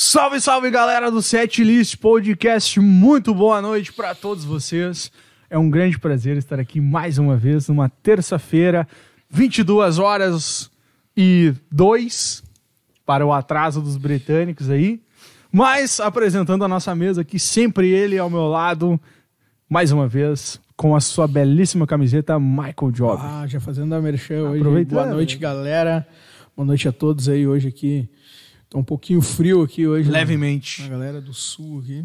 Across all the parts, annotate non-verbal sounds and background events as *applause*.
Salve, salve galera do Setlist Podcast, muito boa noite para todos vocês. É um grande prazer estar aqui mais uma vez numa terça-feira, 22 horas e 2 para o atraso dos britânicos aí. Mas apresentando a nossa mesa aqui, sempre ele ao meu lado, mais uma vez, com a sua belíssima camiseta Michael Job. Ah, já fazendo a merchan hoje. Boa noite, galera. Boa noite a todos aí hoje aqui. Tá um pouquinho frio aqui hoje. né? Levemente. A galera do sul aqui.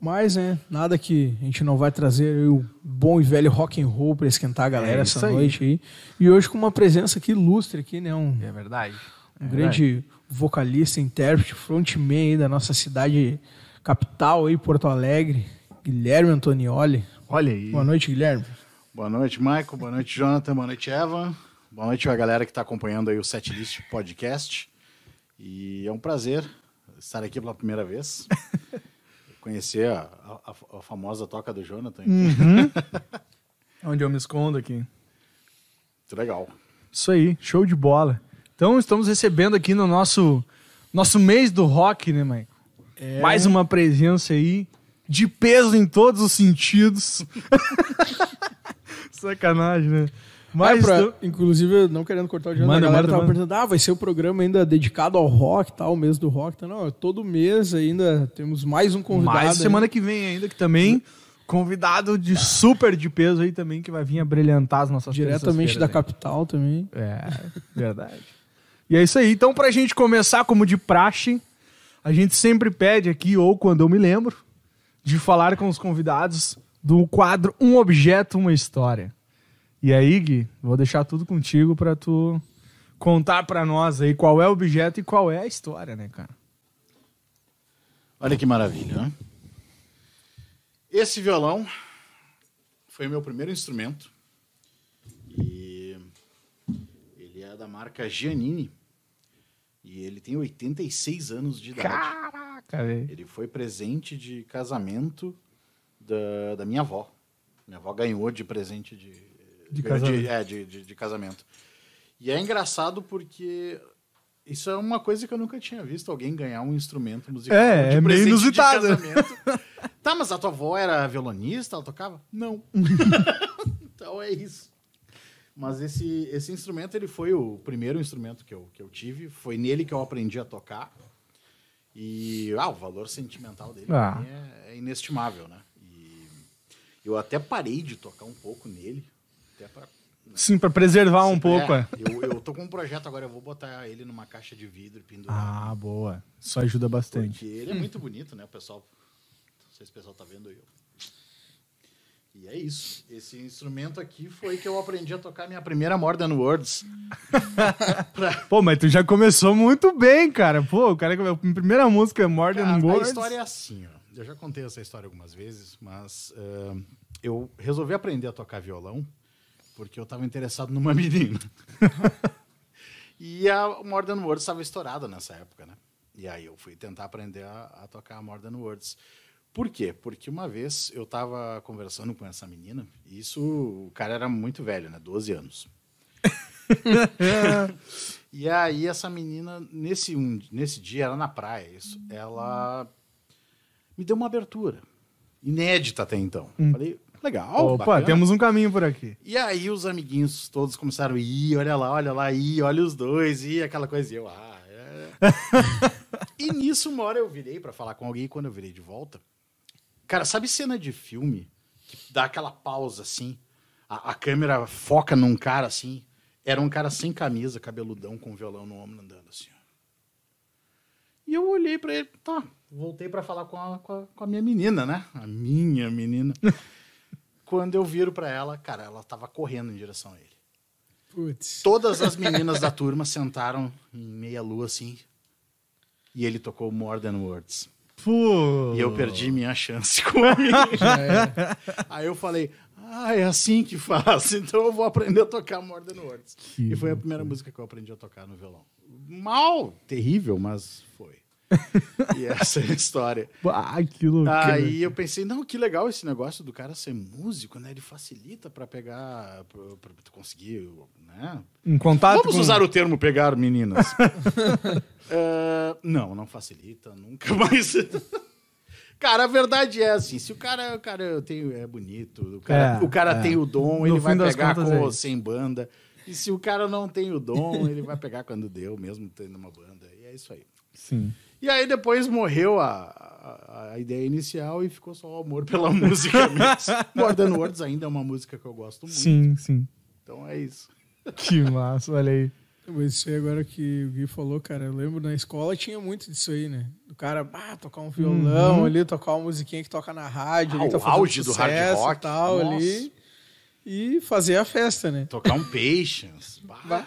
Mas, né, nada que a gente não vai trazer o bom e velho rock and roll para esquentar a galera É essa aí. noite aí. E hoje com uma presença aqui ilustre aqui, né, um, É verdade. um grande vocalista, intérprete, frontman aí da nossa cidade capital aí, Porto Alegre, Guilherme Antonioli. Olha aí. Boa noite, Guilherme. Boa noite, Michael. Boa noite, Jonathan. Boa noite, Evan. Boa noite a galera que está acompanhando aí o Setlist Podcast. E é um prazer estar aqui pela primeira vez. *laughs* Conhecer a, a- a famosa toca do Jonathan. *laughs* Onde eu me escondo aqui. Muito legal. Isso aí, show de bola. Então estamos recebendo aqui no nosso nosso mês do rock, né, mãe? Mais uma presença aí de peso em todos os sentidos. *laughs* Sacanagem, né? Mas pra- inclusive, não querendo cortar o dinheiro, Manda, a galera manda, tava manda. perguntando, ah, vai ser o programa ainda dedicado ao rock, tal, o mês do rock. Tá? Não, todo mês ainda temos mais um convidado. mais aí. semana que vem ainda que também convidado de super de peso aí também que vai vir a brilhantar as nossas Diretamente da aí. capital também. É, verdade. E é isso aí. Então, pra gente começar como de praxe, a gente sempre pede aqui, ou quando eu me lembro, de falar com os convidados do quadro Um Objeto, Uma História. E aí, Gui, vou deixar tudo contigo pra tu contar pra nós aí qual é o objeto e qual é a história, né, cara? Olha que maravilha, né? Esse violão foi o meu primeiro instrumento. E ele é da marca Giannini. E ele tem 86 anos de idade. Caraca, velho. Ele foi presente de casamento da, da minha avó. Minha avó ganhou de presente de, De ganhou casamento. é, de, de- de casamento. E é engraçado porque isso é uma coisa que eu nunca tinha visto alguém ganhar um instrumento musical. É, de é meio de inusitado. casamento. *laughs* tá, mas a tua avó era violonista? Ela tocava? Não. *laughs* então é isso. Mas esse, esse instrumento ele foi o primeiro instrumento que eu, que eu tive. Foi nele que eu aprendi a tocar. E ah, o valor sentimental dele Ah. é, é inestimável, né? E eu até parei de tocar um pouco nele. Até pra, Sim, pra preservar um pouco, é. eu, eu tô com um projeto agora, eu vou botar ele numa caixa de vidro e pendurar. Ah, boa. Isso ajuda bastante. Porque ele é muito bonito, né? O pessoal. Não sei se o pessoal tá vendo eu. E é isso. Esse instrumento aqui foi que eu aprendi a tocar minha primeira Modern Words. *laughs* Pô, mas tu já começou muito bem, cara. Pô, o cara, a primeira música é More Than A, a Words. história é assim, ó. Eu já contei essa história algumas vezes, mas eh, eu resolvi aprender a tocar violão porque eu estava interessado numa *laughs* menina. e a Modern Words estava estourada nessa época, né? E aí eu fui tentar aprender a, a tocar a Modern Words. Por quê? Porque uma vez eu estava conversando com essa menina, e isso, o cara era muito velho, né? 12 anos. *laughs* E aí essa menina, nesse, um- nesse dia, era na praia, isso, ela me deu uma abertura. Inédita até então. Falei, legal, Opa, bacana. temos um caminho por aqui. E aí os amiguinhos todos começaram a ir, olha lá, olha lá, ir, olha os dois, e aquela coisa, e eu, ah, é. *laughs* e nisso, uma hora eu virei pra falar com alguém, e quando eu virei de volta, cara, sabe cena de filme que dá aquela pausa assim, a, a câmera foca num cara assim, era um cara sem camisa, cabeludão, com violão no ombro andando assim. E eu olhei pra ele, tá, voltei pra falar com a, com a, com a minha menina, né? A minha menina. *laughs* Quando eu viro pra ela, cara, ela tava correndo em direção a ele. Putz. Todas as *laughs* meninas da turma sentaram em meia lua assim. E ele tocou More Than Words. Pô. E eu perdi minha chance com a *laughs* menina. Aí eu falei, ah, é assim que faz. *laughs* Então eu vou aprender a tocar More Than Words. Que E foi a primeira música que eu aprendi a tocar no violão. Mal, terrível, mas foi. *laughs* e essa é a história. Ah, que loucura. Aí eu pensei, não, que legal esse negócio do cara ser músico, né? Ele facilita pra pegar, tu conseguir, né? Um contato Vamos com... usar o termo pegar meninas. É, *laughs* não, não facilita, nunca *laughs* mais. Cara, a verdade é assim, se o cara, o cara tem, é bonito, o cara, É, o cara é. tem o dom, No ele vai pegar com é sem banda. E se o cara não tem o dom, ele vai pegar quando deu, mesmo tendo uma banda. E é isso aí. Sim. E aí depois morreu a, a, a ideia inicial e ficou só o amor pela *laughs* música mesmo. Modern Words ainda é uma música que eu gosto muito. Sim, sim. Então é isso. Que massa, olha aí. Mas isso aí agora que o Gui falou, cara, eu lembro na escola tinha muito disso aí, né? Do cara, ah, tocar um violão Uhum. ali, tocar uma musiquinha que toca na rádio, Ah, ali, tá o auge do hard rock, e tal nossa. ali. E fazer a festa, né? Tocar um Patience. Bah.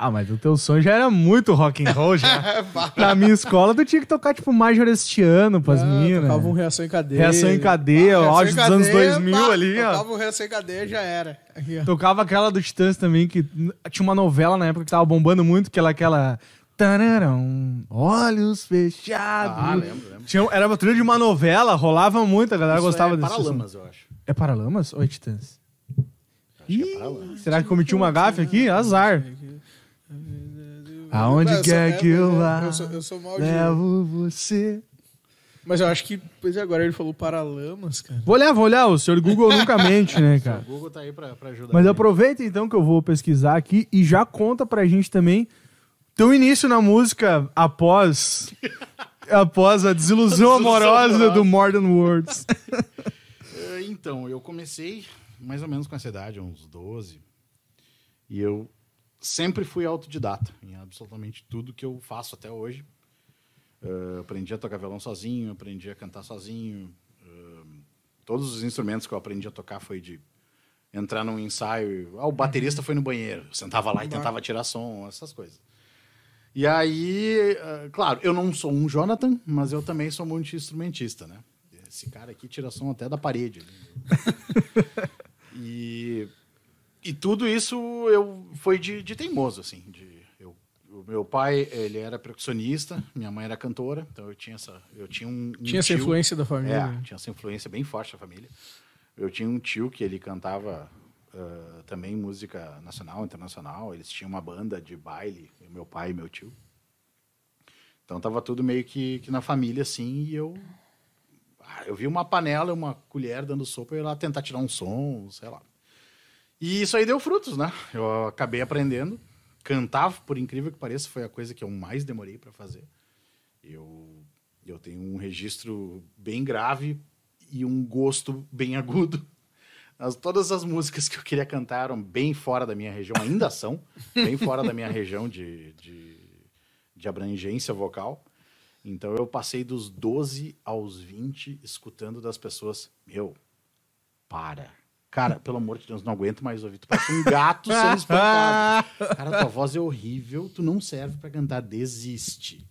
Ah, mas o teu sonho já era muito rock and roll já. *laughs* Na minha escola, tu tinha que tocar, tipo, Majorestiano pras Ah, minas. Tocava um reação em cadeia. Reação em cadeia, Ah, auge dos anos Cadeia, 2000 pá, ali, ó. Tocava o reação em cadeia já era. Aqui. Tocava aquela do Titãs também, que tinha uma novela na época que tava bombando muito, que era aquela... Tararão, olhos fechados. Ah, lembro, lembro. Tinha, era uma trilha de uma novela, rolava muito, a galera Isso gostava é desse som. Paralamas, eu acho. É Paralamas ou é Titãs? Acho que é Ih, Paralamas. será que cometi uma gafe aqui? Azar. Aonde Mas, quer é, que eu é, vá, Eu sou, eu sou mal de... levo você. Mas eu acho que, pois é, agora ele falou Paralamas, cara. Vou olhar, vou olhar. O senhor Google nunca *laughs* mente, né, O cara? Google tá aí pra, pra ajudar. Mas aproveita então que eu vou pesquisar aqui e já conta pra gente também teu início na música após *laughs* após a desilusão amorosa do Modern Words. É, *laughs* Então, eu comecei mais ou menos com essa idade, uns 12. E eu sempre fui autodidata em absolutamente tudo que eu faço até hoje. Eh, aprendi a tocar violão sozinho, aprendi a cantar sozinho. eh, todos os instrumentos que eu aprendi a tocar foi de entrar num ensaio. Ah, o baterista foi no banheiro. Eu sentava lá e tentava tirar som, essas coisas. E aí, eh, claro, eu não sou um Jonathan, mas eu também sou muito instrumentista, né? Esse cara aqui tira som até da parede. *laughs* e, e tudo isso eu foi de, de teimoso, assim. De, eu, o meu pai, ele era percussionista, minha mãe era cantora, então eu tinha essa, eu tinha um, um Tinha essa tio- influência da família. é, tinha essa influência bem forte da família. Eu tinha um tio que ele cantava ah, também música nacional, internacional. Eles tinham uma banda de baile, meu pai e meu tio. Então tava tudo meio que, que na família assim. E eu, ah, eu vi uma panela, uma colher dando sopa e eu ia lá tentar tirar um som, sei lá. E isso aí deu frutos, né? Eu acabei aprendendo. Cantar, por incrível que pareça, foi a coisa que eu mais demorei para fazer. Eu, eu tenho um registro bem grave e um gosto bem agudo. As, todas as músicas que eu queria cantar eram bem fora da minha região, ainda são, bem fora da minha região de, de, de abrangência vocal. Então eu passei dos 12 aos 20 escutando das pessoas, meu, para. Cara, pelo amor de Deus, não aguento mais ouvir. Tu parece um gato sendo espancado. Cara, tua voz é horrível, tu não serve pra cantar, desiste.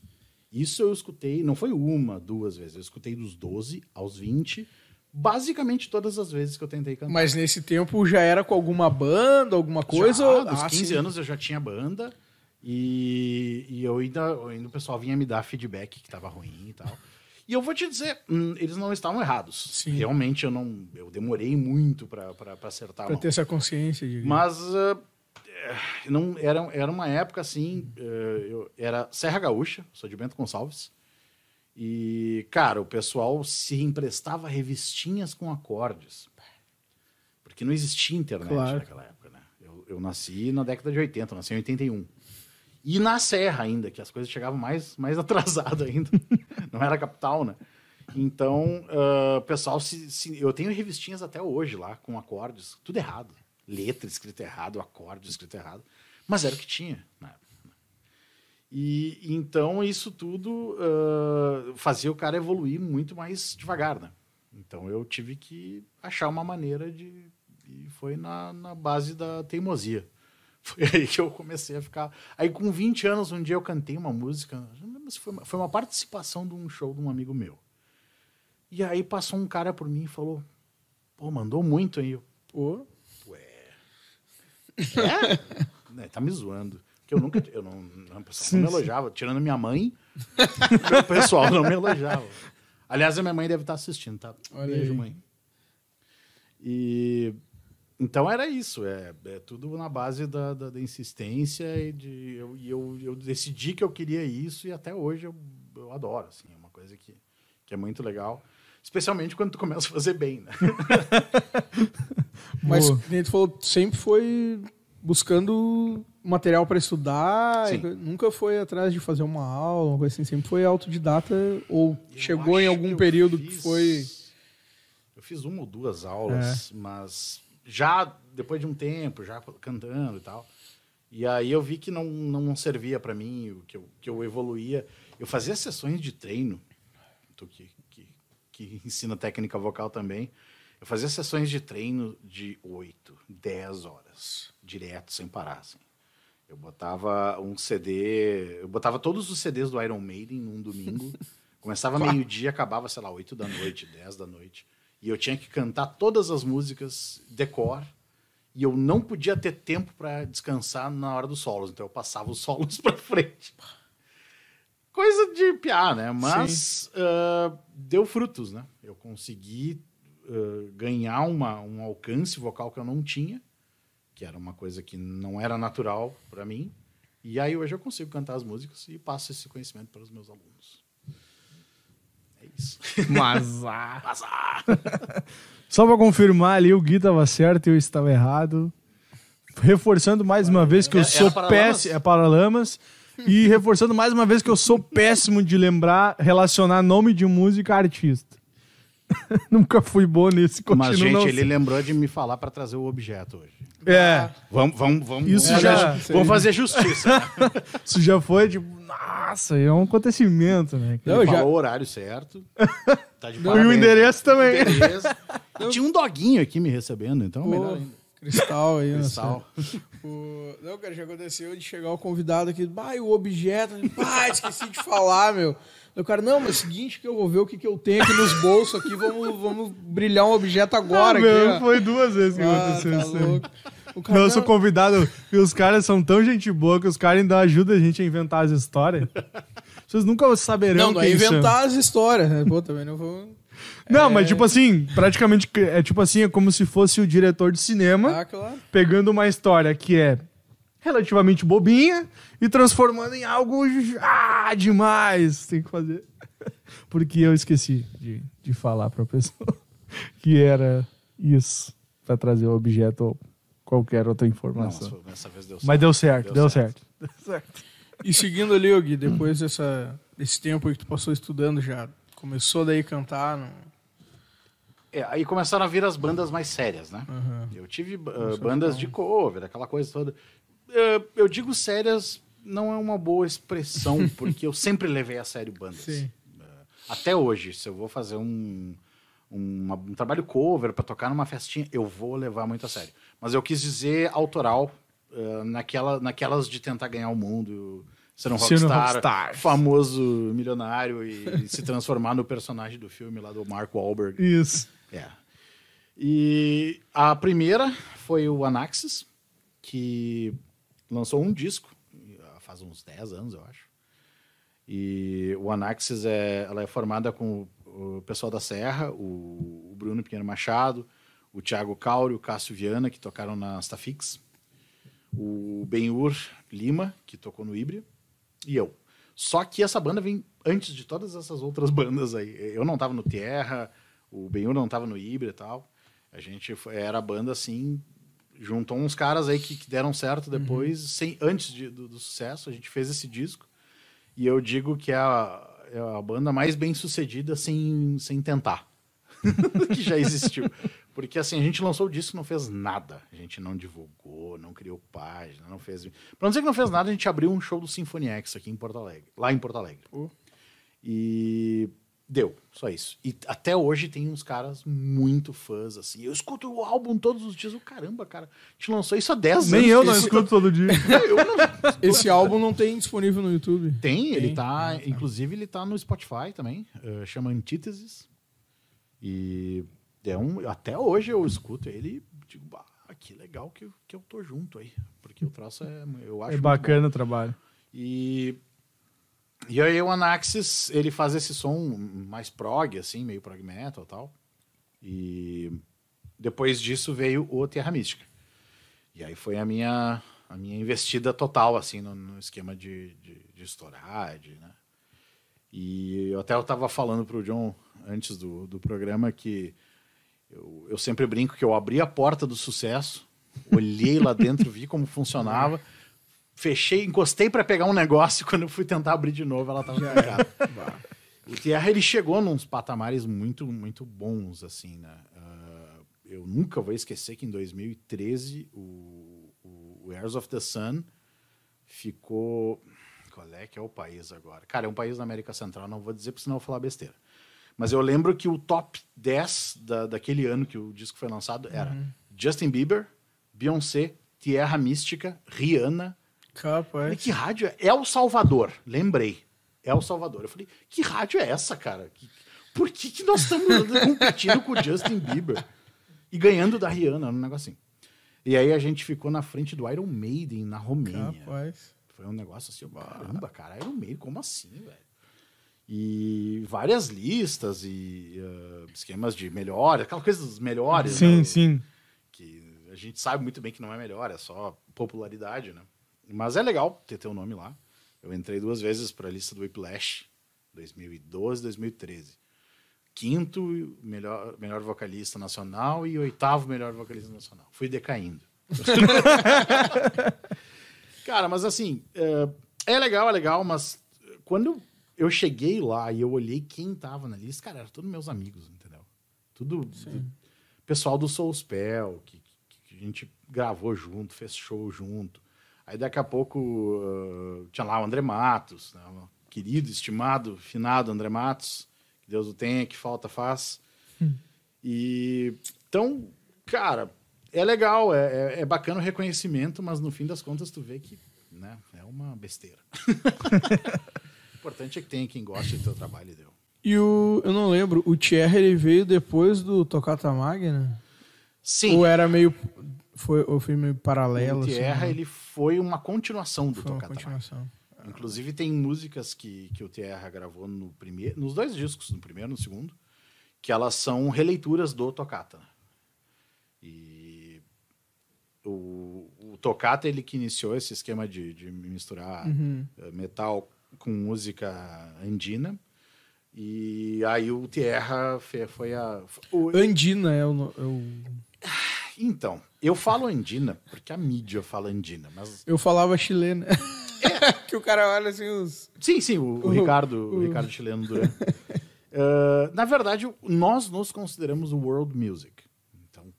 Isso eu escutei, não foi uma, duas vezes, eu escutei dos 12 aos 20, basicamente todas as vezes que eu tentei cantar. Mas nesse tempo já era com alguma banda, alguma coisa? Já, ou- dos Ah, 15 sim. anos eu já tinha banda e, e eu ainda, ainda o pessoal vinha me dar feedback que tava ruim e tal. E eu vou te dizer, hum, eles não estavam errados. Sim. Realmente eu não, eu demorei muito pra acertar a Pra mão. ter essa consciência de. Mas eh, não, era, era uma época assim, eh, eu era Serra Gaúcha, sou de Bento Gonçalves. E, cara, o pessoal se emprestava revistinhas com acordes. Porque não existia internet Claro. naquela época, né? Eu, eu nasci na década de 80, eu nasci em 81. E na Serra ainda, que as coisas chegavam mais, mais *laughs* atrasado ainda. não era capital, né? Então, o pessoal se, se- Eu tenho revistinhas até hoje lá, com acordes, tudo errado. Letra escrita errado, acorde escrito errado. Mas era o que tinha na época. né? E então isso tudo ah, fazia o cara evoluir muito mais devagar, né? Então eu tive que achar uma maneira de. E foi na, na base da teimosia. Foi aí que eu comecei a ficar. Aí com 20 anos, um dia eu cantei uma música. Não lembro se foi, uma, foi uma participação de um show de um amigo meu. E aí passou um cara por mim e falou: Pô, mandou muito aí. Eu, Pô, É? Né, *laughs* tá me zoando. Que eu nunca. Eu não, não, o pessoal não me elogiava. Tirando minha mãe, *laughs* o pessoal não me elogiava. Aliás, a minha mãe deve estar assistindo, tá? Olha Beijo, aí. mãe. E. Então era isso, é, é tudo na base da, da, da insistência e de eu, e eu, eu decidi que eu queria isso e até hoje eu, eu adoro, assim, é uma coisa que, que é muito legal, especialmente quando tu começa a fazer bem, né? *laughs* Mas, como tu falou, sempre foi buscando material para estudar, Sim. nunca foi atrás de fazer uma aula, uma coisa assim, sempre foi autodidata ou Eu chegou em algum que período que fiz- foi Eu fiz uma ou duas aulas, mas já depois de um tempo, já cantando e tal. E aí eu vi que não, não servia para mim, que eu, que eu evoluía. Eu fazia sessões de treino, tu que, que, que ensina técnica vocal também. Eu fazia sessões de treino de 8, 10 horas, direto, sem parar. Assim. Eu botava um CD, eu botava todos os CDs do Iron Maiden num domingo. *laughs* Começava meio-dia, acabava, sei lá, 8 da noite, 10 da noite. E eu tinha que cantar todas as músicas decor. E eu não podia ter tempo para descansar na hora dos solos. Então eu passava os *laughs* solos para frente. Coisa de piar, né? Mas ah, deu frutos, né? Eu consegui ah, ganhar uma, um alcance vocal que eu não tinha, que era uma coisa que não era natural para mim. E aí hoje eu consigo cantar as músicas e passo esse conhecimento para os meus alunos. Isso. Mas, ah. Azar! Só pra confirmar ali, o Gui tava certo e eu estava errado. Reforçando mais uma vez que eu É- sou péssimo. É Paralamas. E reforçando mais uma vez que eu sou péssimo de lembrar, relacionar nome de música a artista. *laughs* Nunca fui bom nesse Mas, gente, não ele lembrou de me falar para trazer o objeto hoje. É, Vamos, vamos, vamos. Isso vamos já- fazer- Vamos fazer justiça. *laughs* isso já foi tipo, nossa, é um acontecimento, né? Não, Ele já- falou o horário certo. *laughs* Tá de E o endereço também. Beleza. E tinha um doguinho aqui me recebendo, então Pô, melhor ainda. cristal aí, Cristal. Né, o... Não, cara, já aconteceu de chegar o convidado aqui, bah, o objeto, ah, esqueci de falar, meu. O cara, não, mas é o seguinte que eu vou ver o que, que eu tenho aqui nos bolsos aqui, vamos, vamos brilhar um objeto agora Ah, meu, foi duas vezes que Ah, aconteceu tá isso. louco. O cara, eu sou não, convidado e os caras são tão gente boa que os caras ainda ajudam a gente a inventar as histórias. Vocês nunca saberão não, não é quem são. inventar as histórias, né? Pô, também não vou... Não, mas tipo assim, praticamente é tipo assim, é como se fosse o diretor de cinema Ah, claro. pegando uma história que é relativamente bobinha e transformando em algo ah, demais. Tem que fazer. *laughs* Porque eu esqueci de, de falar pra pessoa *laughs* que era isso, pra trazer o objeto ou qualquer outra Não, informação. mas dessa vez deu certo. Mas deu certo, deu, *laughs* Deu certo. E seguindo ali, Gui, depois dessa, desse tempo que tu passou estudando já, começou daí a cantar, não... É, aí começaram a vir as bandas mais sérias, né? Aham. Eu tive uh, bandas de cover, aquela coisa toda. Uh, eu digo sérias não é uma boa expressão, *laughs* porque eu sempre levei a sério bandas. Sim. Uh, até hoje, se eu vou fazer um, uma- um trabalho cover para tocar numa festinha, eu vou levar muito a sério. Mas eu quis dizer autoral, uh, naquela, naquelas de tentar ganhar o mundo, ser um um rockstar, rockstar. famoso milionário e, e *laughs* se transformar no personagem do filme lá do Mark Wahlberg. Isso. É. E a primeira foi o Anaxis, que lançou um disco, faz uns 10 anos, eu acho. E o Anaxis é, ela é formada com o, pessoal da Serra, o, o Bruno Pinheiro Machado, o Thiago Cauri, o Cássio Viana, que tocaram na Stafix, o Benhur Lima, que tocou no Híbria, e eu. Só que essa banda vem antes de todas essas outras bandas aí. Eu não tava no Terra, o Benhur não tava no Híbria e tal. A gente foi- era a banda assim, juntou uns caras aí que, que deram certo depois, sem, antes de- do, do sucesso. A gente fez esse disco. E eu digo que é a, é a banda mais bem sucedida sem, sem tentar. *laughs* que já existiu. Porque assim, a gente lançou o disco não fez nada. A gente não divulgou, não criou página, não fez. Pra não dizer que não fez nada, a gente abriu um show do Symphony X aqui em Porto Alegre. Lá em Porto Alegre. Pô. E deu, só isso. E até hoje tem uns caras muito fãs, assim. Eu escuto o álbum todos os dias. O caramba, cara, a gente lançou isso há 10 anos. Nem *laughs* eu não escuto todo dia. Eu não Esse álbum não tem disponível no YouTube. tem, ele Tem? tá. Inclusive, ele tá no Spotify também. eh, chama Antíteses. E é um, até hoje eu escuto ele e digo, bah, ah, que legal que, eu- que eu tô junto aí. Porque o troço é. Eu acho É bacana o trabalho. e, e aí o Anaxis, ele faz esse som mais prog, assim, meio prog metal e tal. E depois disso veio o Terra Mística. E aí foi a minha, a minha investida total, assim, no, no esquema de, de, de estourar, de, né? E eu até eu tava falando pro John antes do, do programa que eu, eu sempre brinco que eu abri a porta do sucesso, olhei lá dentro, vi como funcionava, *laughs* fechei, encostei para pegar um negócio *laughs* quando eu fui tentar abrir de novo, ela tava trancada. O Terra ele chegou nos patamares muito muito bons assim, né? Ah, eu nunca vou esquecer que em 2013 o, o, o Heirs of the Sun ficou qual é que é o país agora? Cara, é um país da América Central, não vou dizer porque senão eu vou falar besteira. Mas eu lembro que o top 10 da, daquele ano que o disco foi lançado era Justin Bieber, Beyoncé, Tierra Mística, Rihanna, Falei, Capaz. que rádio é? É o Salvador. Lembrei. É o Salvador. Eu falei, que rádio é essa, cara? Que- por que, que nós estamos *laughs* competindo com o Justin Bieber? E ganhando da Rihanna, um negocinho. E aí a gente ficou na frente do Iron Maiden, na Romênia. Capaz. Foi um negócio assim, caramba, cara, Iron Maiden, como assim, velho? E várias listas e ah, esquemas de melhores, aquela coisa dos melhores. Sim, né? sim. que a gente sabe muito bem que não é melhor, é só popularidade, né? Mas é legal ter teu nome lá. Eu entrei duas vezes para a lista do Whiplash, 2012, 2013. Quinto melhor, melhor vocalista nacional e oitavo melhor vocalista nacional. Fui decaindo. *laughs* Cara, mas assim, é, é legal, é legal, mas quando eu cheguei lá e eu olhei quem tava na lista, cara, era todos meus amigos, entendeu? Tudo pessoal do Soulspell, que, que a gente gravou junto, fez show junto. Aí daqui a pouco ah, tinha lá o André Matos, né, o querido, estimado, finado André Matos, que Deus o tenha, que falta faz. E então, cara, é legal, é, é, é bacana o reconhecimento, mas no fim das contas tu vê que né, é uma besteira. *laughs* o importante é que tenha quem goste do teu trabalho, e deu. E o. Eu não lembro, o Thierry ele veio depois do Tocata Magna? Sim, Ou era meio. Foi, foi meio paralelo? o assim, Tierra, né? ele foi uma continuação do Foi Tocata continuação. Inclusive tem músicas que, que o Tierra gravou no primeiro, nos dois discos, no primeiro e no segundo, que elas são releituras do Toccata. né? E o, o Toccata, ele que iniciou esse esquema de, de misturar eh, metal com música andina. E aí o Tierra fe- foi a... o- Andina é o. é o- então, eu falo andina porque a mídia fala andina, mas Eu falava chilena. *laughs* que o cara olha assim os. Sim, sim, o, o O- Ricardo, o o- Ricardo chileno Duran. *laughs* Eh, na verdade, nós nos consideramos world music. Então,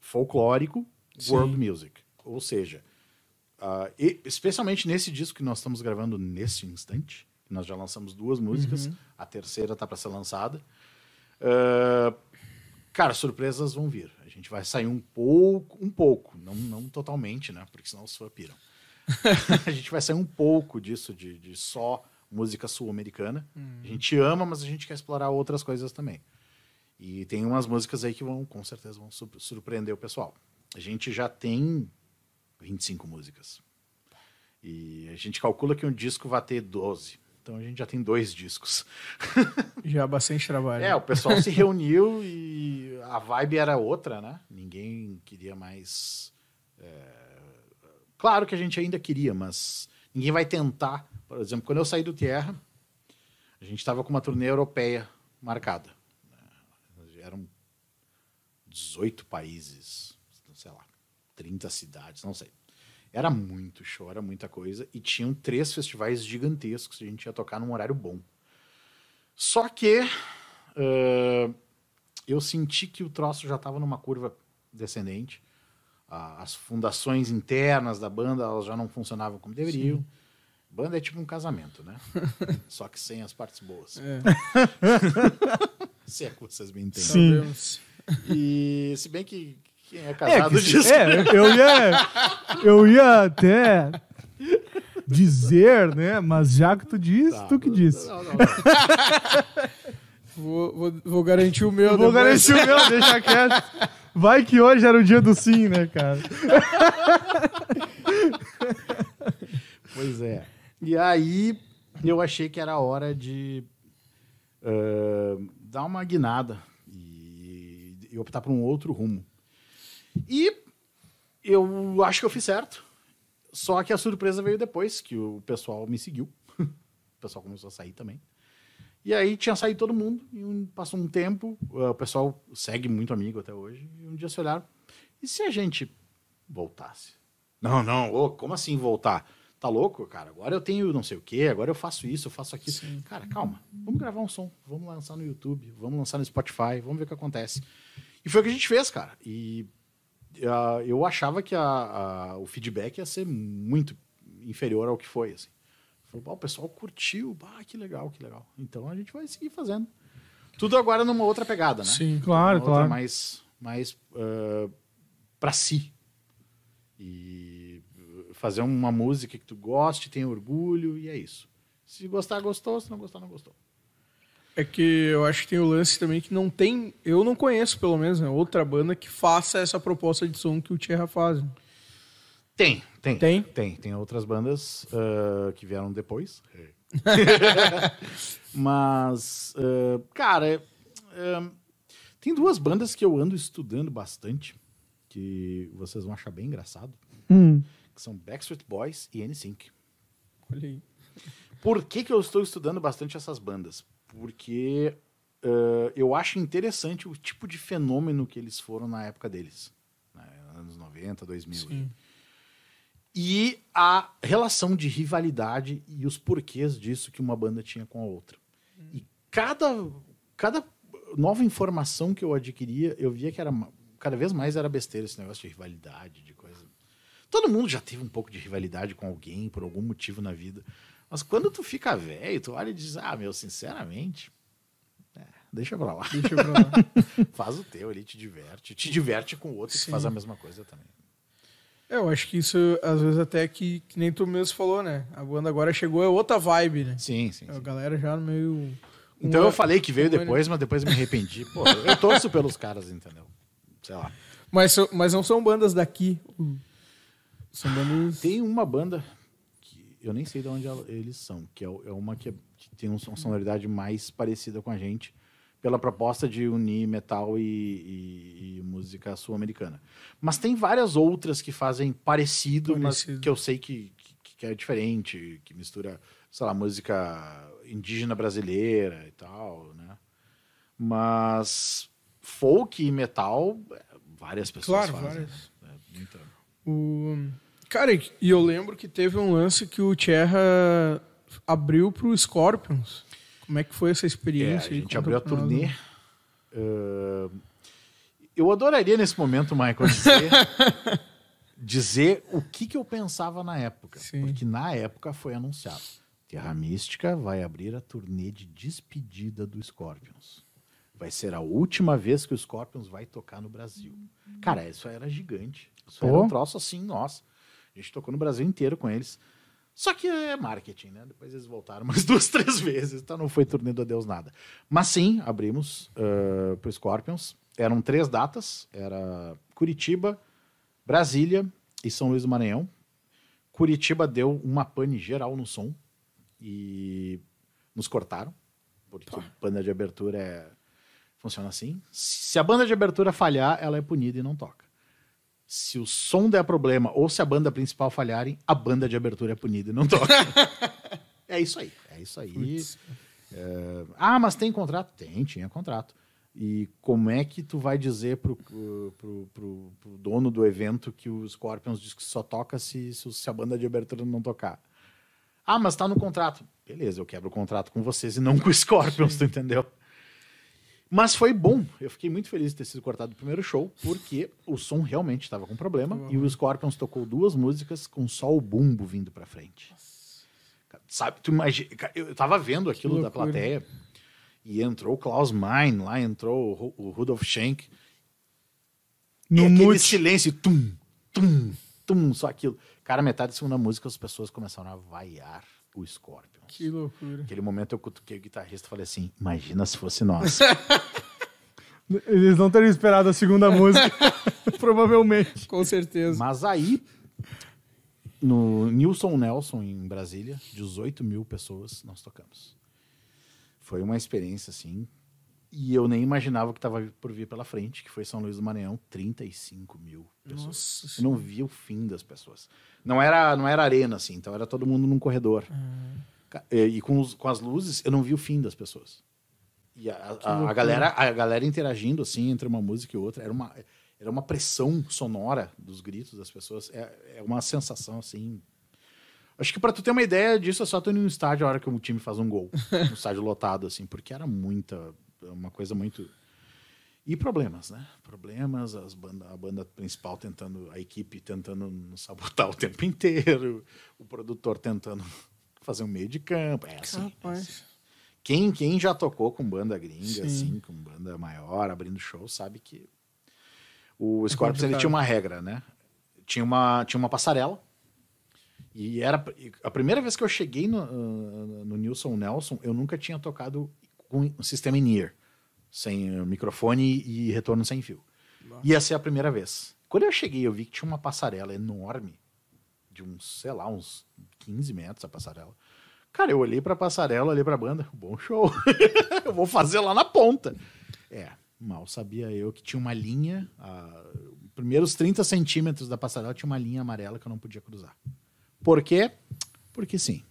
folclórico, Sim. world music. Ou seja, ah, e- especialmente nesse disco que nós estamos gravando nesse instante, nós já lançamos duas músicas, a terceira está para ser lançada. Eh, cara, surpresas vão vir. A gente vai sair um pouco, um pouco, não, não totalmente, né? Porque senão os fãs piram. *laughs* a gente vai sair um pouco disso, de, de só música sul-americana. A gente ama, mas a gente quer explorar outras coisas também. E tem umas músicas aí que vão, com certeza, vão sur- surpreender o pessoal. A gente já tem 25 músicas. E a gente calcula que um disco vai ter 12. Então a gente já tem dois discos. *laughs* Já bastante trabalho. É, o pessoal se reuniu e a vibe era outra, né? Ninguém queria mais. é, Claro que a gente ainda queria, mas ninguém vai tentar. Por exemplo, quando eu saí do Tierra, a gente estava com uma turnê europeia marcada. né? Eram 18 países, sei lá, 30 cidades, não sei. Era muito show, era muita coisa. E tinham três festivais gigantescos. A gente ia tocar num horário bom. Só que eh, eu senti que o troço já estava numa curva descendente. As fundações internas da banda elas já não funcionavam como deveriam. Banda é tipo um casamento, né? *laughs* Só que sem as partes boas. É, *laughs* Se é que vocês me entendem. Sim. E se bem que quem é É, casado que, diz é, eu ia, eu ia até dizer, né? Mas já que tu disse, Tá. tu que disse. Não, não, não. *laughs* Vou, vou, vou garantir o meu. Eu vou depois. garantir o meu, deixa quieto. Vai que hoje era o dia do sim, né, cara? Pois é. E aí eu achei que era hora de ah, dar uma guinada e, e optar por um outro rumo. E eu acho que eu fiz certo. Só que a surpresa veio depois, que o pessoal me seguiu. *laughs* o pessoal começou a sair também. E aí tinha saído todo mundo, e um- passou um tempo, ah, o pessoal segue muito amigo até hoje, e um dia se olharam, e se a gente voltasse? Não, não, ô, como assim voltar? Tá louco, cara? Agora eu tenho não sei o quê, agora eu faço isso, eu faço aquilo. Cara, calma, vamos gravar um som, vamos lançar no YouTube, vamos lançar no Spotify, vamos ver o que acontece. E foi o que a gente fez, cara. E eu achava que a- a- o feedback ia ser muito inferior ao que foi, assim. Falei, "Pô, o pessoal curtiu, bah, que legal, que legal. Então a gente vai seguir fazendo. Tudo agora numa outra pegada, né? Sim. Claro, Uma claro. mais, mais uh, para si. E uh, fazer uma música que tu goste, tenha orgulho, e é isso. Se gostar, gostou. Se não gostar, não gostou. É que eu acho que tem o lance também que não tem. Eu não conheço, pelo menos, né, outra banda que faça essa proposta de som que o Tierra faz. né? Tem, tem. Tem? Tem, tem outras bandas uh, que vieram depois. *laughs* Mas, uh, cara, é, é, tem duas bandas que eu ando estudando bastante, que vocês vão achar bem engraçado, Hum. que são Backstreet Boys e NSYNC. Olha aí. Por que, que eu estou estudando bastante essas bandas? Porque eh, eu acho interessante o tipo de fenômeno que eles foram na época deles. Né? Anos 90, 2000. Sim. E a relação de rivalidade e os porquês disso que uma banda tinha com a outra. E cada, cada nova informação que eu adquiria, eu via que era cada vez mais era besteira esse negócio de rivalidade, de coisa. Todo mundo já teve um pouco de rivalidade com alguém por algum motivo na vida. Mas quando tu fica velho, tu olha e diz: Ah, meu, sinceramente, é, deixa pra lá. Deixa pra lá. *laughs* faz o teu, ele te diverte. Te diverte com o outro que Sim. faz a mesma coisa também. É, eu acho que isso, às vezes, até que, que nem tu mesmo falou, né? A banda agora chegou, é outra vibe, né? Sim, sim. A sim. galera já meio. Então eu falei que veio depois, mas depois me arrependi. *laughs* Pô, eu torço pelos caras, entendeu? Sei lá. Mas, mas não são bandas daqui. São bandas. Tem uma banda que eu nem sei de onde ela- eles são, que é, é uma que, é- que tem um- uma sonoridade mais parecida com a gente, pela proposta de unir metal e, e- e música sul-americana. Mas tem várias outras que fazem parecido, Parecido. mas que eu sei que, que, que é diferente, que mistura, sei lá, música indígena brasileira e tal, né? Mas folk e metal, é, várias pessoas Claro, fazem. várias. né? É, muita- O... Cara, e eu lembro que teve um lance que o Tierra abriu pro Scorpions. Como é que foi essa É, a experiência? gente abriu a turnê. Ah, eu adoraria nesse momento, Michael, dizer, *laughs* dizer o que, que eu pensava na época. Sim. Porque na época foi anunciado. Terra Mística vai abrir a turnê de despedida do Scorpions. Vai ser a última vez que o Scorpions vai tocar no Brasil. Cara, isso era gigante. Isso era Pô. um troço assim, nossa. A gente tocou no Brasil inteiro com eles. Só que é marketing, né? Depois eles voltaram *laughs* umas duas, três vezes. Então não foi turnê do Adeus Nada. Mas sim, abrimos uh, pro Scorpions. Eram três datas. Era Curitiba, Brasília e São Luís do Maranhão. Curitiba deu uma pane geral no som. E nos cortaram. Porque a banda de abertura é... funciona assim. Se a banda de abertura falhar, ela é punida e não toca. Se o som der problema ou se a banda principal falharem, a banda de abertura é punida e não toca. *laughs* é isso aí. É isso aí. É, Ah, mas tem contrato? Tem, tinha contrato. E como é que tu vai dizer pro, pro, pro- pro dono do evento que o Scorpions diz que só toca se, se, a banda de abertura não tocar? Ah, mas tá no contrato. Beleza, eu quebro o contrato com vocês e não com o Scorpions, tu entendeu? Mas foi bom. Eu fiquei muito feliz de ter sido cortado o primeiro show, porque o som realmente estava com problema. E o Scorpions tocou duas músicas com só o bumbo vindo pra frente. Sabe, tu imagina. Eu tava vendo aquilo da plateia. E entrou o Klaus Mein, lá entrou o Ru- o Rudolf Schenk. No e aquele mute. silêncio, tum, tum, tum, só aquilo. Cara, metade da segunda música as pessoas começaram a vaiar o Scorpions. Que loucura. Naquele momento eu cutuquei o guitarrista e falei assim: imagina se fosse nós. *laughs* Eles não teriam esperado a segunda música, *laughs* provavelmente. Com certeza. Mas aí, no Nilson Nelson, em Brasília, 18 mil pessoas nós tocamos. Foi uma experiência, assim, e eu nem imaginava o que estava por vir pela frente, que foi São Luís do Maranhão, 35 mil pessoas. Nossa Eu não vi o fim das pessoas. Não era, não era arena, assim, então era todo mundo num corredor. Ca- E, e com, os- com as luzes, eu não vi o fim das pessoas. E a, a- a galera, a galera interagindo, assim, entre uma música e outra, era uma, era uma pressão sonora dos gritos das pessoas. É, é uma sensação, assim... Acho que pra tu ter uma ideia disso, é só tu ir num estádio a hora que o time faz um gol. *laughs* um estádio lotado, assim, porque era muita... Uma coisa muito... E problemas, né? Problemas, as banda, a banda principal tentando, a equipe tentando nos sabotar o tempo *laughs* inteiro, o produtor tentando fazer um meio de campo. É assim. é assim. Quem, quem já tocou com banda gringa, Sim. assim, com banda maior, abrindo show, sabe que o Scorpions ele tinha uma regra, né? Tinha uma, tinha uma passarela. E era a primeira vez que eu cheguei no, no Nilson Nelson, eu nunca tinha tocado com um sistema in-ear, sem microfone e retorno sem fio. Ia ser a primeira vez. Quando eu cheguei, eu vi que tinha uma passarela enorme, de uns, sei lá, uns 15 metros a passarela. Cara, eu olhei pra passarela, olhei pra banda, *laughs* bom show. *laughs* eu vou fazer lá na ponta. É, mal sabia eu que tinha uma linha, ah, primeiros 30 centímetros da passarela tinha uma linha amarela que eu não podia cruzar. Por quê? Porque sim.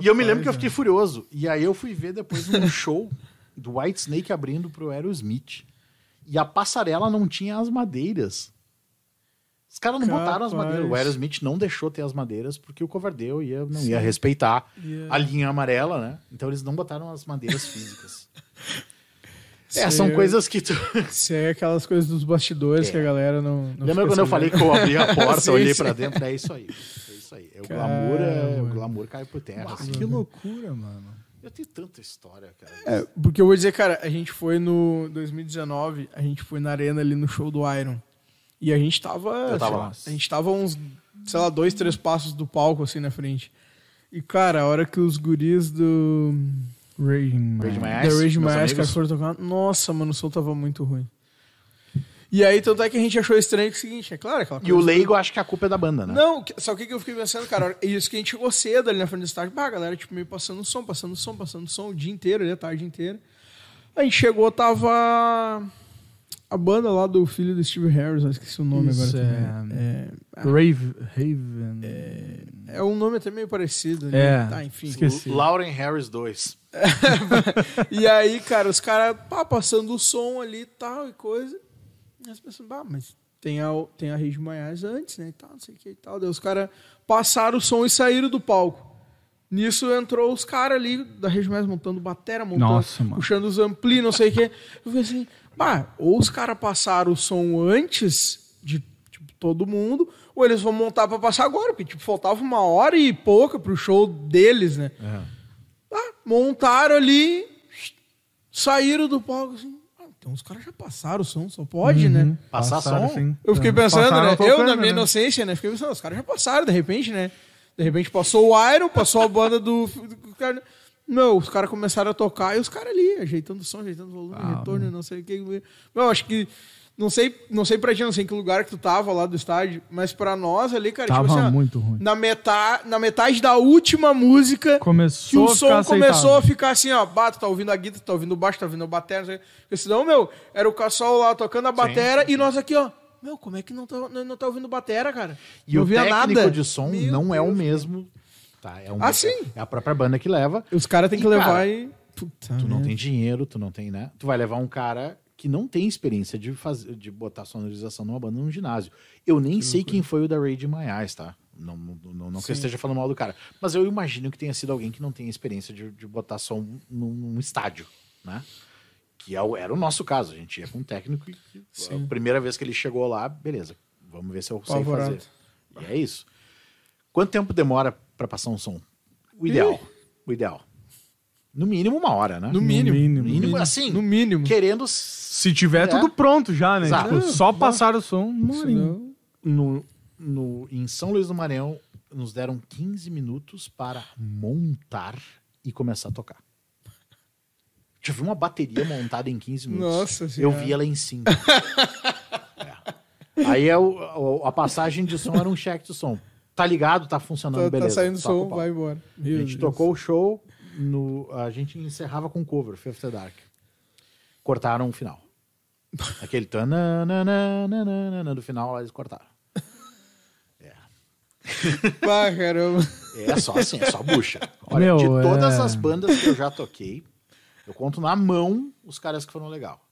E eu me lembro que eu fiquei furioso. E aí eu fui ver depois um *laughs* show do White Snake abrindo pro Aerosmith. E a passarela não tinha as madeiras. Os caras não botaram as Capaz. madeiras. O Aerosmith não deixou ter as madeiras porque o Coverdale ia, não ia respeitar Ia- a linha amarela, né? Então eles não botaram as madeiras físicas. *laughs* é, são coisas que tu... Isso é aquelas coisas dos bastidores É. que a galera não. não Lembra quando eu sabendo? falei que eu abri a *laughs* porta, Sim, olhei sim. pra dentro? É isso aí. É isso aí. É o glamour, é, o glamour cai por terra. Ah, assim. que loucura, mano. Eu tenho tanta história, cara. É, porque eu vou dizer, cara, a gente foi no 2019, a gente foi na arena ali no show do Iron. E a gente tava. Tava lá. A gente tava uns, sei lá, dois, três passos do palco, assim, na frente. E, cara, a hora que os guris do. Rage. My Eyes, Rage My cara, foram tocar. Nossa, mano, o som tava muito ruim. E aí, tanto é que a gente achou estranho que é o seguinte, é claro, aquela E o leigo, acho que a culpa é da banda, né? Não, só o que que eu fiquei pensando, cara, *laughs* isso que a gente chegou cedo ali na frente do estádio. Bah, a galera, tipo, meio passando som, passando som, passando som o dia inteiro, ali, a tarde inteira. A gente chegou, tava a banda lá do filho do Steve Harris, eu esqueci o nome Isso, agora. é- também. É, Rave, Raven. é um nome até meio parecido. ali. É, Tá, enfim. esqueci. Lauren Harris 2. *laughs* E aí, cara, os caras passando o som ali e tal e coisa. E as pessoas, bah, mas tem a, tem a Rede Maiás antes, né? E tal, não sei o que e tal. Daí os caras passaram o som e saíram do palco. Nisso entrou os caras ali da Rede Maiás montando batera, montando, Nossa, mano. puxando os ampli, não sei o que. Eu falei assim, bah, ou os caras passaram o som antes de tipo, todo mundo, ou eles vão montar pra passar agora, porque tipo, faltava uma hora e pouca pro show deles, né? Ah, montaram ali, saíram do palco assim. Ah, então os caras já passaram o som, só pode, né? Passar Passaram, som? sim. Eu fiquei É, pensando, passaram né? eu, tocando, na minha né? inocência, né? Fiquei pensando, os caras já passaram, de repente, né? De repente passou o Iron, passou a banda do. do cara- Não, os caras começaram a tocar e os caras ali, ajeitando o som, ajeitando o volume, Ah, retorno, não sei o que. Não, acho que. Não sei, não sei pra ti, não sei em que lugar que tu tava lá do estádio, mas pra nós ali, cara, Tava tipo assim, ó, muito ruim. na metade, na metade da última música, que Começou o a som começou aceitável. a ficar assim, ó, bato, tá ouvindo a guitarra, tá ouvindo o baixo, tá ouvindo a não sei. Porque senão, meu, era o Cassol lá tocando a bateria e nós aqui, ó, meu, como é que não tá, não, não tá ouvindo bateria, cara? E não o técnico nada. de som Meu não é o Deus. Tá, é, um, Ah, sim. é a própria banda que leva. Os caras têm que levar cara, e... Puta Tu não tem dinheiro, tu não tem, né? Tu vai levar um cara que não tem experiência de fazer, de botar sonorização numa banda num ginásio. Eu nem sei quem foi o da Raid My Eyes, tá? Não, não, não, não que eu esteja falando mal do cara. Mas eu imagino que tenha sido alguém que não tem experiência de, de botar som num, num estádio, né? Que é o- era o nosso caso. A gente ia com um técnico e Sim. a primeira vez que ele chegou lá, beleza. Vamos ver se eu sei fazer. E é isso. Quanto tempo demora pra passar um som? O ideal. O ideal. No mínimo uma hora, né? No mínimo. mínimo. mínimo, assim, No mínimo. querendo Se tiver É. tudo pronto já, né? Exato. Tipo, só passar o som, no, no, em São Luís do Maranhão, nos deram 15 minutos para montar e começar a tocar. Já vi uma bateria montada em 15 minutos. Nossa Eu Senhora. vi ela em 5. *laughs* Aí é o- o- a passagem de som era um check de som. Tá ligado, tá funcionando, Tá, tá beleza. saindo toca o som, vai embora. A gente tocou o show, no, a gente encerrava com cover, Fifth Dark. Cortaram o final. *laughs* Aquele tananana do final, lá eles cortaram. *laughs* Ah, caramba. É só assim, é só bucha. Olha, Meu, de todas é- as bandas que eu já toquei, eu conto na mão os caras que foram legal.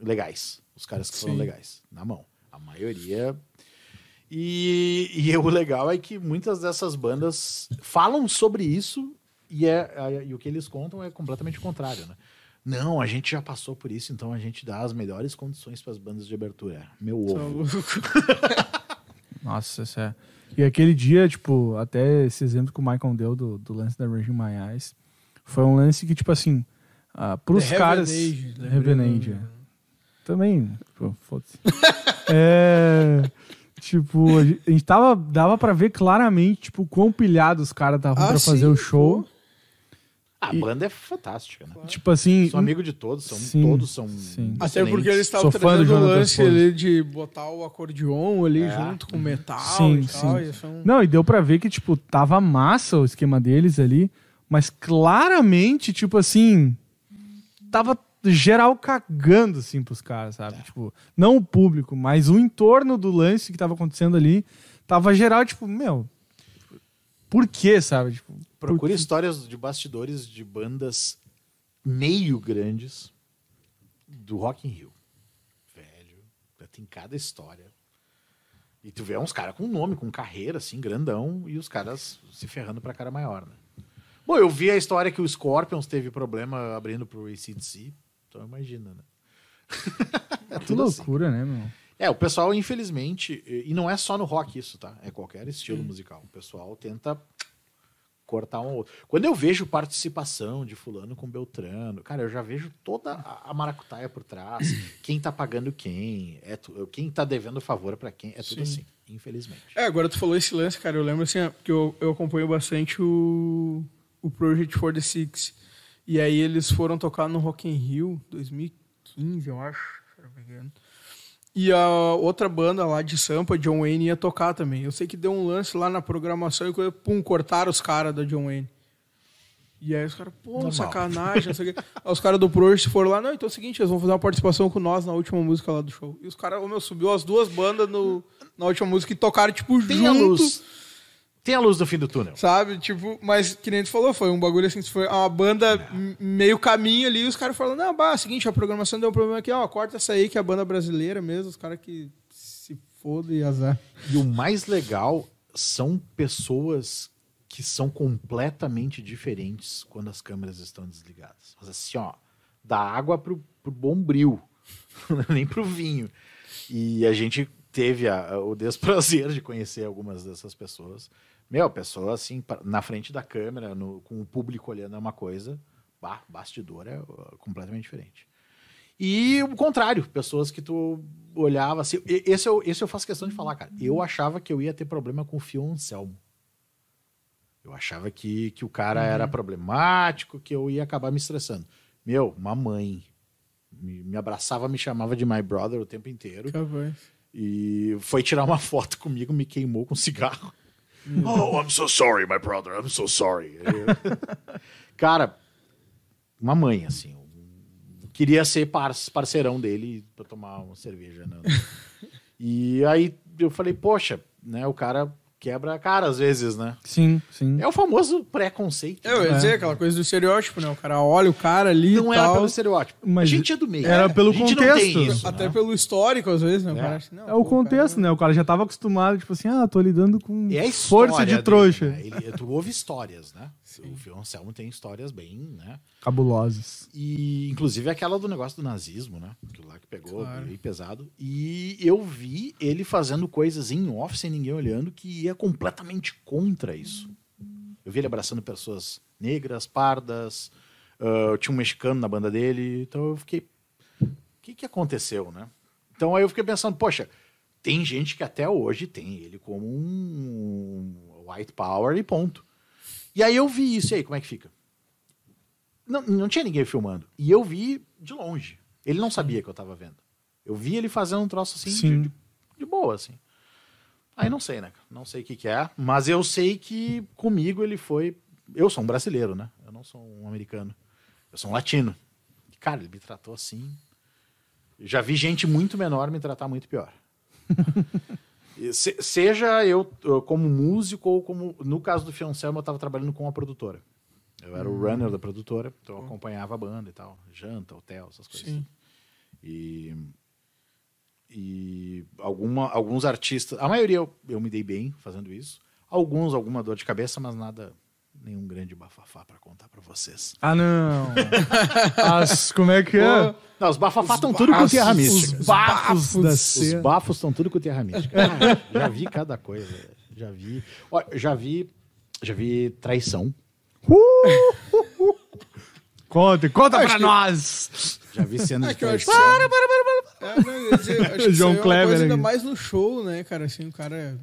Legais. Os caras que foram Sim. legais. Na mão. A maioria. E, e *laughs* o legal é que muitas dessas bandas falam sobre isso e, é, é- e o que eles contam é completamente o contrário, né? Não, a gente já passou por isso, então a gente dá as melhores condições para as bandas de abertura. Meu ovo. *laughs* Nossa, isso é. E aquele dia, tipo, até esse exemplo que o Michael deu do, do lance da Raging My Eyes, foi um lance que, tipo assim, ah, pros The caras. Heaven Age, lembrei Heaven do- Age, é. Também, pô, foda-se. *laughs* é. Tipo, a gente tava. Dava pra ver claramente, tipo, quão pilhados os caras estavam Ah, pra fazer sim, o show. pô. A banda é fantástica, né? Tipo assim. Sou amigo de todos, são, Sim, todos são. sim. Até porque eles estavam trazendo o lance ali de botar o acordeon ali É. junto com o metal Sim, e tal. sim. e são- Não, e deu pra ver que, tipo, tava massa o esquema deles ali, mas claramente, tipo assim, tava geral cagando, assim, pros caras, sabe? Tipo, não o público, mas o entorno do lance que tava acontecendo ali, tava geral, tipo, meu, por quê, sabe? Tipo, Procure histórias de bastidores de bandas meio grandes do Rock in Rio. Velho, tem cada história. E tu vê uns caras com nome, com carreira, assim, grandão, e os caras se ferrando pra cara maior, né? Bom, eu vi a história que o Scorpions teve problema abrindo pro ACDC, então imagina, né? *laughs* é Que tudo assim. loucura, né, meu? É, o pessoal, infelizmente, e não é só no rock isso, tá? É qualquer estilo Sim. musical. O pessoal tenta cortar um ou outro. Quando eu vejo participação de fulano com Beltrano, cara, eu já vejo toda a maracutaia por trás, *coughs* quem tá pagando quem, é tu- quem tá devendo favor pra quem, é tudo Sim. assim, infelizmente. É, agora tu falou esse lance, cara. Eu lembro assim, porque eu, eu acompanho bastante o, o Project 46. E aí eles foram tocar no Rock in Rio 2015, eu acho, se não me engano. E a outra banda lá de Sampa, John Wayne, ia tocar também. Eu sei que deu um lance lá na programação e coisa, pum, cortaram os caras da John Wayne. E aí os caras, pô, Normal. sacanagem, não sei o quê. Aí os caras do Project foram lá, não, então é o seguinte, eles vão fazer uma participação com nós na última música lá do show. E os caras, ô meu, subiu as duas bandas no, na última música e tocaram, tipo, Tem junto. Tem a luz do fim do túnel. Sabe? Tipo, mas que nem tu falou, foi um bagulho assim, foi uma banda m- meio caminho ali, e os caras falaram, não, bah, seguinte, a programação deu um problema aqui, ó, corta essa aí que é a banda brasileira mesmo, os caras que se fodem e azar. E o mais legal são pessoas que são completamente diferentes quando as câmeras estão desligadas. Mas assim, ó, da água pro, pro bombril, *laughs* nem pro vinho. E a gente teve a- o desprazer de conhecer algumas dessas pessoas. Meu, pessoa assim, na frente da câmera, no- com o público olhando é uma coisa, bah, bastidor é uh, completamente diferente. E o contrário, pessoas que tu olhava assim. Esse eu, esse eu faço questão de falar, cara. Eu achava que eu ia ter problema com o Fio Anselmo. Eu achava que, que o cara era problemático, que eu ia acabar me estressando. Meu, uma mãe. Me, me abraçava, me chamava de my brother o tempo inteiro. Capaz. E foi tirar uma foto comigo, me queimou com cigarro. *laughs* Oh, I'm so sorry, my brother. I'm so sorry. *laughs* Cara, uma mãe, assim. eu Queria ser par- parceirão dele pra tomar uma cerveja. Né? *laughs* E aí eu falei, poxa, né? O cara quebra a cara às vezes, né? Sim, sim. É o famoso preconceito. Eu ia É. dizer aquela coisa do estereótipo, né? O cara olha o cara ali Não e era tal. pelo estereótipo. Mas a gente é do meio. era né? pelo a gente contexto. Não tem isso, Até né? pelo histórico, às vezes, né? O É. cara acha, não, É o pô, contexto, cara- né? O cara já tava acostumado, tipo assim, ah, tô lidando com É força de dele, trouxa. né? Ele, tu ouve histórias, né? O Fio Anselmo tem histórias bem, né? Cabulosas. E inclusive aquela do negócio do nazismo, né? Aquilo lá que pegou Claro. bem pesado. E eu vi ele fazendo coisas em off sem ninguém olhando que ia completamente contra isso. Eu vi ele abraçando pessoas negras, pardas. ah, tinha um mexicano na banda dele. Então eu fiquei. O que, que aconteceu, né? Então aí eu fiquei pensando, poxa, tem gente que até hoje tem ele como um white power e ponto. E aí eu vi isso e aí, como é que fica? Não, não tinha ninguém filmando. E eu vi de longe. Ele não sabia que eu tava vendo. Eu vi ele fazendo um troço assim Sim. de, de- de boa, assim. Aí não sei, né? Não sei o que, que é, mas eu sei que comigo ele foi. Eu sou um brasileiro, né? Eu não sou um americano. Eu sou um latino. E, cara, ele me tratou assim. Eu já vi gente muito menor me tratar muito pior. *laughs* Se- seja eu como músico ou como. No caso do Fioncelmo, eu estava trabalhando com a produtora. Eu era o runner da produtora, então eu acompanhava a banda e tal. Janta, hotel, essas coisas. Sim. E, e alguma, alguns artistas, a maioria eu, eu me dei bem fazendo isso. Alguns, alguma dor de cabeça, mas nada, nenhum grande bafafá para contar para vocês. Ah, não. *laughs* As, como é que é? Não, os bafafá estão tudo com terra Os mística. bafos da Os bafos estão tudo com terra mística. *laughs* Ah, já vi cada coisa. Já vi. Ó, já vi. Já vi traição. Conta, conta Acho pra que- nós. Já vi cena É de que eu acho traição. que- É, não, eu dizer, acho *laughs* João é coisa ainda mais no show, né, cara? Assim, o cara.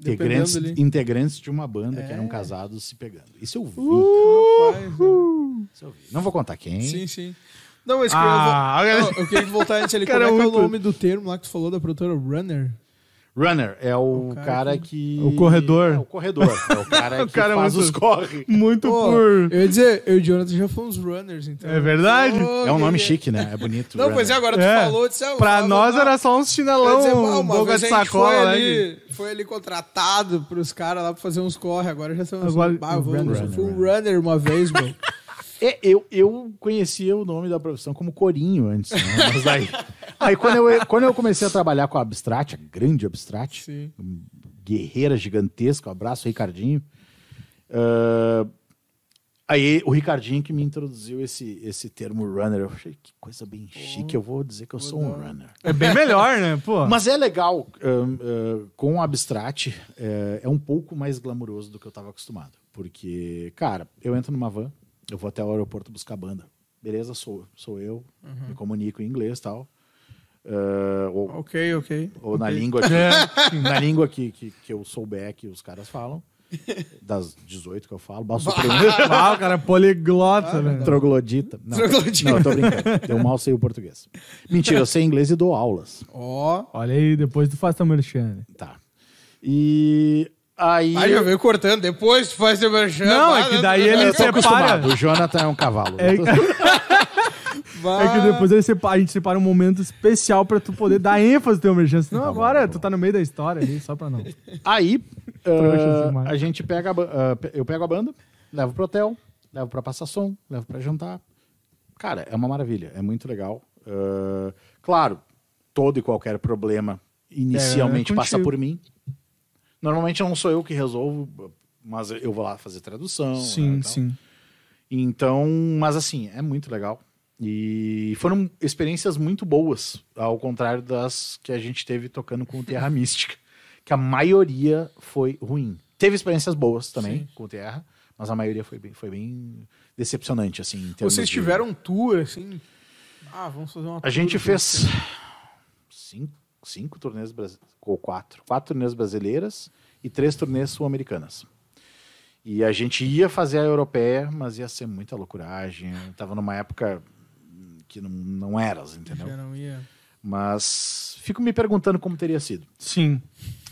Integrantes, integrantes de uma banda que É. eram casados se pegando. Isso eu vi. Rapaz, né? Isso eu vi. Não vou contar quem. Sim, sim. Não, mas que Ah, eu, vou, não, eu queria voltar antes ali. *laughs* Cara, Como é que é o muito- nome do termo lá que tu falou da produtora Runner? Runner é o, O cara cara, que... O corredor. É o corredor. É o *laughs* cara O que cara é faz muito- os corre. Muito Pô, por. Eu ia dizer, eu e o Jonathan já fomos runners, então. É verdade? Pô, É um nome que- chique, né? É bonito. Não, Runner. pois é, agora tu É. falou, eu disse, ah, Pra nós era só uns chinelão, dizer, um boca de sacola, foi né? ali, foi ali contratado pros caras lá pra fazer uns corre, agora já estamos... Agora, ah, eu vou, runner, eu fui um runner uma vez, meu. *laughs* É, eu, eu conhecia o nome da profissão como Corinho antes, né? Mas aí, aí quando, eu, quando eu comecei a trabalhar com a Abstract, a grande Abstract, Sim. guerreira gigantesca, um abraço, Ricardinho. ah, aí o Ricardinho que me introduziu esse, esse termo runner. Eu achei que coisa bem chique, eu vou dizer que eu sou um runner. É bem melhor, né? Pô. *laughs* Mas é legal, ahn, ah, com o Abstract, é, é um pouco mais glamuroso do que eu estava acostumado. Porque, cara, eu entro numa van, eu vou até o aeroporto buscar banda. Beleza, sou, sou eu, me comunico em inglês e tal. Ah, ou Ok, ok. ou na Ok. língua, que, *laughs* É. na língua que, que, que eu souber que os caras falam. Das 18 que eu falo. *laughs* Basta *laughs* Ah, o cara é poliglota, né? troglodita. Não, Troglodita. não, eu tô brincando. Eu mal sei o português. Mentira, eu sei inglês e dou aulas. Ó. Olha aí, depois tu faz teu merchan. Tá. E aí... Aí já veio cortando, depois tu faz teu merchan. Não, é que né? daí Vai, ele eu separa. acostumado. O Jonathan é um cavalo. É, Eu vai. é que depois ele separa- a gente separa um momento especial pra tu poder dar ênfase no teu merchan. Senão Tá bom, agora tá bom. tu tá no meio da história ali, só pra não. Aí, demais. a gente pega a, pe- eu pego a banda, levo pro hotel, levo pra passar som, levo pra jantar. Cara, é uma maravilha, é muito legal. Ah, claro, todo e qualquer problema inicialmente É, passa contigo. por mim. Normalmente não sou eu que resolvo, mas eu vou lá fazer tradução. né, Sim, tal. sim. Então, mas assim, é muito legal. E foram experiências muito boas, ao contrário das que a gente teve tocando com o Terra *laughs* Mística, que a maioria foi ruim. Teve experiências boas também Sim. com o Terra, mas a maioria foi bem, foi bem decepcionante, assim. Vocês de- tiveram um tour, assim... Ah, vamos fazer uma A gente fez cinco, cinco turnês brasileiras, ou quatro. Quatro turnês brasileiras e três turnês sul-americanas. E a gente ia fazer a europeia, mas ia ser muita loucuragem. Tava numa época que não, não eras, entendeu? Já não ia... Mas fico me perguntando como teria sido. Sim.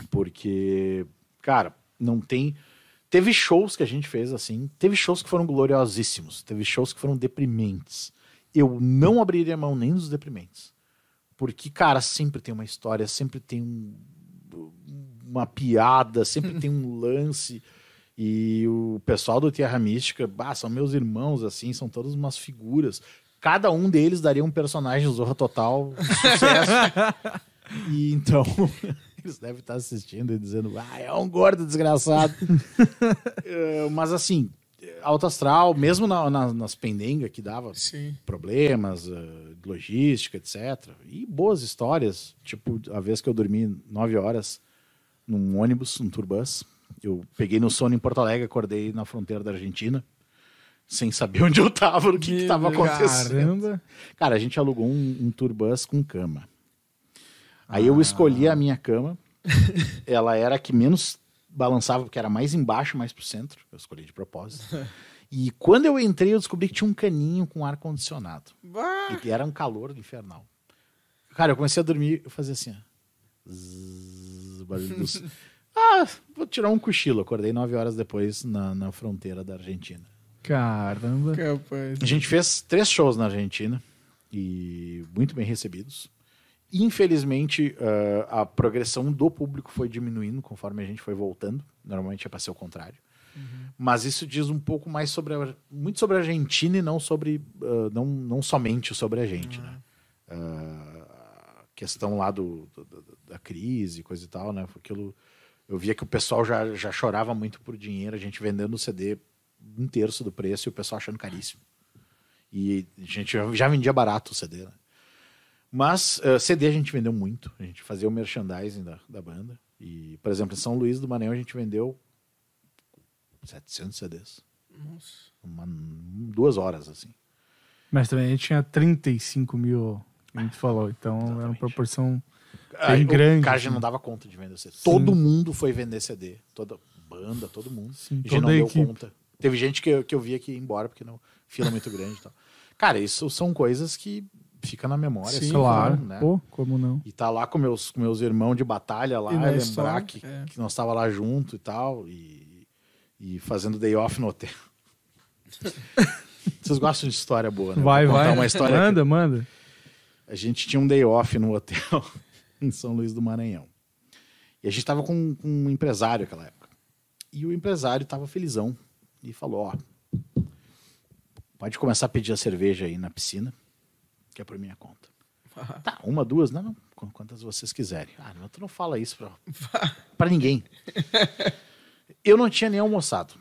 Porque, cara, não tem. Teve shows que a gente fez assim, teve shows que foram gloriosíssimos, teve shows que foram deprimentes. Eu não abriria mão nem dos deprimentes. Porque, cara, sempre tem uma história, sempre tem um- uma piada, sempre tem um *laughs* lance. E o pessoal do Terra Mística, bah, são meus irmãos, assim, são todas umas figuras. Cada um deles daria um personagem Zorra Total sucesso. *laughs* E então, *laughs* eles devem estar assistindo e dizendo, ah, é um gordo desgraçado. *laughs* É, mas assim, alto astral, mesmo na- na- nas pendengas que dava Sim. problemas, eh, logística, etc. E boas histórias, tipo a vez que eu dormi nove horas num ônibus, num turbus. Eu peguei no sono em Porto Alegre, acordei na fronteira da Argentina, sem saber *laughs* onde eu tava, o que Que estava acontecendo. Caramba. Cara, a gente alugou um, um turbus com cama. Aí eu escolhi a minha cama. *laughs* Ela era a que menos balançava, porque era mais embaixo, mais pro centro. Eu escolhi de propósito. *laughs* E quando eu entrei, eu descobri que tinha um caninho com ar-condicionado. E era um calor infernal. Cara, eu comecei a dormir, eu fazia assim, ó. Zzz, barulho dos- Ah, vou tirar um cochilo. Acordei nove horas depois na, na fronteira da Argentina. Caramba. capaz. A gente fez três shows na Argentina e muito bem recebidos. Infelizmente, eh, a progressão do público foi diminuindo conforme a gente foi voltando. Normalmente é para ser o contrário. Mas isso diz um pouco mais sobre a, muito sobre a Argentina e não sobre eh, não, não somente sobre a gente, né? Eh, a questão lá do, do- do- da crise, coisa e tal, né? Foi Aquilo, eu via que o pessoal já, já chorava muito por dinheiro, a gente vendendo o CD um terço do preço e o pessoal achando caríssimo. E a gente já- vendia barato o CD, né? Mas eh, CD a gente vendeu muito. A gente fazia o merchandising da, da banda. E, por exemplo, em São Luís do Maranhão a gente vendeu 700 CDs. Nossa. Uma, duas horas, assim. Mas também a gente tinha 35 mil, que a gente falou. Então era uma Exatamente. proporção. Aí, grande, O cara já assim. não dava conta de vender CD. Todo mundo foi vender CD. Toda banda, todo mundo. Sim, a gente toda não a deu equipe. conta. Teve gente que, eu- que eu via que ia embora porque não fila muito grande e tal. Cara, isso são coisas que ficam na memória. Sim, assim, claro. né? Pô, como não? E tá lá com meus, com meus irmãos de batalha lá, na lembrar história, que, é. que nós tava lá junto e tal, e, e fazendo day off no hotel. *laughs* Vocês gostam de história boa, né? Vai, vai. uma história Manda, manda. que a gente tinha um day off no hotel *laughs* em São Luís do Maranhão. E a gente tava com, com um empresário naquela época. E o empresário tava felizão e falou, ó, pode começar a pedir a cerveja aí na piscina, que é por minha conta. *laughs* Tá, uma, duas, não, não, qu- quantas vocês quiserem. Ah, não, tu não fala isso pra, *laughs* pra ninguém. Eu não tinha nem almoçado.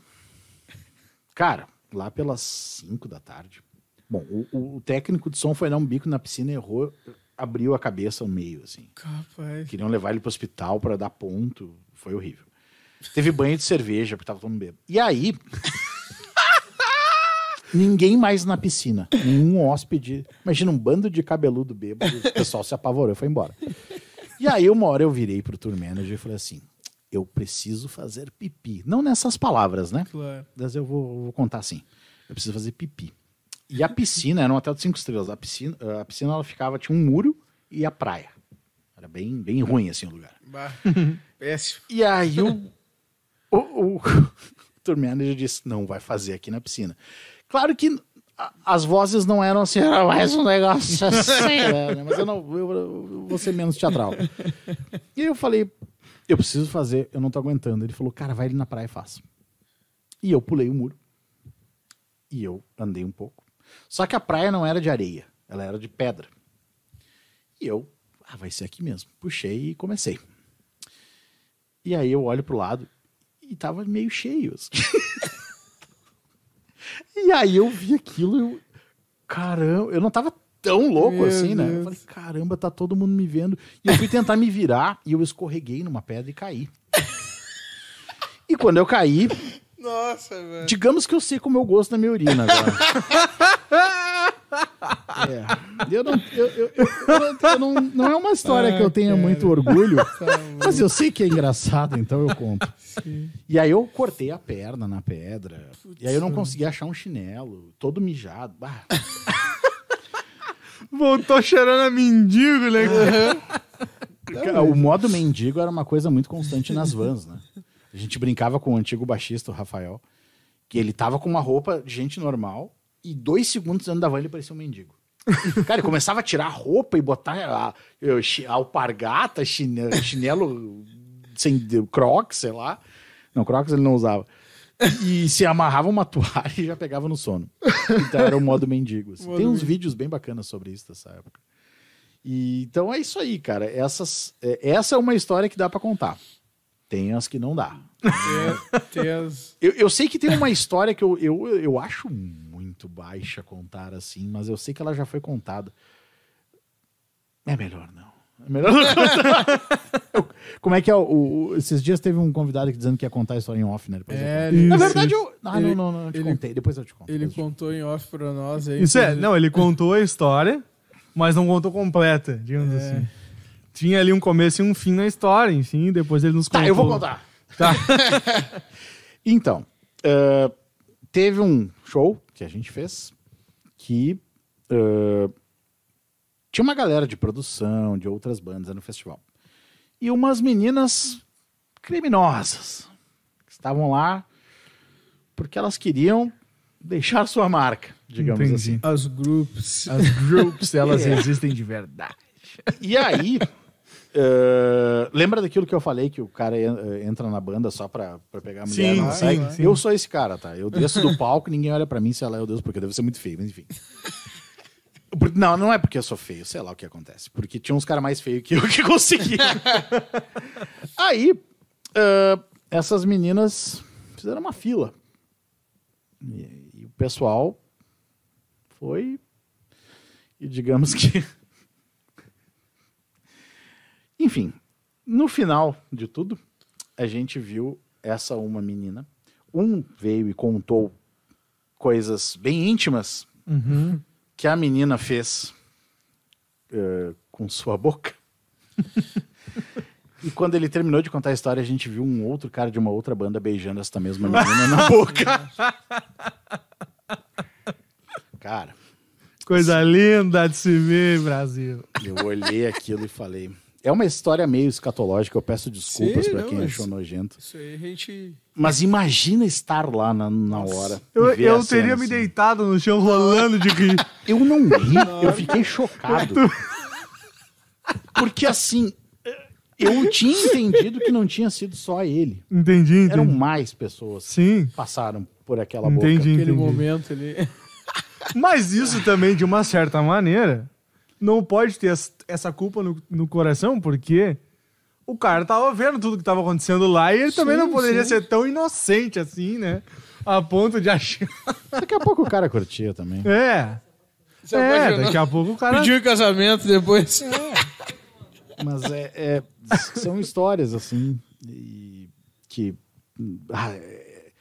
Cara, lá pelas cinco da tarde. Bom, o, o- técnico de som foi dar um bico na piscina, errou, abriu a cabeça ao meio, assim. Capaz. Queriam levar ele pro hospital pra dar ponto. Foi horrível. Teve banho de cerveja, porque tava todo mundo bêbado. E aí. *laughs* ninguém mais na piscina. Nenhum hóspede. Imagina um bando de cabeludo bêbado. O pessoal se apavorou e foi embora. E aí, uma hora eu virei pro tour manager e falei assim: eu preciso fazer pipi. Não nessas palavras, né? Claro. Mas eu vou, vou contar assim. Eu preciso fazer pipi. E a piscina era um hotel de cinco estrelas. A piscina, a piscina ela ficava, tinha um muro e a praia. Era bem, bem ruim assim o lugar. Bah. *laughs* Péssimo. E aí o, tour manager disse: não vai fazer aqui na piscina. Claro que as vozes não eram assim, era mais um negócio assim, *laughs* né? Mas eu não eu, eu vou ser menos teatral. E eu falei: eu preciso fazer, eu não tô aguentando. Ele falou: cara, vai ali na praia e faz. E eu pulei o muro. E eu andei um pouco. Só que a praia não era de areia, ela era de pedra. E eu, ah, vai ser aqui mesmo. Puxei e comecei. E aí eu olho pro lado e tava meio cheio. *laughs* e aí eu vi aquilo, eu, caramba, eu não tava tão louco Meu assim, né? Eu falei, caramba, tá todo mundo me vendo. E eu fui tentar me virar e eu escorreguei numa pedra e caí. E quando eu caí, Nossa, velho. digamos que eu sei como eu gosto da minha urina agora. *laughs* É. Eu não, eu, eu, eu, não, não, é uma história que eu tenha cara. muito orgulho, *laughs* Tá mas eu sei que é engraçado, então eu conto. E aí eu cortei a perna na pedra. e aí eu não conseguia achar um chinelo, todo mijado. Bah, *laughs* Voltou cheirando a mendigo, né? Cara, o modo mendigo era uma coisa muito constante nas vans, né? A gente brincava com o antigo baixista, o Rafael, que ele tava com uma roupa de gente normal e dois segundos dentro da van ele parecia um mendigo. *laughs* Cara, ele começava a tirar a roupa e botar a, a, alpargata, chine- chinelo *laughs* sem crocs, sei lá. Não, crocs ele não usava. E se amarrava uma *laughs* toalha e já pegava no sono. Então era o modo mendigo. assim. Tem uns vídeos bem bacanas sobre isso dessa época. E, então é isso aí, cara. Essas, é- essa é uma história que dá pra contar. Tem as que não dá. Tem, tem as... Eu, eu sei que tem uma história que eu, eu, eu acho muito baixa contar assim, mas eu sei que ela já foi contada. É melhor não. É melhor não *laughs* contar. Eu- Como é que é? O, o- esses dias teve um convidado aqui dizendo que ia contar a história em off, né? Depois eu É, ele- Na verdade, eu. Ah, ele- não, não, não, eu te ele- contei. Depois eu te conto. Ele eu contou em off pra nós aí. Isso é, quando- não, ele contou a história, mas não contou completa, digamos É. assim. Tinha ali um começo e um fim na história, enfim, depois ele nos contou. Tá, eu vou contar. Tá. *laughs* Então, eh, teve um show que a gente fez que uh, tinha uma galera de produção, de outras bandas no festival. E umas meninas criminosas que estavam lá porque elas queriam deixar sua marca, digamos Entendi. assim. As groups. As groups, elas *laughs* existem de verdade. E aí, uh, lembra daquilo que eu falei que o cara en- entra na banda só pra, pra pegar a mulher? Sim, não sim, sim. Eu sou esse cara, tá? Eu desço do palco, ninguém olha pra mim, sei lá, eu Deus, porque deve ser muito feio, mas enfim. Não, não é porque eu sou feio, sei lá o que acontece. Porque tinha uns caras mais feios que eu que conseguiam. *laughs* Aí, ah, essas meninas fizeram uma fila. E, e o pessoal foi. E digamos que. Enfim, no final de tudo, a gente viu essa uma menina. Um veio e contou coisas bem íntimas Uhum. que a menina fez eh, com sua *laughs* boca. e quando ele terminou de contar a história, a gente viu um outro cara de uma outra banda beijando essa mesma menina na boca. cara, Coisa linda de se ver, Brasil. eu olhei aquilo e falei. É uma história meio escatológica, eu peço desculpas Sim, pra não, quem achou nojento. Isso aí a gente. Mas imagina estar lá na, na hora. Eu, eu teria me assim. deitado no chão rolando de rir. *laughs* Eu não ri, eu fiquei chocado. Porque assim, eu tinha entendido que não tinha sido só ele. Entendi, entendi. Eram mais pessoas que Sim, passaram por aquela entendi, Aquele entendi. momento ali. Mas isso também, de uma certa maneira, não pode ter es- essa culpa no, no coração, porque o cara tava vendo tudo que tava acontecendo lá e ele também não Sim, poderia sim. ser tão inocente assim, né? A ponto de achar. Daqui a pouco o cara curtia também. É. Se É, apaixonou. daqui a pouco o cara. Pediu em casamento depois. Mas é, é- são histórias assim e que ah, é,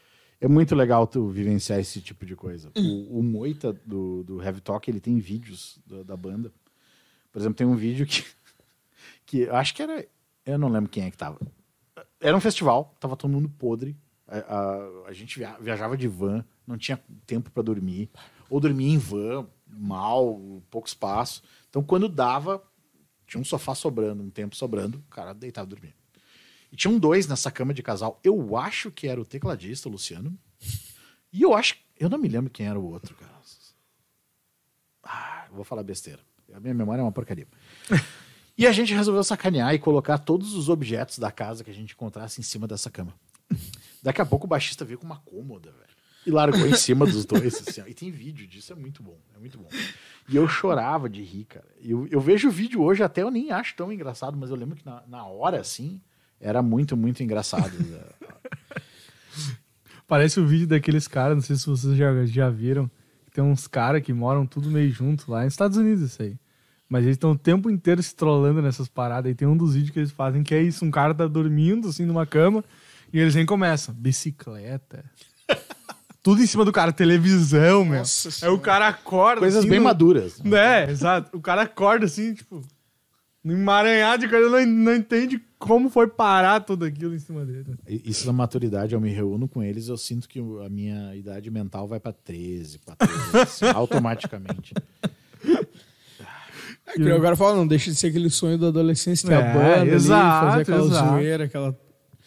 é muito legal tu vivenciar esse tipo de coisa. O, o Moita do, do Heavy Talk ele tem vídeos da, da banda. Por exemplo, tem um vídeo que *laughs* que eu acho que era eu não lembro quem é que tava. Era um festival, tava todo mundo podre. A, a- a gente via- viajava de van, não tinha tempo para dormir, ou dormia em van, mal, pouco espaço. Então, quando dava, tinha um sofá sobrando, um tempo sobrando, o cara deitava dormir. E tinham dois nessa cama de casal. Eu acho que era o tecladista, o Luciano. E eu acho. Eu não me lembro quem era o outro, cara. Ah, vou falar besteira. A minha memória é uma porcaria. E a gente resolveu sacanear e colocar todos os objetos da casa que a gente encontrasse em cima dessa cama. Daqui a pouco o baixista veio com uma cômoda, velho. E largou em cima dos dois. Assim, e tem vídeo disso, é muito bom. É muito bom. E eu chorava de rir, cara. Eu, eu vejo o vídeo hoje, até eu nem acho tão engraçado, mas eu lembro que na, na hora, assim, era muito, muito engraçado. Parece o vídeo daqueles caras, não sei se vocês já, já viram. Tem uns caras que moram tudo meio junto lá, nos Estados Unidos isso aí. Mas eles estão o tempo inteiro se trollando nessas paradas. E tem um dos vídeos que eles fazem que é isso: um cara tá dormindo assim numa cama e eles nem começam. Bicicleta. *laughs* tudo em cima do cara, televisão, meu. Nossa Aí o cara acorda. Coisas assim, bem no- maduras. É, exato. O cara acorda assim, tipo, no emaranhado de coisa, não, não entende como foi parar tudo aquilo em cima dele. Isso da maturidade, eu me reúno com eles, eu sinto que a minha idade mental vai pra 13, 14, assim, *laughs* automaticamente. É que eu agora falo, não deixa de ser aquele sonho da adolescência, ter É, a banda exato, ali, fazer aquela exato. zoeira, aquela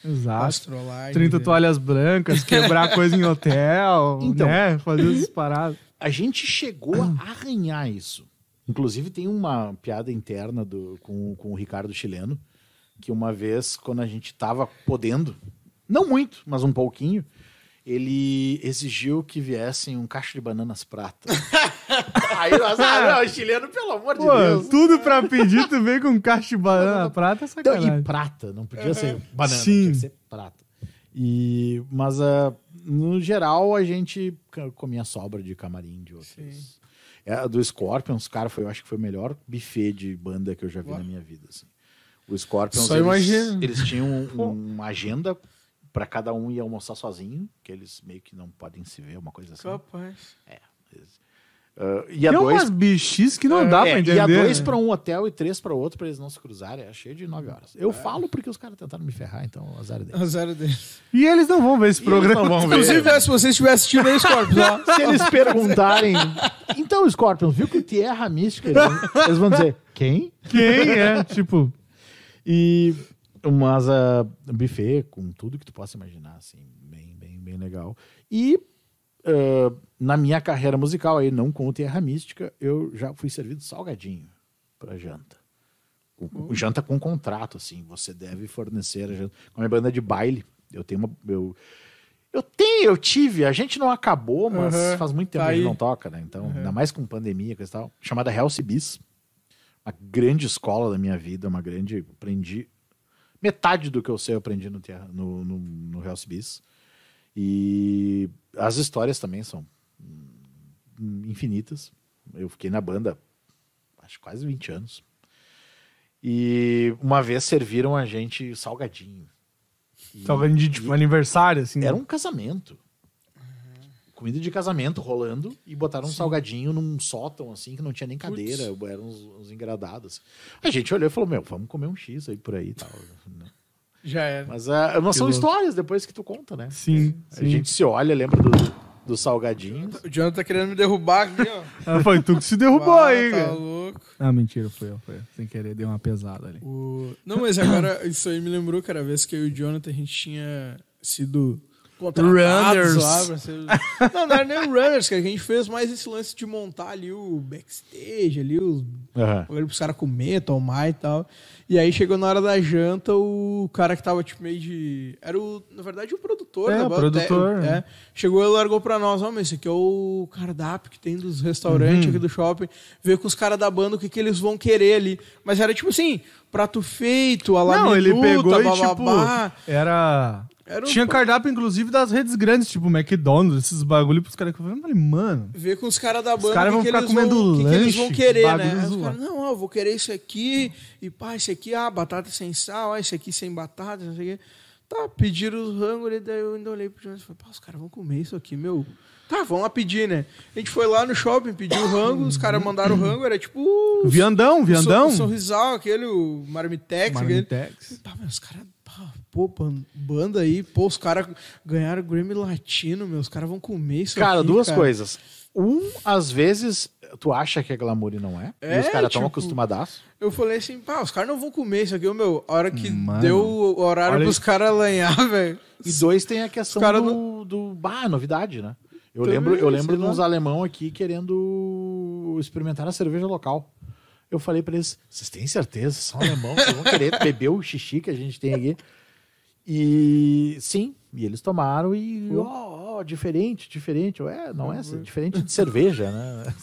Exato. astrolagem. 30 toalhas brancas, quebrar *laughs* coisa em hotel, Então. né? Fazer essas paradas. A gente chegou a arranhar isso. Inclusive, tem uma piada interna do, com, com o Ricardo Chileno, que uma vez, quando a gente tava podendo, não muito, mas um pouquinho, ele exigiu que viessem um cacho de bananas prata. *laughs* Aí nós, ah, não, chileno, pelo amor de Pô, Deus. tudo pra pedir, tu vem com caixa de banana prata, é Então, sacanagem. e prata, não podia ser banana, Sim. tinha que ser prata. E, mas, ah, no geral, a gente comia sobra de camarim de outros. É, a do Scorpions, cara, foi, eu acho que foi o melhor buffet de banda que eu já vi na minha vida. Assim. O Scorpions, Só eles, imagina. eles tinham um- uma agenda para cada um ir almoçar sozinho, que eles meio que não podem se ver, uma coisa assim. Capaz. É. eles- Ah, e a Tem dois umas bichis que não dá pra é, entender. e a dois né? pra um hotel e três pra outro pra eles não se cruzarem. É cheio de nove horas. Eu falo porque os caras tentaram me ferrar, então azar deles. A zero deles. E eles não vão ver esse E programa. não vão ver. Inclusive, se você estiver assistindo aí, Scorpions, *laughs* ó. Se eles perguntarem. Então, Scorpions, viu que Terra Mística? Eles vão dizer, quem? Quem é? Tipo, E umas uh, buffet com tudo que tu possa imaginar, assim, bem, bem, bem legal. E ah, na minha carreira musical aí, não com o Terra Mística, eu já fui servido salgadinho pra janta. Com- com- Janta com contrato, assim, você deve fornecer a janta. Com a minha banda de baile, eu tenho uma. Eu, eu tenho, eu tive, a gente não acabou, mas Aham, faz muito tempo tá que a gente não toca, né? Então, ainda mais com pandemia, coisa e tal, chamada Healthy Bis uma grande escola da minha vida, uma grande. Aprendi. Metade do que eu sei eu aprendi no, terra- no, no, no House Bis. E as histórias também são hum, infinitas. Eu fiquei na banda, acho quase 20 anos. E uma vez serviram a gente salgadinho. E salgadinho de tipo, aniversário, assim. Era um casamento. Comida de casamento rolando e botaram um salgadinho num sótão assim que não tinha nem cadeira, eram uns, uns engradados. A gente olhou e falou: Meu, vamos comer um X aí por aí e tal. *laughs* Já era. Mas ah, não são histórias depois que tu conta, né? Sim, A sim. gente se olha, lembra do, do salgadinho. O Jonathan tá querendo me derrubar aqui, ó. *laughs* Ah, foi tu que se derrubou Ah, aí, tá cara. louco. Ah, mentira, foi eu, foi eu. Sem querer, deu uma pesada ali. O- Não, mas agora isso aí me lembrou que era a vez que eu e o Jonathan a gente tinha sido Runners. lá. *laughs* Não, não era nem o Runners, cara, que a gente fez mais esse lance de montar ali o backstage, ali os bagulho pros caras comer, tomar e tal. E aí chegou na hora da janta, o cara que tava tipo meio de. Era o, na verdade, o produtor É, da o banda, produtor, é, né? Chegou e largou pra nós, ó, mas esse aqui é o cardápio que tem dos restaurantes Uhum. aqui do shopping. Ver com os caras da banda o que, que eles vão querer ali. Mas era tipo assim, prato feito, a la Não, ele pegou e, bababá. tipo, era... Era Tinha cardápio, inclusive, das redes grandes, tipo McDonald's, esses bagulho pros caras que eu falei, mano... ver com os caras da banda caras o vão que, ficar comendo vão, o que, que eles vão lanche, querer, né? Os caras, não, ó, eu vou querer isso aqui, e pá, esse aqui, ah, batata sem sal, ah, esse aqui sem batata, não sei o quê. Tá, pediram os rangos ali, daí eu ainda olhei pro Jonas e falei, pá, os caras vão comer isso aqui, meu. Tá, vamos lá pedir, né? A gente foi lá no shopping, pediu o rango, os caras mandaram o rango, era tipo... o Viandão, viandão. O sorrisal, aquele, o Marmitex, aquele. Marmitex. Pá, mas os caras, pô, ban- banda aí, pô, os caras ganharam o Grammy Latino, meu, os caras vão comer isso Cara, aqui, duas cara. coisas. Um, às vezes, tu acha que é glamour e não é. e É, os caras estão tipo, acostumadaços. Eu falei assim, pá, os caras não vão comer isso aqui, meu. A hora que Mano, deu o horário olha pros caras lanhar, *laughs* velho. E dois, tem a questão cara do, do. Bah, novidade, né? Eu Também, lembro, eu lembro sei de uns alemão aqui querendo experimentar a cerveja local. Eu falei pra eles: vocês têm certeza? São alemão, vocês vão querer beber o xixi que a gente tem aqui. E sim, e eles tomaram e, ó, ó, diferente, diferente. Ué, não é diferente de cerveja, né?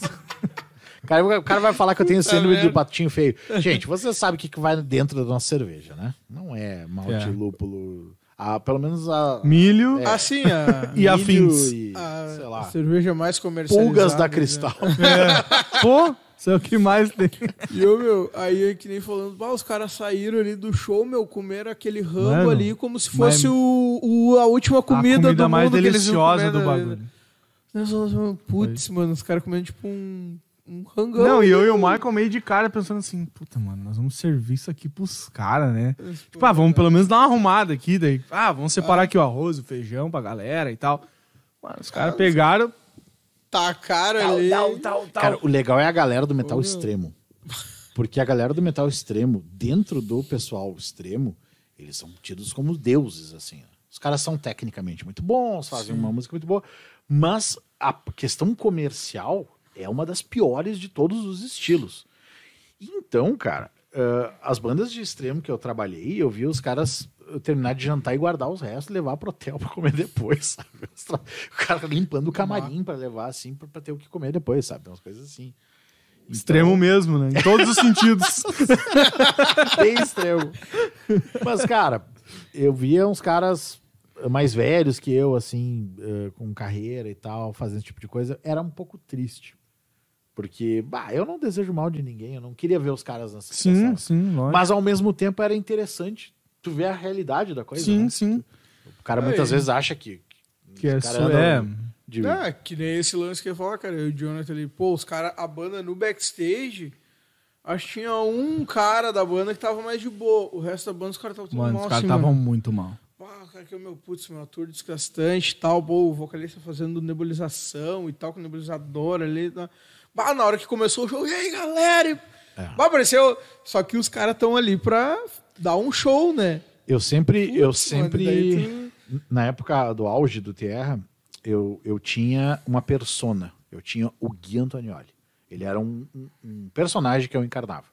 O *laughs* cara, o cara vai falar que eu tenho síndrome do patinho feio. Gente, você sabe o que, que vai dentro da nossa cerveja, né? Não é malte É. lúpulo. Ah, pelo menos a. Milho. É. Assim, a, *laughs* E afins. e, a sei lá, cerveja mais comercializada. pulgas da né? cristal. Pô, isso é o que mais tem. E eu, meu, aí que nem falando, os caras saíram ali do show, meu, comeram aquele rango Mano, ali como se fosse o, o- a última comida, a comida do mais mundo que eles iam deliciosa do vida. bagulho. Nós Putz, mano, os caras comendo tipo um, um rangão. Não, e eu e o mano. Michael meio de cara pensando assim, puta, mano, nós vamos servir isso aqui pros caras, né? Tipo, ah, vamos pelo menos dar uma arrumada aqui, daí, ah, vamos separar aqui o arroz, o feijão pra galera e tal. Mano, os caras pegaram... Tacaram ali. Cara, o legal é a galera do metal meu. extremo. Porque a galera do metal extremo, dentro do pessoal extremo, eles são tidos como deuses, assim. né? Os caras são tecnicamente muito bons, fazem uma música muito boa, mas a questão comercial é uma das piores de todos os estilos. Então, cara, eh, as bandas de extremo que eu trabalhei, eu vi os caras eh, terminar de jantar e guardar os restos e levar pro hotel *laughs* pra comer depois, sabe? O cara limpando o camarim pra levar, assim, pra, pra ter o que comer depois, sabe? Umas coisas assim. Extremo mesmo, né? Em todos os sentidos. *laughs* bem extremo. Mas, cara, eu via uns caras mais velhos que eu, assim, eh, com carreira e tal, fazendo esse tipo de coisa. Era um pouco triste. Porque, bah, eu não desejo mal de ninguém, eu não queria ver os caras nessa Sim, situação. sim, lógico. Mas, ao mesmo tempo, era interessante tu ver a realidade da coisa, sim, né? sim. O cara É, muitas vezes acha que... Que é, os caras só, é De... É, que nem esse lance que eu ia falar, cara. Eu e o Jonathan ali, pô, os caras, a banda no backstage, acho que tinha um cara da banda que tava mais de boa. O resto da banda, os caras estavam tudo Mano, mal os caras assim, estavam mano. muito mal. Pá, cara, que é o meu putz, meu ator desgastante e tal, pô, o vocalista fazendo nebulização e tal, com nebulizador ali. Tá. Bah, na hora que começou o show, e aí, galera? E... É. Bah, apareceu. Só que os caras estão ali pra dar um show, né? Eu sempre, eu Putz, mano, sempre, daí na época do auge do Terra, eu, eu tinha uma persona. Eu tinha o Gui Antonioli. Ele era um, um- um personagem que eu encarnava.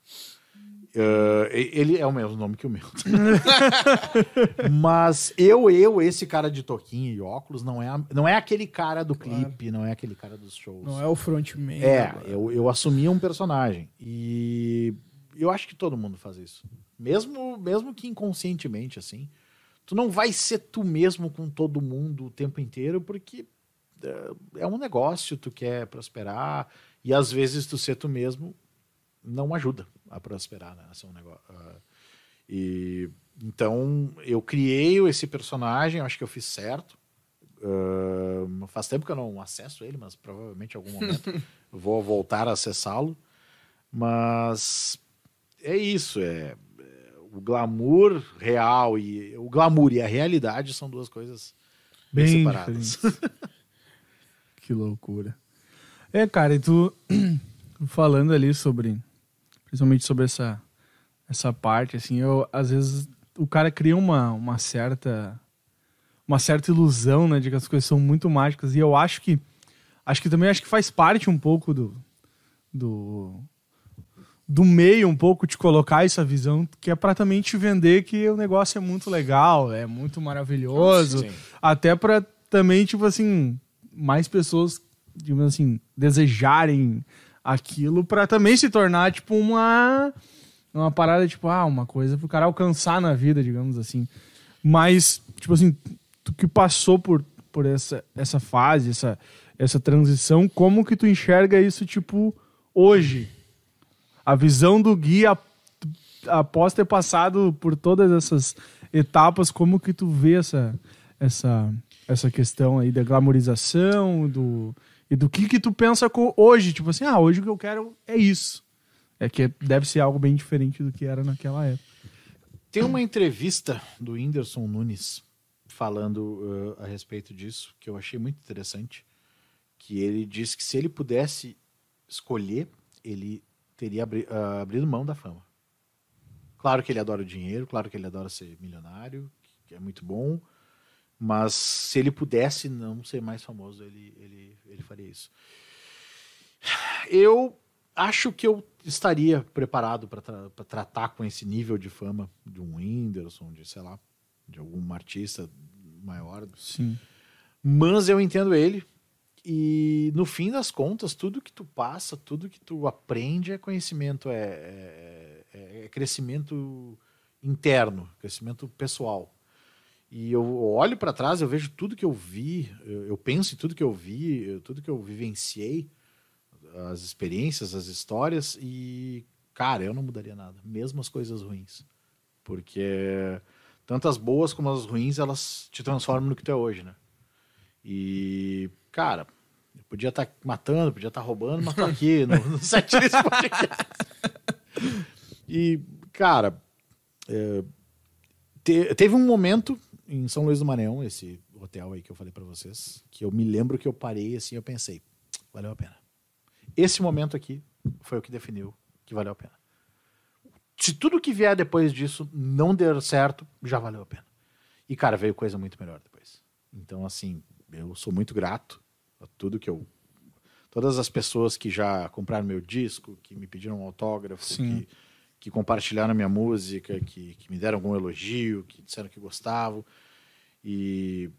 E- ele é o mesmo nome que o meu. *laughs* Mas eu, eu, esse cara de toquinha e óculos, não é, a- não é aquele cara do clipe, não é aquele cara dos shows. Não é o frontman. É, agora. eu, eu assumia um personagem. E eu acho que todo mundo faz isso. Mesmo, mesmo que inconscientemente, assim. Tu não vai ser tu mesmo com todo mundo o tempo inteiro, porque é, é um negócio, tu quer prosperar. E às vezes tu ser tu mesmo não ajuda a prosperar, né? a ser um negócio. ah, e então eu criei esse personagem, acho que eu fiz certo. Ah, faz tempo que eu não acesso ele, mas provavelmente em algum momento *laughs* vou voltar a acessá-lo. Mas é isso, é, é o glamour real e o glamour e a realidade são duas coisas bem, Bem separadas. *laughs* que loucura. É, cara, e tu *clears throat* falando ali sobre, principalmente sobre essa, essa parte, assim, eu, às vezes o cara cria uma, uma certa uma certa ilusão, né, de que as coisas são muito mágicas e eu acho que acho que também acho que faz parte um pouco do do do meio um pouco de colocar essa visão que é pra também te vender que o negócio é muito legal, é muito maravilhoso, Sim. até pra também tipo assim, mais pessoas, digamos assim, desejarem aquilo pra também se tornar tipo uma uma parada tipo, ah, uma coisa pro cara alcançar na vida, digamos assim. Mas tipo assim, tu que passou por por essa essa fase, essa essa transição, como que tu enxerga isso tipo hoje? A visão do guia após ter passado por todas essas etapas, como que tu vê essa essa essa questão aí da glamorização do e do que que tu pensa hoje, tipo assim, ah, hoje o que eu quero é isso. É que deve ser algo bem diferente do que era naquela época. Tem uma entrevista do Whindersson Nunes falando uh, a respeito disso, que eu achei muito interessante, que ele disse que se ele pudesse escolher, ele teria abri ah, abrido mão da fama. Claro que ele adora o dinheiro, claro que ele adora ser milionário, que é muito bom, mas se ele pudesse não ser mais famoso, ele, ele, ele faria isso. Eu acho que eu estaria preparado para tratar com esse nível de fama de um Whindersson, de sei lá, de algum artista maior. Sim. Mas eu entendo ele. E no fim das contas, tudo que tu passa, tudo que tu aprende é conhecimento, é, é, é- é crescimento interno, crescimento pessoal. E eu olho para trás, eu vejo tudo que eu vi, eu, penso em tudo que eu vi, tudo que eu vivenciei, as experiências, as histórias, e, cara, eu não mudaria nada, mesmo as coisas ruins. Porque tanto as boas como as ruins, elas te transformam no que tu é hoje, né? E, cara, eu podia estar matando, podia estar roubando, mas tô aqui no, no. *laughs* E, cara, é, te- teve um momento em São Luís do Maranhão, esse hotel aí que eu falei pra vocês, que eu me lembro que eu parei assim, eu pensei, valeu a pena. Esse momento aqui foi o que definiu que valeu a pena. Se tudo que vier depois disso não der certo, já valeu a pena. E, cara, veio coisa muito melhor depois. Então, assim, eu sou muito grato a tudo que eu. Todas as pessoas que já compraram meu disco, que me pediram um autógrafo, Sim. que, que compartilharam minha música, que, que me deram algum elogio, que disseram que gostavam. E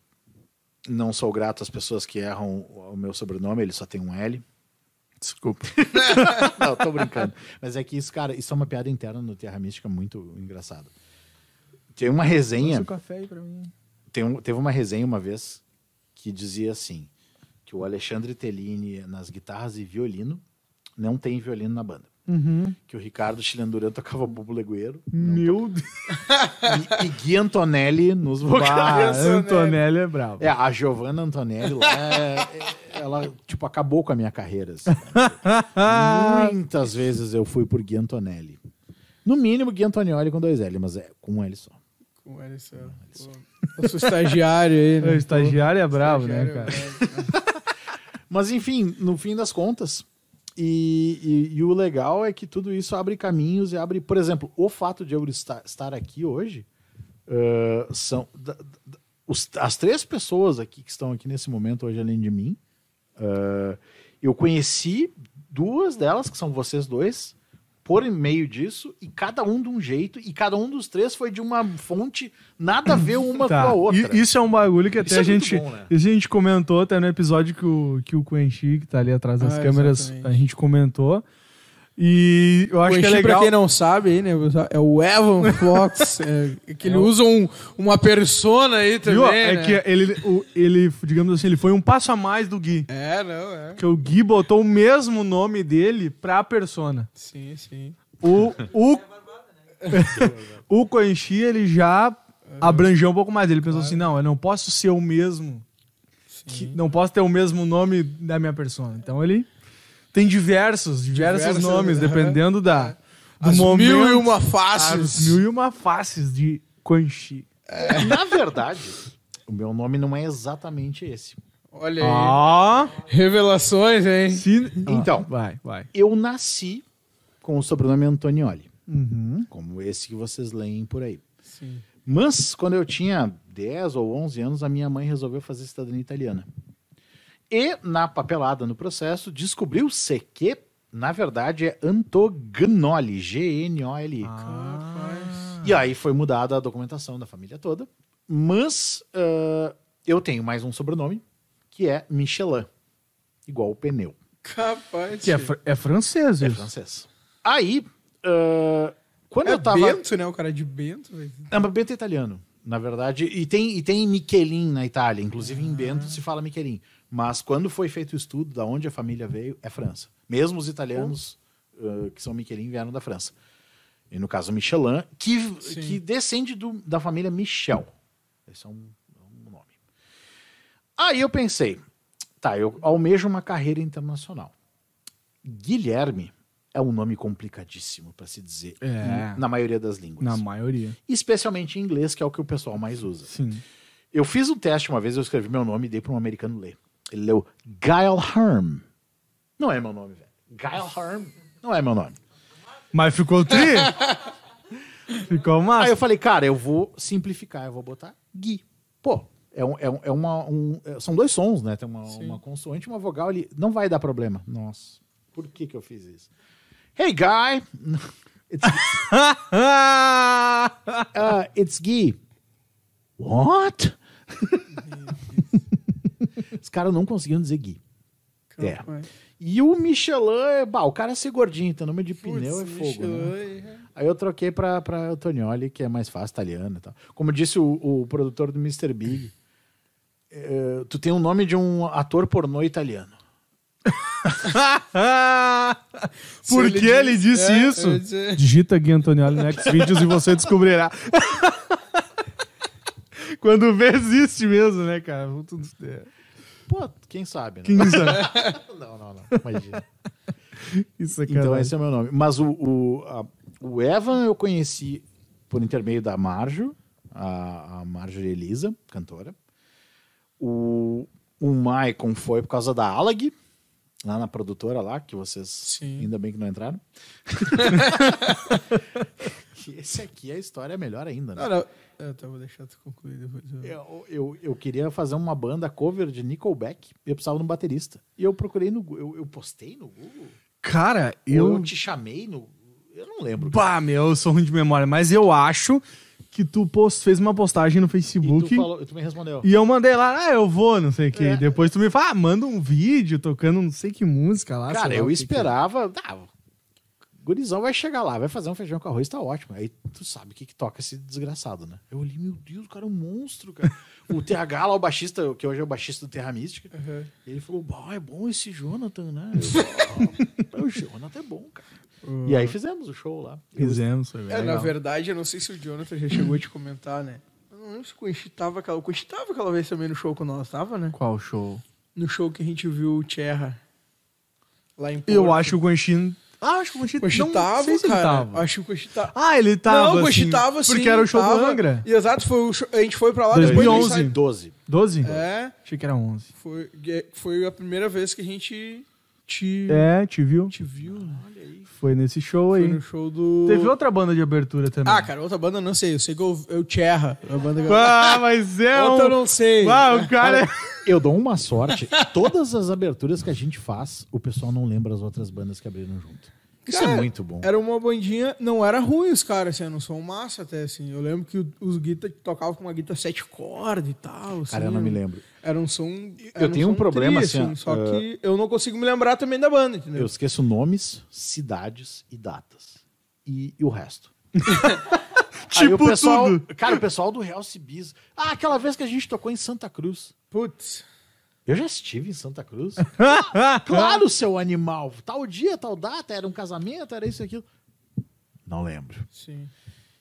não sou grato às pessoas que erram o meu sobrenome, ele só tem um L. Desculpa. *laughs* Não, tô brincando. Mas é que isso, cara, isso é uma piada interna no Terra Mística muito engraçada. Tem uma resenha. O café aí pra mim. Tem um- teve uma resenha uma vez que dizia assim: que o Alexandre Tellini nas guitarras e violino não tem violino na banda. que o Ricardo Chilandurão tocava Bobo Legueiro. Meu Deus. E, e Gui Antonelli nos vocais. Antonelli. É bravo. É, a Giovanna Antonelli lá, é- é- ela, tipo, acabou com a minha carreira. assim. Muitas vezes eu fui por Gui Antonelli. No mínimo, Gui Antonioli com dois L, mas é com um L só. Com só. Pô, Eu sou estagiário aí, né? O estagiário é bravo, né, Estagiário é cara? bravo. *laughs* Mas enfim, no fim das contas, e, e- e o legal é que tudo isso abre caminhos e abre, por exemplo, o fato de eu estar, estar aqui hoje eh, são da- da- os- as três pessoas aqui que estão aqui nesse momento hoje, além de mim. eh, eu conheci duas delas, que são vocês dois, por meio disso, e cada um de um jeito, e cada um dos três foi de uma fonte nada a ver uma *clears throat* Tá, com a outra. e- Isso é um bagulho que até é a gente. bom, né? Isso a gente comentou até no episódio que o, que o Quenchi, que tá ali atrás das Ah, câmeras, exatamente. a gente comentou. E eu acho o que é legal. pra quem não sabe aí, né? É o Evan Fox. *laughs* é, que ele É usa um- uma persona aí também. Viu? né? É que ele, o- ele, digamos assim, ele foi um passo a mais do Gui. É, não, é. Que o Gui botou o mesmo nome dele pra persona. Sim, sim. O, o, *laughs* o Quenchi, ele já abrangeu um pouco mais. Ele pensou assim: não, eu não posso ser o mesmo. que- não posso ter o mesmo nome da minha persona. Então ele tem diversos, diversos Diversos, nomes, aham. dependendo da, do As momento. mil e uma As faces. mil e uma faces de Quenchi. Na verdade, o meu nome não é exatamente esse. Olha aí. Ah, Revelações, hein? se- Então. Ah, vai, vai. Eu nasci com o sobrenome Antonioli, Uhum. como esse que vocês leem por aí. Sim. Mas, quando eu tinha 10 ou 11 anos, a minha mãe resolveu fazer cidadania italiana. E, na papelada, no processo, descobriu-se que, na verdade, é Antognoli, G-N-O-L-I. Ah. E aí foi mudada a documentação da família toda. Mas ah, eu tenho mais um sobrenome, que é Michelin. Igual o pneu. Capaz. Que é, fr- é francês, É isso. francês. Aí, ah, quando É eu tava. Bento, né? O cara de Bento. velho. É, mas Bento é italiano, na verdade. E tem, e tem Michelin na Itália. Inclusive em Bento se fala Michelin. Mas quando foi feito o estudo da onde a família veio, é França. Mesmo os italianos ah, que são Michelin vieram da França. E no caso Michelin, que, Sim. que descende do- da família Michel. Esse é um, um nome. Aí eu pensei, tá, eu almejo uma carreira internacional. Guilherme é um nome complicadíssimo para se dizer É. na maioria das línguas Na maioria. especialmente em inglês, que é o que o pessoal mais usa. Sim. Eu fiz um teste uma vez, eu escrevi meu nome e dei para um americano ler. Ele leu Guile Herm. Não é meu nome, velho. Guile Herm não é meu nome. Mas ficou tri? *laughs* ficou Aí massa. eu falei, cara, eu vou simplificar, eu vou botar Gui. Pô, é, um, é, um- é uma. um- é- são dois sons, né? Tem uma, Sim. uma consoante e uma vogal ali. Não vai dar problema. Nossa, por que que eu fiz isso? Hey, guy! *laughs* It's, *laughs* uh, it's Gui. What? *laughs* Os caras não conseguiam dizer Gui. É. E o Michelin, é, bah, o cara é ser gordinho, tem nome de Putz, pneu é fogo, né? Michelin, Aí eu troquei pra, pra Antonioli, que é mais fácil, italiano e tal. Como disse o, o produtor do Mr. Big, eh, tu tem o nome de um ator pornô italiano. *laughs* Por ele que ele diz- disse é, isso? Digita Gui Antonioli no Xvideos e você descobrirá. *laughs* Quando vê, existe mesmo, né, cara? É. Pô, quem sabe, né? 15 anos. *laughs* Não, não, não. Imagina. Isso é Então esse é o meu nome. Mas o, o, a- o Evan eu conheci por intermeio da Marjo, a, a Marjorie Elisa, cantora. O, o Maicon foi por causa da Alag, lá na produtora lá, que vocês Sim. ainda bem que não entraram. *laughs* Esse aqui a história é melhor ainda, né? Não, não. Eu tá, vou deixar tu concluir depois. eu- Eu, eu, eu queria fazer uma banda cover de Nickelback e eu precisava de um baterista. E eu procurei no eu, eu postei no Google. Cara, Eu, eu. te chamei no. Eu não lembro. Bah, meu, eu sou ruim de memória, mas eu acho que tu post... fez uma postagem no E Facebook tu, falou, tu me respondeu. e eu mandei lá, ah, eu vou, não sei o que. É. Depois tu me fala, ah, manda um vídeo tocando não sei que música lá. Cara, eu que que é. esperava. Ah, gurizão vai chegar lá, vai fazer um feijão com arroz, tá ótimo. Aí tu sabe o que, que toca esse desgraçado, né? Eu olhei, meu Deus, o cara é um monstro, cara. o TH lá, o baixista, que hoje é o baixista do Terra Mística, Uhum. ele falou, é bom esse Jonathan, né? Eu, "Ah, o Jonathan é bom, cara. E aí fizemos o show lá. Fizemos, foi bem É, na verdade, eu não sei se o Jonathan já chegou a te comentar, né? Eu não lembro se o Quenchi tava aquela. O Quenchi tava aquela vez também no show com nós, tava, né? Qual show? No show que a gente viu o Tcherra. Lá em Porto. Eu acho que o Guanchin... Ah, acho que o O Quenchi não tava, sei se ele cara. tava. Acho que o Quenchi tava. Ah, ele tava, não, o assim, tava sim. Porque era o show do tava. Angra. E Exato, foi o show- a gente foi pra lá depois 2011. a gente 12. 12? saiu- É, Achei que era 11. foi, foi a primeira vez que a gente te, É, te viu? te viu. né? Foi nesse show Foi aí. no show do. Teve outra banda de abertura também. Ah, cara, outra banda eu não sei. Eu sei que eu, eu Tcherra. A banda que eu... Ah, mas é Outra eu um... não sei. Ah, o cara é... Eu dou uma sorte. Todas as aberturas que a gente faz, o pessoal não lembra as outras bandas que abriram junto. Isso Cara, é muito bom. Era uma bandinha, não era ruim os caras, assim, não são massa até, assim. Eu lembro que os guitar tocavam com uma guitarra sete cordas e tal. Assim, Cara, eu não me lembro. Era um som. era tenho um som problema, tri, assim, ó, Só uh, que eu não consigo me lembrar também da banda, entendeu? Eu esqueço nomes, cidades e datas. E, e o resto. *laughs* Tipo o pessoal, tudo. Cara, o pessoal do Real Cibiz. Ah, aquela vez que a gente tocou em Santa Cruz. Putz. Eu já estive em Santa Cruz. *laughs* claro, seu animal. Tal dia, tal data, era um casamento, era isso e aquilo. Não lembro. Sim.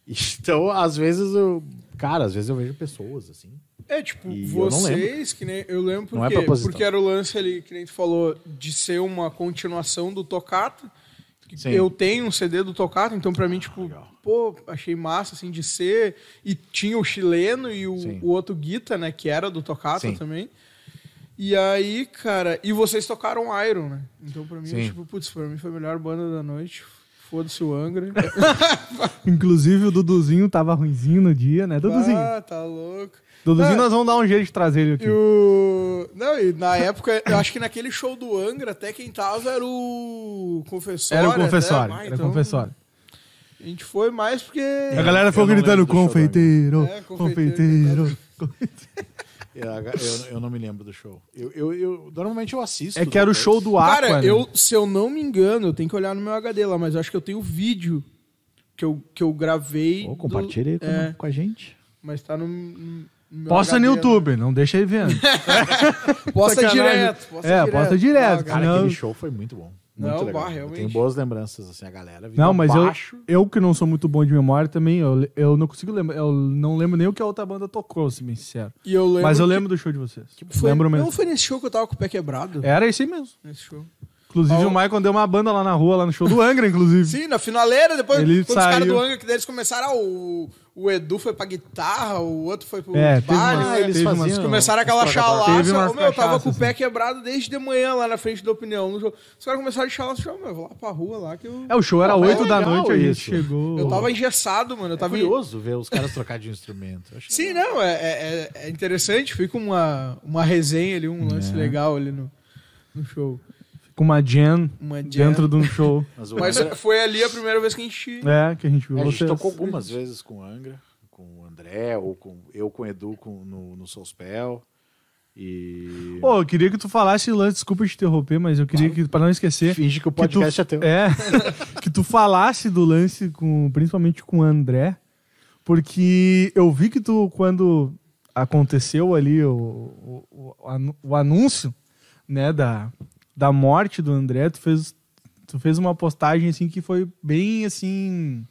Então, às vezes eu. Cara, às vezes eu vejo pessoas assim. É, tipo, E vocês, que nem. Eu lembro Não é porque, proposital. porque era o lance ali, que nem tu falou, de ser uma continuação do Tocato. que Sim. Eu tenho um CD do Tocato, então pra mim, tipo, legal. pô, achei massa, assim, de ser. E tinha o chileno e o, o outro Guita, né, que era do Tocato Sim. também. E aí, cara, e vocês tocaram Iron, né? Então pra mim, Sim. tipo, putz, pra mim foi a melhor banda da noite. Foda-se o Angra. *laughs* Inclusive o Duduzinho tava ruimzinho no dia, né, Duduzinho? ah, tá louco. Duduzinho nós vamos dar um jeito de trazer ele aqui. E o... Não, e na época, eu acho que naquele show do Angra, até quem tava era o Confessor. Era o até. Ah, era o então, confessório. A gente foi mais porque... A galera ficou não gritando, confeiteiro, É, confeiteiro. confeiteiro. Eu, eu, eu não me lembro do show. Eu, eu, eu- normalmente eu assisto. É que era o show do Aqua, Cara, né? eu, se eu não me engano, eu tenho que olhar no meu HD lá, mas eu acho que eu tenho vídeo que eu, que eu gravei. Do- compartilha aí com, é, com a gente. mas tá no. no Posta HD, no né? YouTube, não deixa ele vendo. *laughs* Posta direto. Posta É, direto. posta direto, Cara, Não. aquele show foi muito bom. Muito Não, legal. bah, Eu realmente. tenho boas lembranças, assim, a galera Não, mas eu, abaixo. eu que não sou muito bom de memória também, eu, eu não consigo lembrar, eu não lembro nem o que a outra banda tocou, se bem sincero. E eu lembro Mas eu que lembro do show de vocês. Foi, lembro mesmo. Não foi nesse show que eu tava com o pé quebrado? Era esse mesmo. Nesse show. Inclusive Ó. o Michael deu uma banda lá na rua, lá no show do Angra, inclusive. Sim, na finaleira, depois Ele quando os caras saiu. do Angra, que daí eles começaram, ah, o, o Edu foi pra guitarra, o outro foi pro É, umas- né? eles teve faziam- umas- Começaram aquela chalaça. meu, eu tava com o pé assim. quebrado desde de manhã lá na frente da opinião. No jogo. Os caras começaram a chalaça, eu, meu, eu vou lá pra rua lá que eu. É, o show era Pô, é 8 da noite, a gente isso. chegou. Eu tava engessado, mano. Eu É tava. curioso ver os caras trocar de instrumento. Sim, legal. não, é, é, é interessante. Fica uma, uma resenha ali, um lance É. legal ali no, no show. Com uma jam Uma jam. dentro de um show. *laughs* Mas Mas Angra- foi ali a primeira vez que a gente. É, que a gente viu a gente vocês. tocou algumas vezes com o Angra, com o André, ou com eu com o Edu com, no, no Soulspell. E. Pô, eu queria que tu falasse lance, desculpa te interromper, mas eu queria que, pra não esquecer, Finge que o que tu, podcast é teu. é, *laughs* que tu falasse do lance com, principalmente com o André, porque eu vi que tu, quando aconteceu ali o, o, o o anúncio, né, da, da morte do André, tu fez, tu fez uma postagem, assim, que foi bem, assim,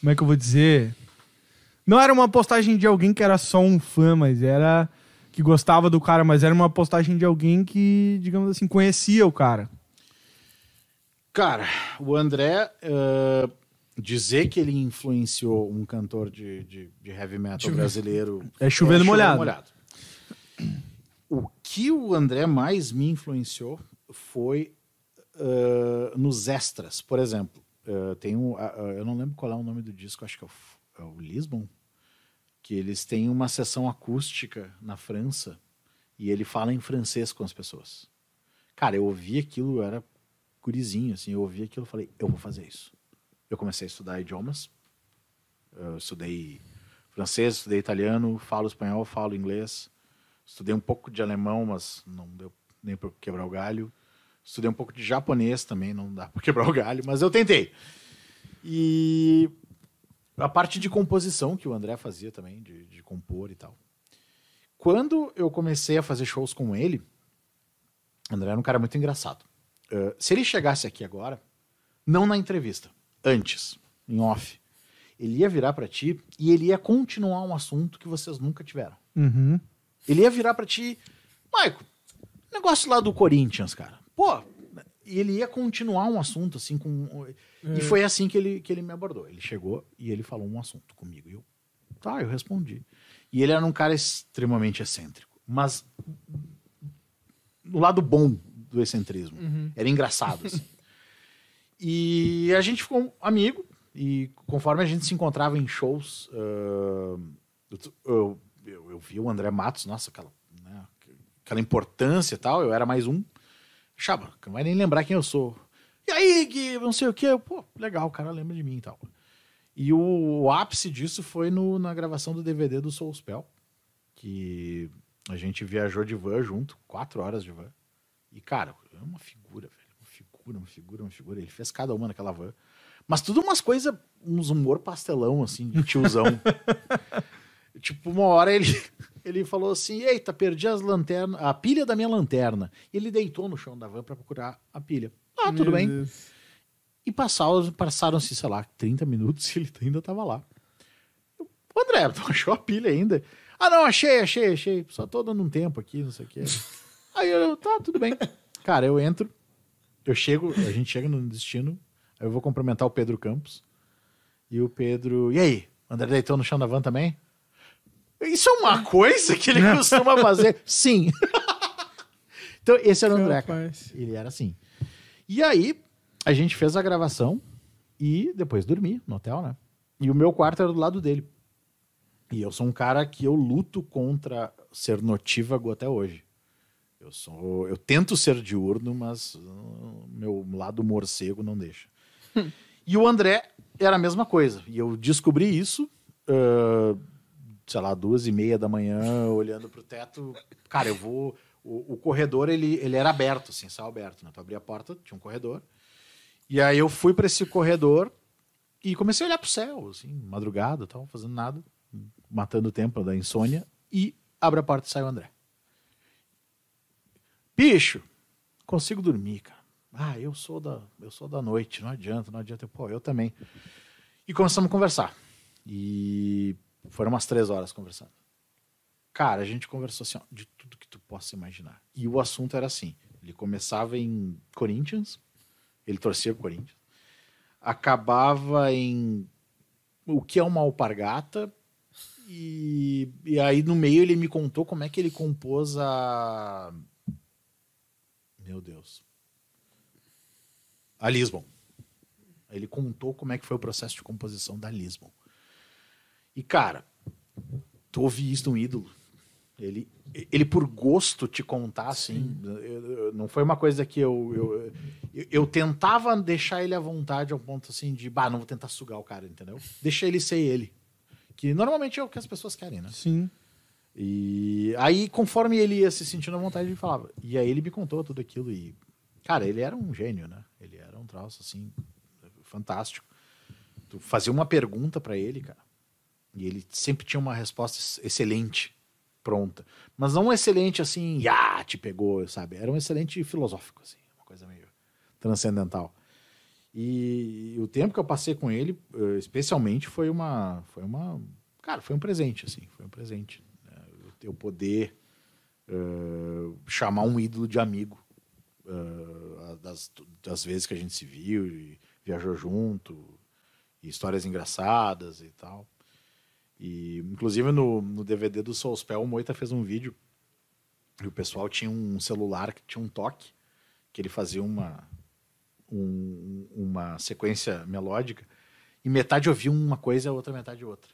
como é que eu vou dizer? Não era uma postagem de alguém que era só um fã, mas era que gostava do cara, mas era uma postagem de alguém que, digamos assim, conhecia o cara. Cara, o André, eh, dizer que ele influenciou um cantor de, de, de heavy metal brasileiro É chovendo molhado. O que o André mais me influenciou foi eh, nos extras. Por exemplo, eh, tem um, ah, eu não lembro qual é o nome do disco, acho que é o, é o Lisbon, que eles têm uma sessão acústica na França e ele fala em francês com as pessoas. Cara, eu ouvi aquilo, eu era gurizinho, assim, eu ouvi aquilo e falei, eu vou fazer isso. Eu comecei a estudar idiomas, eu estudei francês, estudei italiano, falo espanhol, falo inglês, estudei um pouco de alemão, mas não deu nem para quebrar o galho. Estudei um pouco de japonês também, não dá para quebrar o galho, mas eu tentei. E a parte de composição que o André fazia também, de, de compor e tal. Quando eu comecei a fazer shows com ele, o André era um cara muito engraçado. Uh, se ele chegasse aqui agora, Não na entrevista, antes, em off. Ele ia virar pra ti e ele ia continuar um assunto que vocês nunca tiveram. Uhum. Ele ia virar pra ti, Maico, negócio lá do Corinthians, cara. Pô, ele ia continuar um assunto assim com. E foi assim que ele, que ele me abordou. Ele chegou e ele falou um assunto comigo. E eu, tá, eu respondi. E ele era um cara extremamente excêntrico. Mas no lado bom do excentrismo. Era engraçado, assim. *laughs* E a gente ficou amigo. E conforme a gente se encontrava em shows, eu, eu, eu, eu vi o André Matos, nossa, aquela, né, aquela importância e tal. Eu era mais um. Chaba, não vai nem lembrar quem eu sou. E aí, Gui, não sei o quê. Pô, legal, o cara lembra de mim e tal. E o, o ápice disso foi no- na gravação do DVD do Soul Spell, que a gente viajou de van junto, quatro horas de van. E, cara, é uma figura, velho. Uma figura, uma figura, uma figura. Ele fez cada uma naquela van. Mas tudo umas coisas, uns humor pastelão, assim, de tiozão. *laughs* tipo, uma hora ele, *laughs* ele falou assim: Eita, perdi as lanternas, a pilha da minha lanterna. E ele deitou no chão da van pra procurar a pilha. Ah, tudo Meu bem. Deus. E passaram- passaram-se, sei lá, 30 minutos e *laughs* ele ainda tava lá. Eu, "Ô, André, tu achou a pilha ainda? Ah, não, achei, achei, achei. Só tô dando um tempo aqui, não sei o quê. *laughs* Aí eu, tá, tudo bem. Cara, eu entro, eu chego, a gente chega no destino, aí eu vou cumprimentar o Pedro Campos. E o Pedro, e aí? O André deitou no chão da van também? Isso é uma coisa que ele costuma fazer? *laughs* Sim. *laughs* então, esse era o André, cara. Ele era assim. E aí, a gente fez a gravação e depois dormi no hotel, né? E o meu quarto era do lado dele. E eu sou um cara que eu luto contra ser notívago até hoje. Eu sou, eu tento ser diurno, mas uh, meu lado morcego não deixa. *laughs* e o André era a mesma coisa. E eu descobri isso, uh, sei lá, duas e meia da manhã, olhando pro teto. Cara, eu vou. O, o corredor ele, ele era aberto, assim, céu aberto. Né? Tu abria a porta, tinha um corredor. E aí eu fui para esse corredor e comecei a olhar pro céu, assim, madrugada, tal, fazendo nada, matando o tempo da insônia. E abre a porta e sai o André. Bicho, consigo dormir, cara. Ah, eu sou da, eu sou da noite, não adianta, não adianta. Pô, eu também. E começamos a conversar. E foram umas três horas conversando. Cara, a gente conversou assim, ó, de tudo que tu possa imaginar. E o assunto era assim: ele começava em Corinthians, ele torcia pro Corinthians, acabava em o que é uma alpargata, e, e aí no meio ele me contou como é que ele compôs a. Meu Deus. A Lisbon. Ele contou como é que foi o processo de composição da Lisbon. E, cara, tu ouvi isso de um ídolo. Ele, ele por gosto te contar, assim, eu- não foi uma coisa que eu, eu, eu, tentava deixar ele à vontade ao ponto, assim, de, bah, não vou tentar sugar o cara, entendeu? Deixa ele ser ele. Que normalmente é o que as pessoas querem, né? Sim. E aí, conforme ele ia se sentindo à vontade, ele falava. E aí ele me contou tudo aquilo e... Cara, ele era um gênio, né? Ele era um troço, assim, fantástico. Tu fazia uma pergunta pra ele, cara, e ele sempre tinha uma resposta ex- excelente, pronta. Mas não um excelente, assim, ah, te pegou, sabe? Era um excelente filosófico, assim, uma coisa meio transcendental. E, o tempo que eu passei com ele, eh, especialmente, foi uma, foi uma, cara, foi um presente, assim, foi um presente. né? Poder eh, chamar um ídolo de amigo eh, das, das vezes que a gente se viu e viajou junto, e histórias engraçadas e tal. E, inclusive, no, no DVD do Soulspell, o Moita fez um vídeo e o pessoal tinha um celular que tinha um toque, que ele fazia uma, um- uma sequência melódica, e metade ouvia uma coisa e a outra metade outra.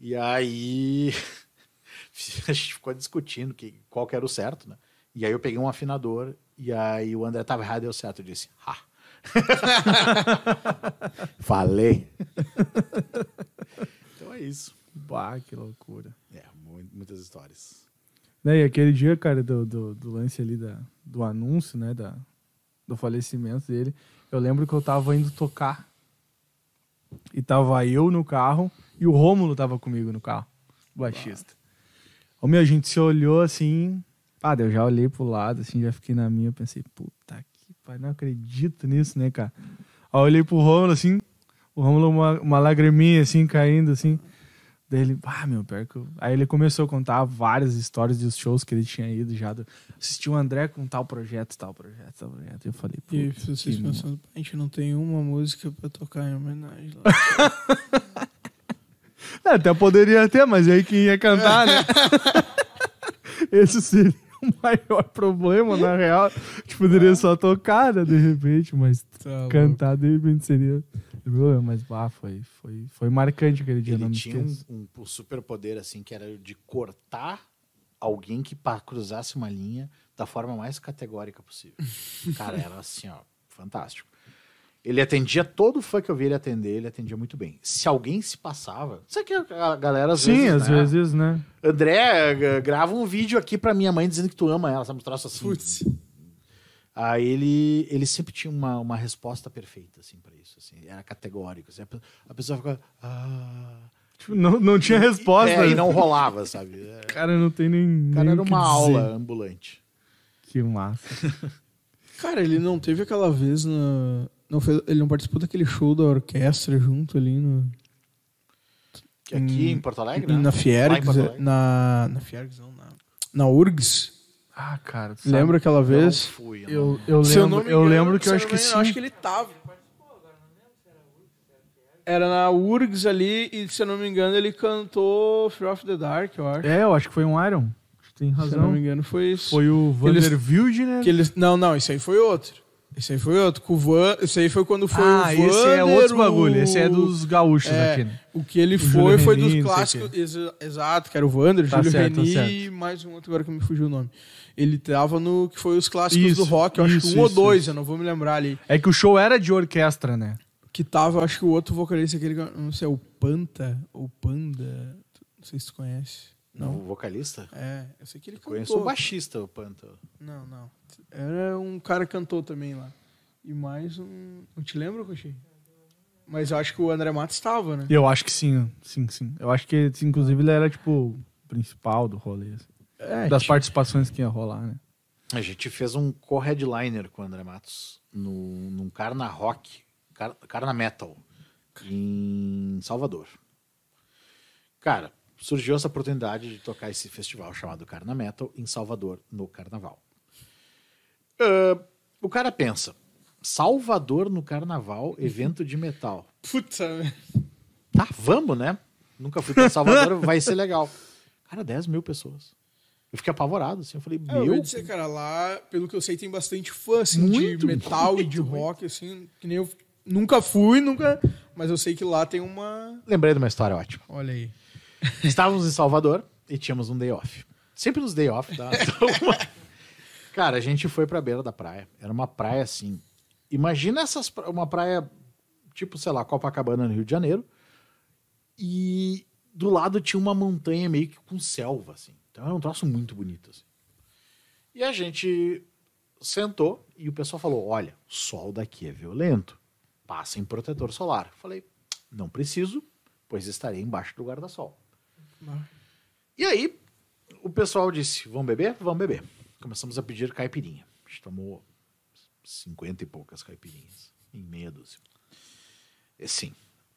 E aí *laughs* a gente ficou discutindo que, qual que era o certo, né? E aí eu peguei um afinador e aí o André tava errado e deu certo. Eu disse, ha! *laughs* Falei. *laughs* é isso. Bah, que loucura. É, mu- muitas histórias. Né, e aquele dia, cara, do, do, do lance ali da, do anúncio, né, da, do falecimento dele, eu lembro que eu tava indo tocar. E tava eu no carro e o Rômulo tava comigo no carro, o baixista. Ô, meu, a gente se olhou assim. Ah, eu já olhei pro lado, assim, já fiquei na minha, eu pensei, puta que pai, não acredito nisso, né, cara? Aí eu olhei pro Romulo, assim, o Romulo, uma, uma lagriminha, assim, caindo, assim. Daí ele, ah, meu, pior que eu... Aí ele começou a contar várias histórias dos shows que ele tinha ido já. do- Assistiu o André com tal projeto, tal projeto, tal projeto. E eu falei, pô, E vocês pensando, "Pô, a gente não tem uma música pra tocar em homenagem lá. *laughs* É, até poderia ter, mas aí quem ia cantar, né? *laughs* Esse seria o maior problema, na real. A gente poderia só tocar, né, de repente, mas Tá cantar de repente seria Mas, bah, foi, foi, foi marcante aquele dia, Ele tinha um, um, superpoder, assim, que era de cortar alguém que cruzasse uma linha da forma mais categórica possível. *laughs* Cara, era assim, ó, fantástico. Ele atendia todo fã que eu via ele atender, ele atendia muito bem. Se alguém se passava, sabe que a galera às Sim, vezes, às né? vezes, né? André, g- grava um vídeo aqui pra minha mãe dizendo que tu ama ela, sabe? Um troço assim. Putz. Aí ele, ele sempre tinha uma, uma resposta perfeita, assim, isso. Assim, era categórico. assim, a, pe- a pessoa ficava. Ah. Tipo, não, não tinha resposta. É, e não rolava, sabe? É, *laughs* Cara, não tem nem. o cara nem era uma dizer. aula ambulante. Que massa. *laughs* Cara, ele não teve aquela vez na. Não fez, ele não participou daquele show da orquestra junto ali no. Que aqui Hum, em Porto Alegre? na né? Lá em Fiergs. Alegre. Na. Na Fiergs, não, na. Na URGS. Ah, cara. Lembra aquela Eu não vez? fui. eu Eu, não- eu Se lembro, eu engano, lembro que eu acho que sim. acho que ele tava. Era na URGS ali, e se eu não me engano, ele cantou Fear of the Dark, eu acho. É, eu acho que foi um Iron. Acho tem Se eu não razão. me engano, foi isso. Foi o Vander Wildner. Que eles... Não, não, esse aí foi outro. Esse aí foi outro. Com o Van... Esse aí foi quando foi ah, o esse é outro bagulho. Esse é dos gaúchos É, aqui, né? O que ele O foi, Júlio foi Reni, dos clássicos. o exa- exato, que era o Vander, Tá Júlio certo, tá Reni certo. e mais um outro agora que me fugiu o nome. Ele tava no que foi os clássicos Isso, do rock, eu acho isso, que um ou isso, dois, isso. eu não vou me lembrar ali. É que o show era de orquestra, né? Que tava, eu acho que o outro vocalista, aquele, que eu não sei, é o Panta ou Panda, não sei se tu conhece. O Não? vocalista? É, eu sei que ele cantou. Conheço o baixista, o Panta. Não, não. Era um cara que cantou também lá. E mais um. Não te lembra, Coxinha? Mas eu acho que o André Matos estava, né? Eu acho que sim, sim, sim. Eu acho que, inclusive, ele era, tipo, o principal do rolê. assim. É, das tipo, participações que ia rolar, né? A gente fez um co-headliner com o André Matos no, num Carna Rock, Car- Carna Metal, em Salvador. Cara, surgiu essa oportunidade de tocar esse festival chamado Carna Metal em Salvador, no Carnaval. Ah, o cara pensa, Salvador no Carnaval, evento de metal. Puta? Tá, vamos, né? Nunca fui pra Salvador, *laughs* vai ser legal. Cara, 10 mil pessoas. Eu fiquei apavorado, assim. Eu falei, É, eu meu. ia dizer, cara, lá, pelo que eu sei, tem bastante fã, assim, Muito, de metal e de muito, rock, assim, que nem eu nunca fui, nunca, mas eu sei que lá tem uma... Lembrei de uma história ótima. Olha aí. *laughs* Estávamos em Salvador e tínhamos um day off. Sempre nos day off, tá? *laughs* Cara, a gente foi pra beira da praia. Era uma praia assim. Imagina essas, pra- uma praia tipo, sei lá, Copacabana no Rio de Janeiro. E do lado tinha uma montanha meio que com selva, assim. Então era um troço muito bonito, assim. E a gente sentou e o pessoal falou: olha, o sol daqui é violento. Passa em protetor solar. Falei, não preciso, pois estarei embaixo do guarda-sol. E aí, o pessoal disse: vamos beber? Vamos beber. Começamos a pedir caipirinha. A gente tomou 50 e poucas caipirinhas em meia dúzia. E, sim.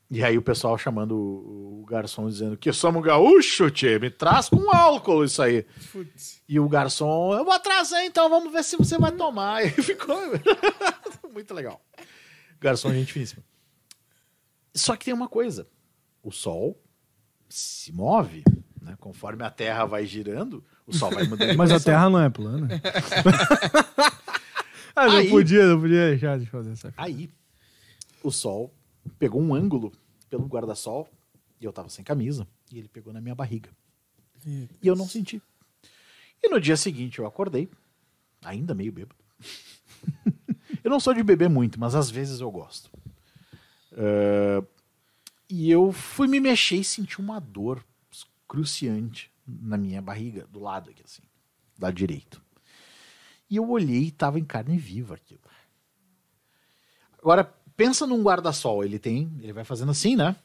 E aí o pessoal chamando o, o garçom dizendo que somos gaúcho, tchê, me traz com álcool isso aí. Putz. E o garçom, eu vou atrasar então, vamos ver se você vai tomar. *laughs* E ficou *laughs* muito legal. Garçom, gente finíssima. Só que tem uma coisa: o sol se move, né? Conforme a Terra vai girando, o sol vai mudando. Mas a. Terra não é plana. *laughs* ah, não Aí- podia, não podia deixar de fazer essa Aí, o sol pegou um ângulo pelo guarda-sol e eu tava sem camisa e ele pegou na minha barriga. E eu não senti. E no dia seguinte eu acordei, ainda meio bêbado. *laughs* eu não sou de beber muito, mas às vezes eu gosto. Ah, e eu fui me mexer e senti uma dor cruciante na minha barriga, do lado aqui, assim, do lado direito. E eu olhei e tava em carne viva aquilo. Agora, pensa num guarda-sol. Ele tem. Ele vai fazendo assim, né?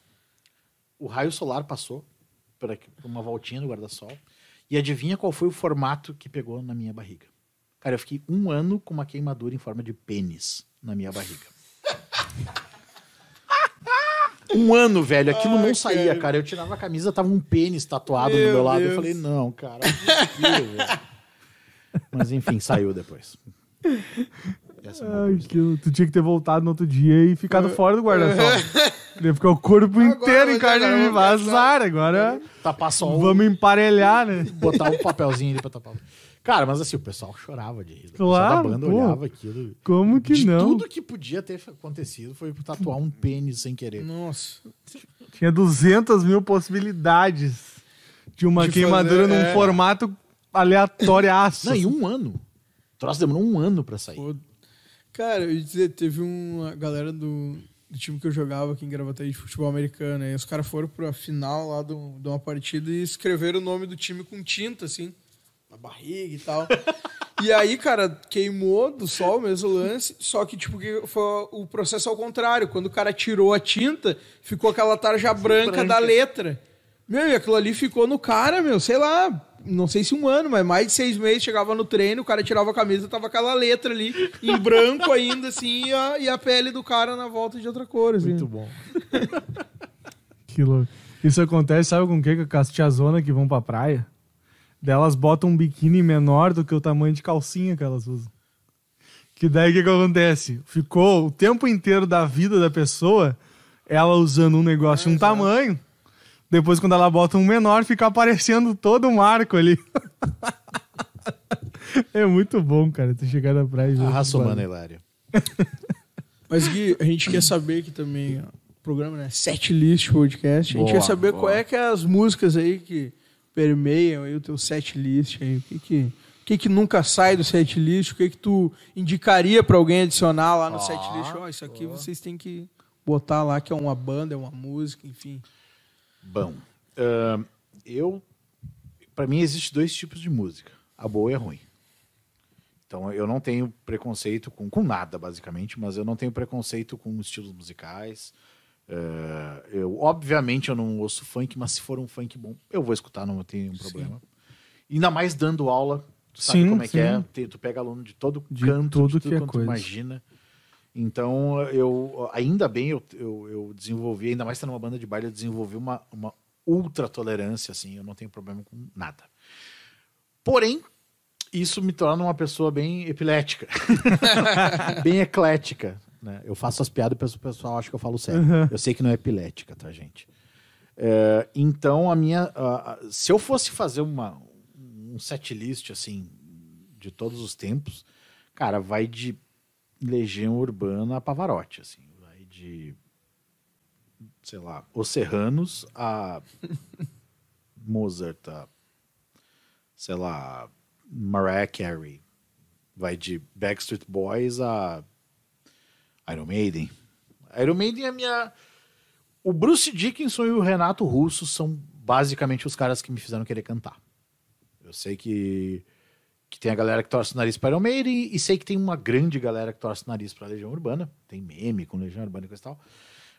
O raio solar passou por, uma voltinha no guarda-sol. E adivinha qual foi o formato que pegou na minha barriga? Cara, eu fiquei um ano com uma queimadura em forma de pênis na minha barriga. *laughs* Um ano, velho. Aquilo Ai, não saía, cara. cara. Eu tirava a camisa, tava um pênis tatuado Meu do meu lado. Deus. Eu falei, não, cara. não é. *laughs* Mas enfim, saiu depois. Essa é Ai, que, tu tinha que ter voltado no outro dia e ficado fora do guarda-sol. *laughs* Deve ficar o corpo inteiro em carne agora eu viva. vou pensar. Azar, agora Tapar só o- vamos emparelhar, né? botar um papelzinho ali pra tapar. Cara, mas assim, o pessoal chorava de rir. O pessoal Claro, da banda pô. olhava aquilo. Como que de não? tudo que podia ter acontecido foi tatuar um pênis sem querer. Nossa. Tinha 200 mil possibilidades de uma De queimadura fazer, num é. formato aleatoriaço. Não, e um ano. O troço demorou um ano pra sair. Pô, Cara, eu ia dizer, teve uma galera do, do time que eu jogava aqui em Gravataí de futebol americano. E os caras foram pra final lá do, de uma partida e escreveram o nome do time com tinta, assim, na barriga e tal. *laughs* e aí, cara, queimou do sol mesmo o lance, só que, tipo, que foi o processo ao contrário. Quando o cara tirou a tinta, ficou aquela tarja branca, Branca. da letra. Meu, e aquilo ali ficou no cara, meu, sei lá, não sei se um ano, mas mais de seis meses chegava no treino, o cara tirava a camisa, tava aquela letra ali, em branco ainda, assim, e a, e a pele do cara na volta de outra cor, assim. Muito bom. *laughs* Que louco. Isso acontece, sabe com o quê? Com as tiazonas que vão pra praia. Delas botam um biquíni menor do que o tamanho de calcinha que elas usam. Que daí o que, que acontece? Ficou o tempo inteiro da vida da pessoa ela usando um negócio, um tamanho. Depois, quando ela bota um menor, fica aparecendo todo o marco ali. *laughs* é muito bom, cara, tu chegar na praia e ver. A essas raça humana, paradas. Hilário. *laughs* Mas Gui, a gente quer saber que também, ó, programa, né, Set List Podcast, a gente Boa, quer saber boa. qual é que é as músicas aí que permeiam aí o teu set list aí, o que que, o que, que nunca sai do set list, o que que tu indicaria pra alguém adicionar lá no set list, ó, isso aqui vocês têm que botar lá que é uma banda, é uma música, enfim. Bom, ahn, eu. Pra mim, existe dois tipos de música: a boa e a ruim. Então, eu não tenho preconceito com, com nada, basicamente, mas eu não tenho preconceito com estilos musicais. Eh, eu, obviamente, eu não ouço funk, mas se for um funk bom, eu vou escutar, não tenho um problema. Ainda mais dando aula, tu sabe Sim, como é que é. sim. Tu pega aluno de todo De canto, tudo de tudo que é coisa. imagina. Então, eu ainda bem eu, eu, eu desenvolvi, ainda mais sendo uma banda de baile, eu desenvolvi uma, uma ultra tolerância, assim, eu não tenho problema com nada. Porém, isso me torna uma pessoa bem epilética, *laughs* bem eclética. Né? Eu faço as piadas e o pessoal acha que eu falo sério. Eu sei que não é epilética, tá, gente? É, então, a minha. a- a- se eu fosse fazer uma, um set list, assim, de todos os tempos, cara, vai de Legião Urbana a Pavarotti, assim. Vai de. Sei lá, Os Serranos a *laughs* Mozart, a, sei lá, Mariah Carey. Vai de Backstreet Boys a Iron Maiden. Iron Maiden é a minha. O Bruce Dickinson e o Renato Russo são basicamente os caras que me fizeram querer cantar. Eu sei que, que tem a galera que torce o nariz para Iron Maiden e sei que tem uma grande galera que torce o nariz para Legião Urbana. Tem meme com Legião Urbana e coisa e tal.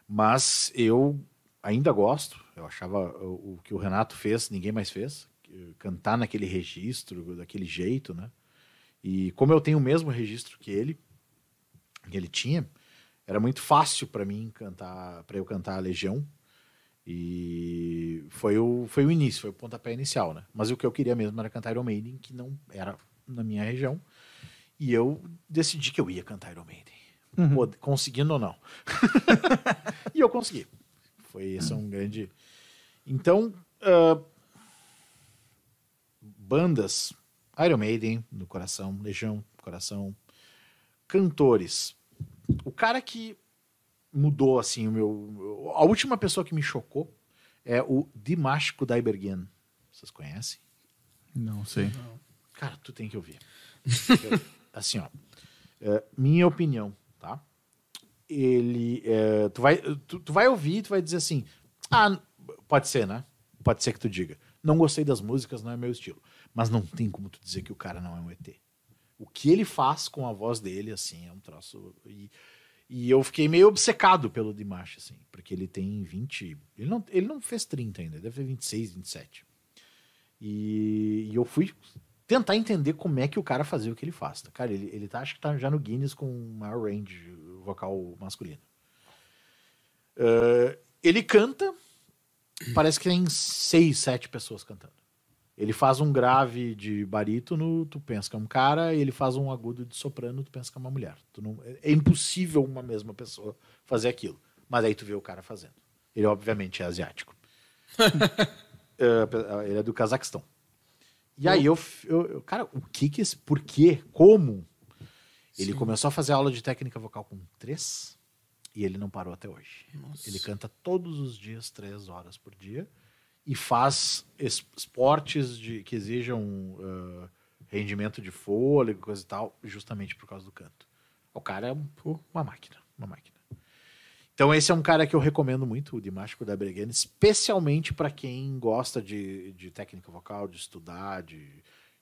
Mas eu ainda gosto. Eu achava o, o que o Renato fez, ninguém mais fez. Cantar naquele registro, daquele jeito, né? E como eu tenho o mesmo registro que ele, que ele tinha, era muito fácil para mim cantar, para eu cantar a Legião. E foi o, foi o início, foi o pontapé inicial, né? Mas o que eu queria mesmo era cantar Iron Maiden, que não era na minha região. E eu decidi que eu ia cantar Iron Maiden. Pod- Conseguindo ou não. *laughs* e eu consegui. Foi esse é um grande. Então, ah, bandas, Iron Maiden no coração, Legião no coração, cantores. O cara que mudou assim o meu, a última pessoa que me chocou é o Dimash Kudaibergen. Vocês conhecem? Não sei. Cara, tu tem que ouvir. Eu- assim, ó. é, minha opinião, tá? Ele. é, tu, vai, tu, tu vai ouvir e tu vai dizer assim. Ah, pode ser, né? Pode ser que tu diga. Não gostei das músicas, não é meu estilo. Mas não tem como tu dizer que o cara não é um ET. O que ele faz com a voz dele, assim, é um troço. E, e eu fiquei meio obcecado pelo Dimash, assim, porque ele tem 20. Ele não, ele não fez 30 ainda, deve ter 26, 27. E, e eu fui tentar entender como é que o cara fazia o que ele faz. tá? Cara, ele, ele tá, acho que tá já no Guinness com maior range vocal masculino. Eh, ele canta, parece que tem seis, sete pessoas cantando. Ele faz um grave de barítono, tu pensa que é um cara, e ele faz um agudo de soprano, tu pensa que é uma mulher. Não- é impossível uma mesma pessoa fazer aquilo. Mas aí tu vê o cara fazendo. Ele, obviamente, é asiático. *laughs* Eh, ele é do Cazaquistão. E aí eu, eu- eu- cara, o que que esse, por quê, como? Ele começou a fazer aula de técnica vocal com três e ele não parou até hoje. Ele canta todos os dias, três horas por dia e faz es- esportes de, que exijam ah, rendimento de fôlego, coisa e tal, justamente por causa do canto. O cara é um- uma máquina, uma máquina. Então esse é um cara que eu recomendo muito, o Dimástico da Bregana, especialmente para quem gosta de, de técnica vocal, de estudar, de,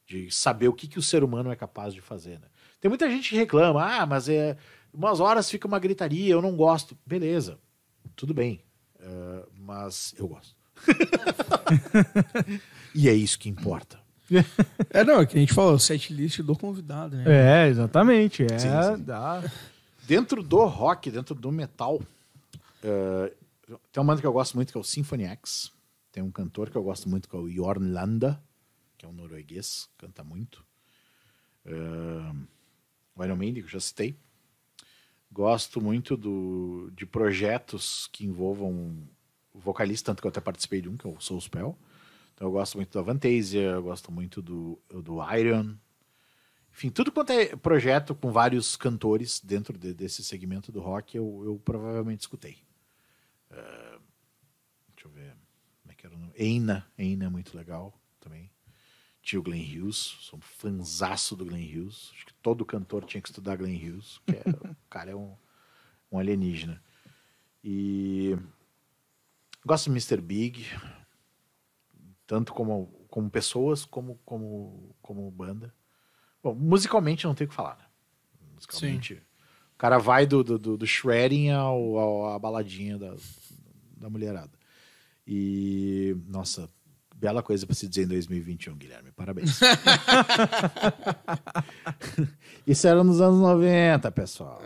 de saber o que, que o ser humano é capaz de fazer. Né? Tem muita gente que reclama, ah, mas é umas horas fica uma gritaria, eu não gosto. Beleza, tudo bem, eh, mas eu gosto. *laughs* e é isso que importa. É, não, é que a gente fala, o set list do convidado, né? É, exatamente. É, Sim, sim. dá. Dentro do rock, dentro do metal, eh, tem uma banda que eu gosto muito que é o Symphony X. Tem um cantor que eu gosto muito que é o Jorn Landa, que é um norueguês, canta muito. Eh, o Iron Maiden, que eu já citei. Gosto muito do, de projetos que envolvam vocalista, tanto que eu até participei de um, que é o Soul Spell. Então eu gosto muito do Avantasia, eu gosto muito do, do Iron. Enfim, tudo quanto é projeto com vários cantores dentro de- desse segmento do rock, eu, eu provavelmente escutei. Eh, deixa eu ver. Como é que era o nome? Eina. Eina é muito legal também. Tinha o Glenn Hughes. Sou um fanzaço do Glenn Hughes. Acho que todo cantor tinha que estudar Glenn Hughes. Que é, *laughs* o cara é um, um alienígena. E gosto do Mr. Big. Tanto como, como pessoas, como, como, como banda. Bom, musicalmente não tem o que falar, né? Musicalmente. O cara vai do, do, do, shredding ao, ao, à baladinha da, da mulherada. E, nossa, bela coisa para se dizer em 2021, Guilherme. Parabéns. *laughs* Isso era nos anos 90, pessoal.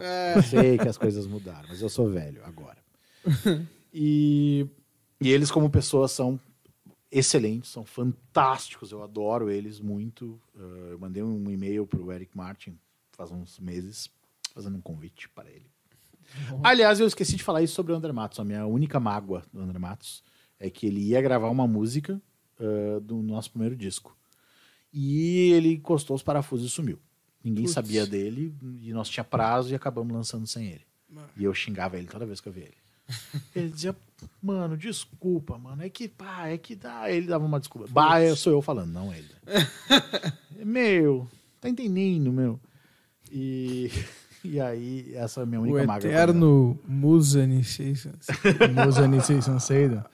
Sei que as coisas mudaram, mas eu sou velho agora. *laughs* E, e eles, como pessoas, são excelentes, são fantásticos. Eu adoro eles muito. Uh, eu mandei um e-mail para o Eric Martin faz uns meses, fazendo um convite para ele. Aliás, eu esqueci de falar isso sobre o André Matos. A minha única mágoa do André Matos é que ele ia gravar uma música uh, do nosso primeiro disco. E ele encostou os parafusos e sumiu. Ninguém sabia dele e nós tinha prazo e acabamos lançando sem ele. Mano. E eu xingava ele toda vez que eu via ele. Ele dizia, mano, desculpa, mano. É que, pá, é que dá. Ele dava uma desculpa. Bah, eu sou eu falando, não ele. *laughs* meu, tá entendendo, meu? E, e aí, essa é a minha O única mágoa. eterno Musa Initiations. Musa Initiation *laughs* Seida.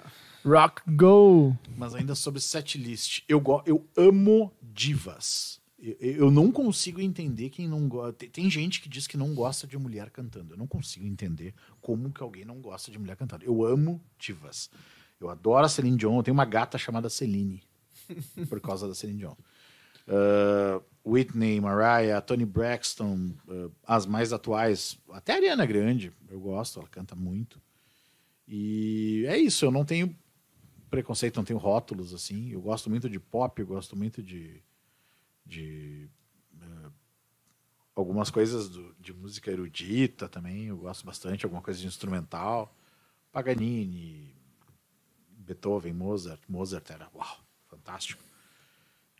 Rock Go! Mas ainda sobre setlist, eu, eu amo divas. Eu, não consigo entender quem não gosta. Tem, tem gente que diz que não gosta de mulher cantando. Eu não consigo entender como que alguém não gosta de mulher cantando. Eu amo divas. Eu adoro a Celine Dion. Eu tenho uma gata chamada Celine *laughs* por causa da Celine Dion. Uh, Whitney, Mariah, Tony Braxton, uh, as mais atuais, até a Ariana Grande, eu gosto, ela canta muito. E é isso, eu não tenho preconceito, não tenho rótulos assim. Eu gosto muito de pop, eu gosto muito de, de eh, algumas coisas do- de música erudita também. Eu gosto bastante, alguma coisa de instrumental. Paganini, Beethoven, Mozart. Mozart era uau, fantástico.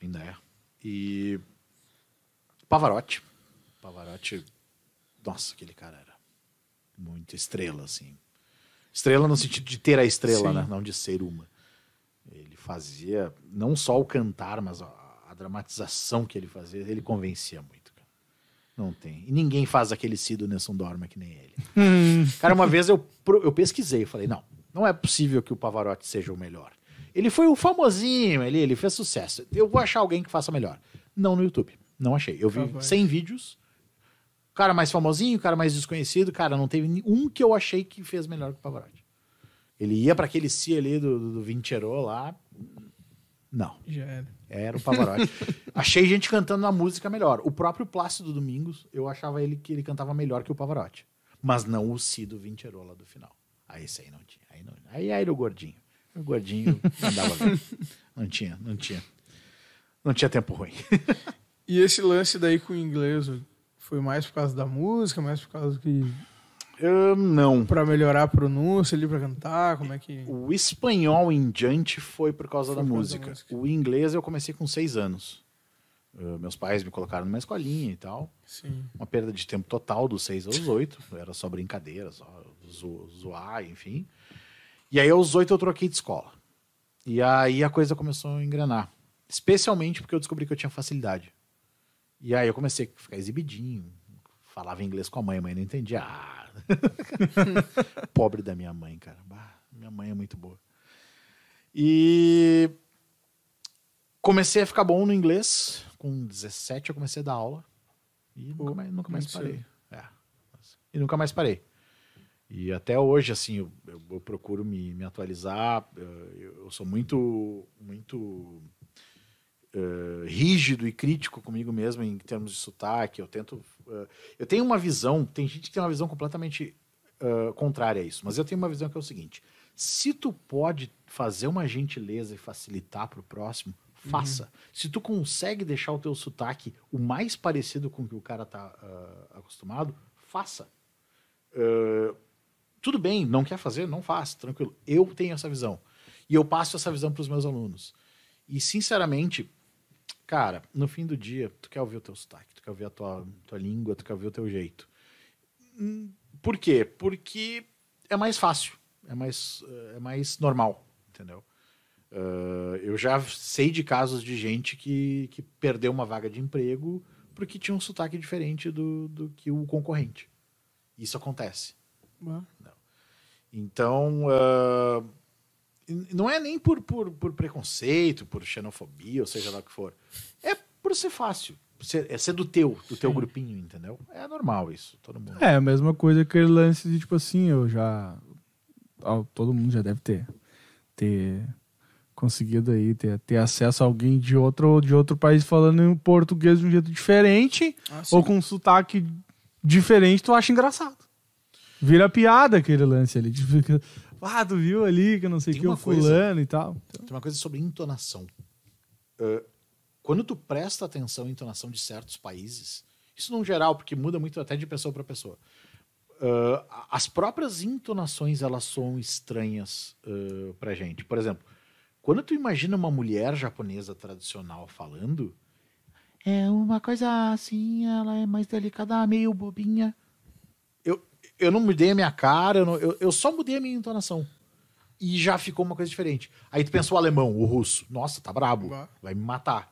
Ainda é. E Pavarotti. Pavarotti, nossa, aquele cara era muito estrela, assim. Estrela no sentido de ter a estrela, né? Não de ser uma. Ele fazia não só o cantar, mas a dramatização que ele fazia, ele convencia muito. Cara. Não tem. E ninguém faz aquele Cido Nelson Dorma que nem ele. Cara, uma vez eu, eu pesquisei, eu falei, não, não é possível que o Pavarotti seja o melhor. Ele foi o famosinho ali, ele fez sucesso. Eu vou achar alguém que faça melhor. Não no YouTube. Não achei. Eu vi Pavarotti. 100 vídeos. O cara mais famosinho, o cara mais desconhecido. Cara, não teve um que eu achei que fez melhor que o Pavarotti. Ele ia para aquele si ali do, do, do Vincherot lá. Não. Já era. Era o Pavarotti. *laughs* Achei gente cantando a música melhor. O próprio Plácido Domingos, eu achava ele que ele cantava melhor que o Pavarotti. Mas não o Cido Vincerola do final. Aí esse aí não tinha. Aí, não, aí era o gordinho. O gordinho não dava ver. *laughs* Não tinha, não tinha. Não tinha tempo ruim. E esse lance daí com o inglês foi mais por causa da música, mais por causa que. Não. Pra melhorar a pronúncia ali pra cantar? Como é que. O espanhol em diante foi por causa, Foi da, por causa da música. música. O inglês eu comecei com seis anos. Uh, meus pais me colocaram numa escolinha e tal. Sim. Uma perda de tempo total dos seis aos oito. Era só brincadeira, só zo- zoar, enfim. E aí aos oito eu troquei de escola. E aí a coisa começou a engrenar. Especialmente porque eu descobri que eu tinha facilidade. E aí eu comecei a ficar exibidinho. Falava inglês com a mãe, a mãe não entendia. Ah. *laughs* Pobre da minha mãe, cara. Bah, minha mãe é muito boa. E comecei a ficar bom no inglês. Com 17 eu comecei a dar aula. E Pô, nunca mais, nunca mais parei. É. E nunca mais parei. E até hoje, assim, eu, eu- eu procuro me, me atualizar. Eu, eu sou muito, muito eh, rígido e crítico comigo mesmo em termos de sotaque. Eu tento. Eh, eu tenho uma visão, tem gente que tem uma visão completamente eh, contrária a isso, mas eu tenho uma visão que é o seguinte: se tu pode fazer uma gentileza e facilitar para o próximo, faça. Se tu consegue deixar o teu sotaque o mais parecido com o que o cara tá ah, acostumado, faça. Eh, tudo bem, não quer fazer, não faça, tranquilo. Eu tenho essa visão. E eu passo essa visão para os meus alunos. E, sinceramente, cara, no fim do dia, tu quer ouvir o teu sotaque, tu quer ouvir a tua, tua língua, tu quer ouvir o teu jeito. Hum, Por quê? Porque é mais fácil, é mais, é mais normal, entendeu? Eh, eu já sei de casos de gente que, que perdeu uma vaga de emprego porque tinha um sotaque diferente do, do que o concorrente. Isso acontece. Bah. Então, e não é nem por, por, por preconceito, por xenofobia, ou seja lá o que for. É por ser fácil. Ser, é ser do teu, do teu grupinho, entendeu? É normal isso, todo mundo. É, a mesma coisa que aquele lance de, tipo assim, eu já. Todo mundo já deve ter, ter conseguido aí, ter, ter acesso a alguém de outro, de outro país falando em português de um jeito diferente, Ah, ou com um sotaque diferente, tu acha engraçado. Vira piada aquele lance ali. Ah, tu viu ali que não sei o que, o coisa- fulano e tal. Tem uma coisa sobre entonação. Ah, quando tu presta atenção à entonação de certos países, isso num geral, porque muda muito até de pessoa para pessoa. ah, as próprias entonações elas são estranhas uh, pra gente. Por exemplo, quando tu imagina uma mulher japonesa tradicional falando, é uma coisa assim, ela é mais delicada, meio bobinha. Eu, não mudei a minha cara, eu, não- eu, eu só mudei a minha entonação. E já ficou uma coisa diferente. Aí tu pensa o alemão, o russo. Nossa, tá brabo. Vai me matar.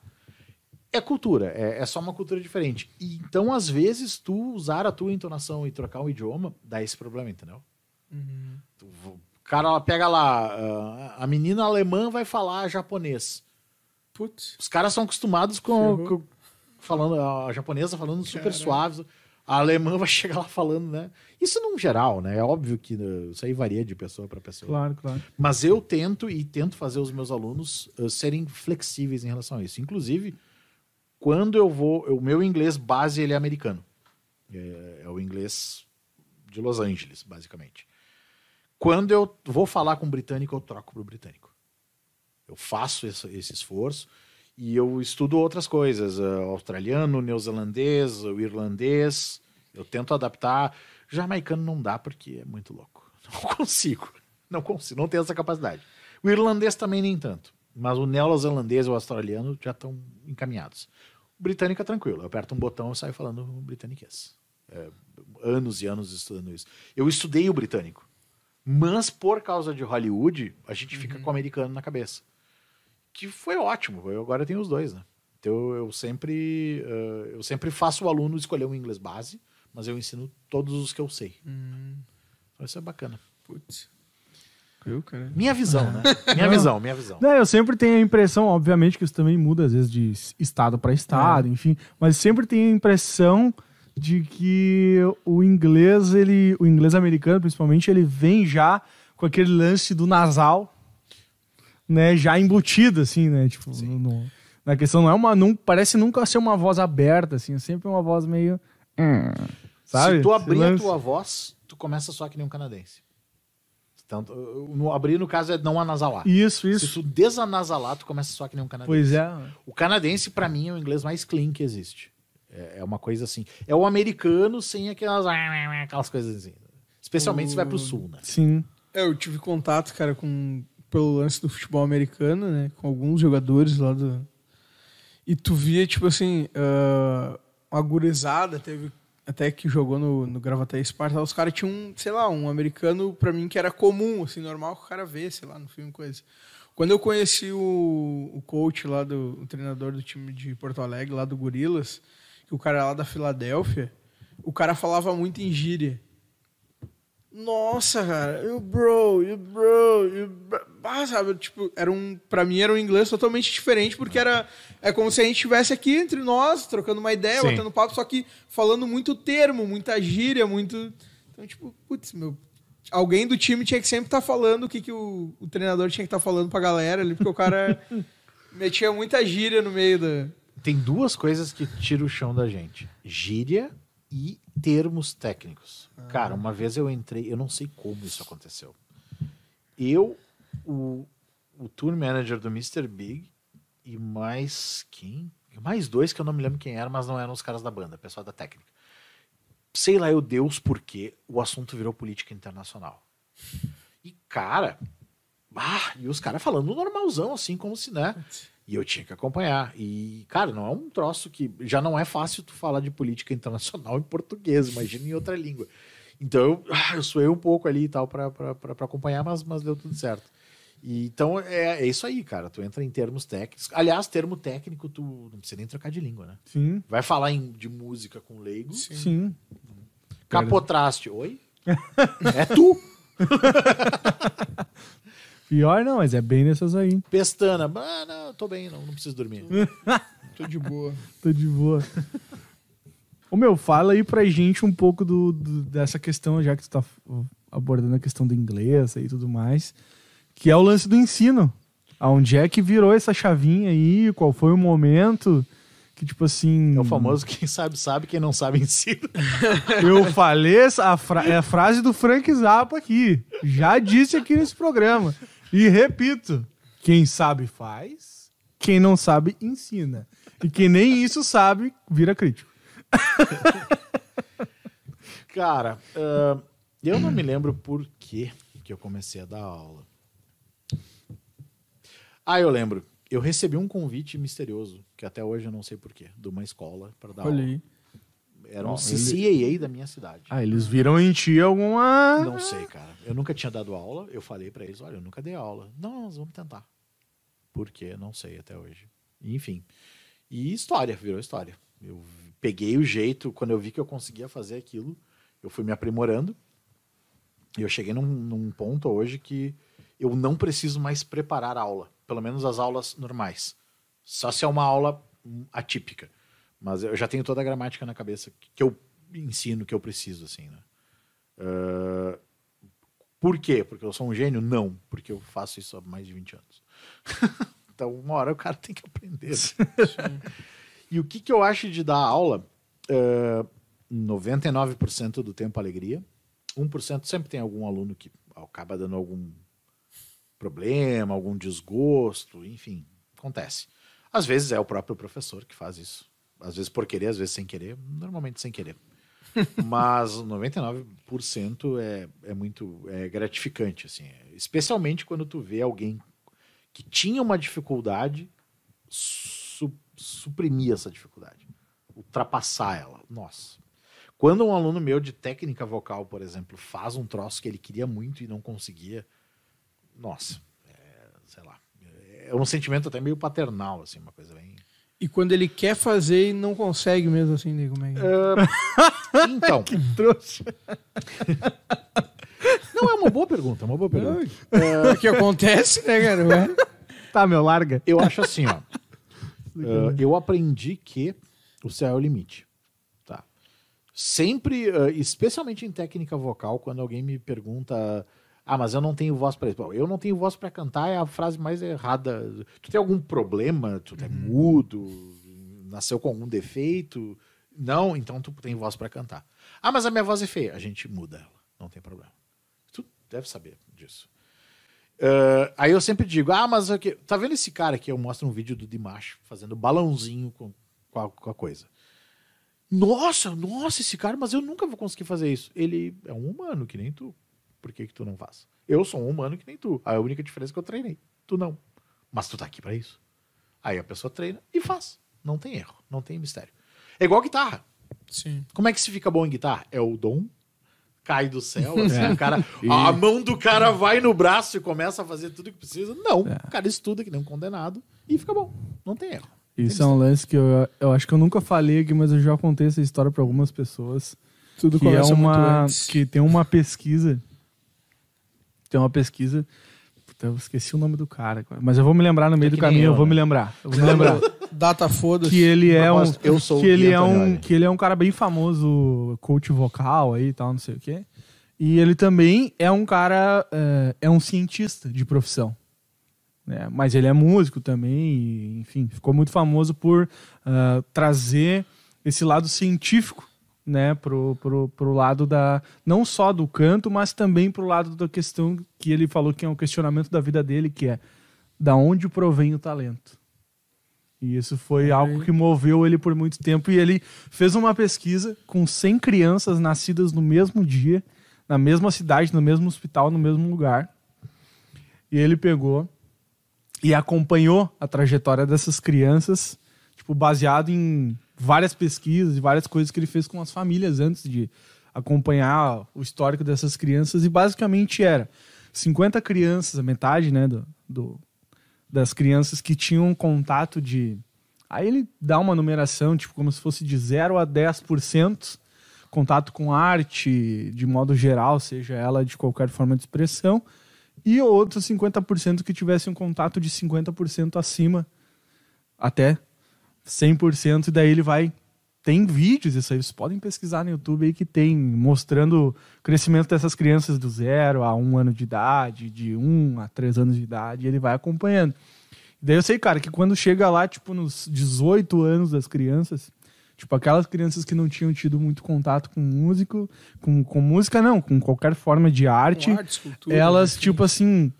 É cultura, é, é só uma cultura diferente. E, então, às vezes, tu usar a tua entonação e trocar o idioma, dá esse problema, entendeu? Uhum. Tu- O cara ela pega lá, ah, a menina alemã vai falar japonês. Putz. Os caras são acostumados com, com- falando a japonesa falando super Caralho. suaves. A alemã vai chegar lá falando, né? Isso num geral, né? É óbvio que né, isso aí varia de pessoa para pessoa. Claro, claro. Mas eu tento e tento fazer os meus alunos eh, serem flexíveis em relação a isso. Inclusive, quando eu vou, o meu inglês base ele é americano. É, é o inglês de Los Angeles, basicamente. Quando eu vou falar com um britânico, eu troco para o britânico. Eu faço esse, esse esforço e eu estudo outras coisas, eh, australiano, neozelandês, o irlandês. Eu tento adaptar. Jamaicano não dá porque é muito louco. *laughs* Não consigo. Não consigo, não tenho essa capacidade. O irlandês também nem tanto. Mas o neozelandês e o australiano já estão encaminhados. O britânico é tranquilo. Eu aperto um botão e saio falando britaniquês. É, anos e anos estudando isso. Eu estudei o britânico. Mas por causa de Hollywood, a gente fica com o americano na cabeça. Que foi ótimo. Eu agora tenho os dois, né? Então eu sempre, eh, eu sempre faço o aluno escolher um inglês base, mas eu ensino todos os que eu sei. Hum, Então isso é bacana. putz. Viu, cara? Minha visão, né? *laughs* Minha visão, minha visão. Não, eu sempre tenho a impressão, obviamente, que isso também muda às vezes de estado para estado, enfim, mas sempre tenho a impressão de que o inglês, ele, o inglês americano, principalmente, ele vem já com aquele lance do nasal. Né, já embutida, assim, né? Tipo, no- no- na questão não é uma. Não, parece nunca ser uma voz aberta, assim, é sempre uma voz meio. hum, Sabe? Se tu abrir a tua voz, tu começa só que nem um canadense. Tanto, no abrir, no caso, é não anasalar. Isso, Se isso. tu desanasalar, tu começa só que nem um canadense. Pois é. O canadense, pra mim, é o inglês mais clean que existe. É, é uma coisa assim. É o americano sem aquelas, aquelas coisas assim. Especialmente se vai pro sul, né? Sim. É, eu tive contato, cara, com pelo lance do futebol americano, né? Com alguns jogadores lá do. E tu via, tipo assim, ah, uma gurizada, teve até que jogou no, no Gravataí Sparta, os caras tinham, um, sei lá, um americano pra mim que era comum, assim, normal que o cara vê, sei lá, no filme, coisa. Quando eu conheci o, o coach lá, do, o treinador do time de Porto Alegre, lá do Gorilas, que o cara lá da Filadélfia, o cara falava muito em gíria. Nossa, cara, you bro, you bro, you bro. Ah, sabe, tipo, era um, pra mim era um inglês totalmente diferente, porque era, é como se a gente estivesse aqui entre nós, trocando uma ideia, Sim. batendo papo, só que falando muito termo, muita gíria, muito... Então, tipo, putz, meu, alguém do time tinha que sempre estar falando o que, que o, o treinador tinha que estar falando pra galera ali, porque o cara *laughs* metia muita gíria no meio da... Tem duas coisas que tiram o chão da gente: gíria e termos técnicos. Cara, uma vez eu entrei, eu não sei como isso aconteceu. Eu, o, o tour manager do Mr. Big e mais quem? Mais dois que eu não me lembro quem era, mas não eram os caras da banda, pessoal da técnica. Sei lá, eu Deus porque o assunto virou política internacional. E cara, ah, e os caras falando normalzão, assim, como se, né? E eu tinha que acompanhar. E, cara, não é um troço que. Já não é fácil tu falar de política internacional *laughs* em português, imagina em outra língua. Então eu, ah, eu suei um pouco ali e tal pra acompanhar, mas, mas deu tudo certo. E, então é, é isso aí, cara. Tu entra em termos técnicos. Aliás, termo técnico, tu não precisa nem trocar de língua, né? Sim. Vai falar em, de música com leigo. Sim. Capotraste. Oi? *laughs* é tu. *laughs* Pior não, mas é bem nessas aí. Pestana. Ah, não, tô bem, não, não preciso dormir. Tô de boa. *laughs* Tô de boa. Ô meu, fala aí pra gente um pouco do, do- dessa questão, já que tu tá abordando a questão do inglês e tudo mais, que é o lance do ensino. Aonde é que virou essa chavinha aí? Qual foi o momento que, tipo assim. É o famoso quem sabe, sabe, quem não sabe, ensina. *laughs* Eu falei essa a, fra- é a frase do Frank Zappa aqui. Já disse aqui nesse programa. E repito: quem sabe faz, quem não sabe ensina. E quem nem isso sabe, vira crítico. *laughs* Cara, ah, eu não me lembro por que eu comecei a dar aula. Ah, eu lembro. Eu recebi um convite misterioso, que até hoje eu não sei porquê, de uma escola para dar Olha aula. aí. Era um CCAA da minha cidade. Ah, eles viram em ti alguma. Não sei, cara. Eu nunca tinha dado aula. Eu falei pra eles, olha, eu nunca dei aula. Não, nós vamos tentar. Por quê? Não sei até hoje. Enfim. E história, virou história. Eu peguei o jeito, quando eu vi que eu conseguia fazer aquilo, eu fui me aprimorando. E eu cheguei num, num ponto hoje que eu não preciso mais preparar a aula. Pelo menos as aulas normais. Só se é uma aula atípica. Mas eu já tenho toda a gramática na cabeça que- eu ensino, que eu preciso, assim, né? Ah, por quê? Porque eu sou um gênio? Não, porque eu faço isso há mais de 20 anos. *laughs* então, uma hora o cara tem que aprender. e o que, que eu acho de dar aula? Ah, 99% do tempo alegria. 1% sempre tem algum aluno que acaba dando algum problema, algum desgosto, enfim, acontece. Às vezes é o próprio professor que faz isso. Às vezes por querer, às vezes sem querer, normalmente sem querer. *laughs* Mas 99% é, é muito é gratificante, assim. Especialmente quando tu vê alguém que tinha uma dificuldade su- suprimir essa dificuldade. Ultrapassar ela. Nossa. Quando um aluno meu de técnica vocal, por exemplo, faz um troço que ele queria muito e não conseguia, nossa, é, sei lá. É um sentimento até meio paternal, assim, uma coisa bem. E quando ele quer fazer e não consegue mesmo assim, né? Como é que... Então, *laughs* Trouxa. não é uma boa pergunta, é uma boa pergunta. É, o que acontece, né, cara? Ué? Tá, meu, larga. Eu acho assim, ó. *laughs* Uh, eu aprendi que o céu é o limite. Tá? Sempre, uh, especialmente em técnica vocal, quando alguém me pergunta Ah, mas eu não tenho voz pra isso. Bom, eu não tenho voz pra cantar é a frase mais errada. Tu tem algum problema? Tu é mudo? Nasceu com algum defeito? Não, então tu tem voz pra cantar. Ah, mas a minha voz é feia. A gente muda ela, não tem problema. Tu deve saber disso. Ah, aí eu sempre digo, ah, mas aqui, tá vendo esse cara aqui? Eu mostro um vídeo do Dimash fazendo balãozinho com, com, a, com a coisa. Nossa, nossa, esse cara, mas eu nunca vou conseguir fazer isso. Ele é um humano, que nem tu. Por que, que tu não faz? Eu sou um humano que nem tu. A única diferença é que eu treinei. Tu não. Mas tu tá aqui pra isso. Aí a pessoa treina e faz. Não tem erro, não tem mistério. É igual guitarra. Sim. Como é que se fica bom em guitarra? É o dom, cai do céu, assim, o cara, *laughs* a mão do cara vai no braço e começa a fazer tudo que precisa. Não, o cara estuda que nem um condenado e fica bom. Não tem erro. Isso é um lance que eu, eu acho que eu nunca falei aqui, mas eu já contei essa história pra algumas pessoas. Tudo que é uma antes. que tem uma pesquisa tem uma pesquisa Puta, eu esqueci o nome do cara agora, mas eu vou me lembrar no meio do que nem caminho eu, eu, vou né? me lembrar eu vou me lembrar *laughs* Data foda-se. que ele é um eu sou que ele é um que ele é um cara bem famoso coach vocal aí e tal não sei o quê e ele também é um cara é, é um cientista de profissão né? mas ele é músico também e, enfim ficou muito famoso por ah, trazer esse lado científico né pro, pro, pro lado da não só do canto mas também pro lado da questão que ele falou que é um questionamento da vida dele que é da onde provém o talento? E isso foi algo que moveu ele por muito tempo e ele fez uma pesquisa com 100 crianças nascidas no mesmo dia na mesma cidade no mesmo hospital no mesmo lugar. E ele pegou e acompanhou a trajetória dessas crianças, tipo, baseado em várias pesquisas e várias coisas que ele fez com as famílias antes de acompanhar o histórico dessas crianças. E basicamente era 50 crianças, a metade, né, do, do- das crianças que tinham contato de. Aí ele dá uma numeração, tipo, como se fosse de 0 a 10% contato com arte, de modo geral, seja ela de qualquer forma de expressão, e outros 50% que tivessem um contato de 50% acima, até 100%, e daí ele vai. Tem vídeos, isso aí vocês podem pesquisar no YouTube aí que tem, mostrando o crescimento dessas crianças do zero a um ano de idade, de um a três anos de idade, e ele vai acompanhando. Daí eu sei, cara, que quando chega lá, tipo, nos 18 anos das crianças, tipo, aquelas crianças que não tinham tido muito contato com músico, com, com música não, com qualquer forma de arte, escultura, elas, enfim. tipo assim,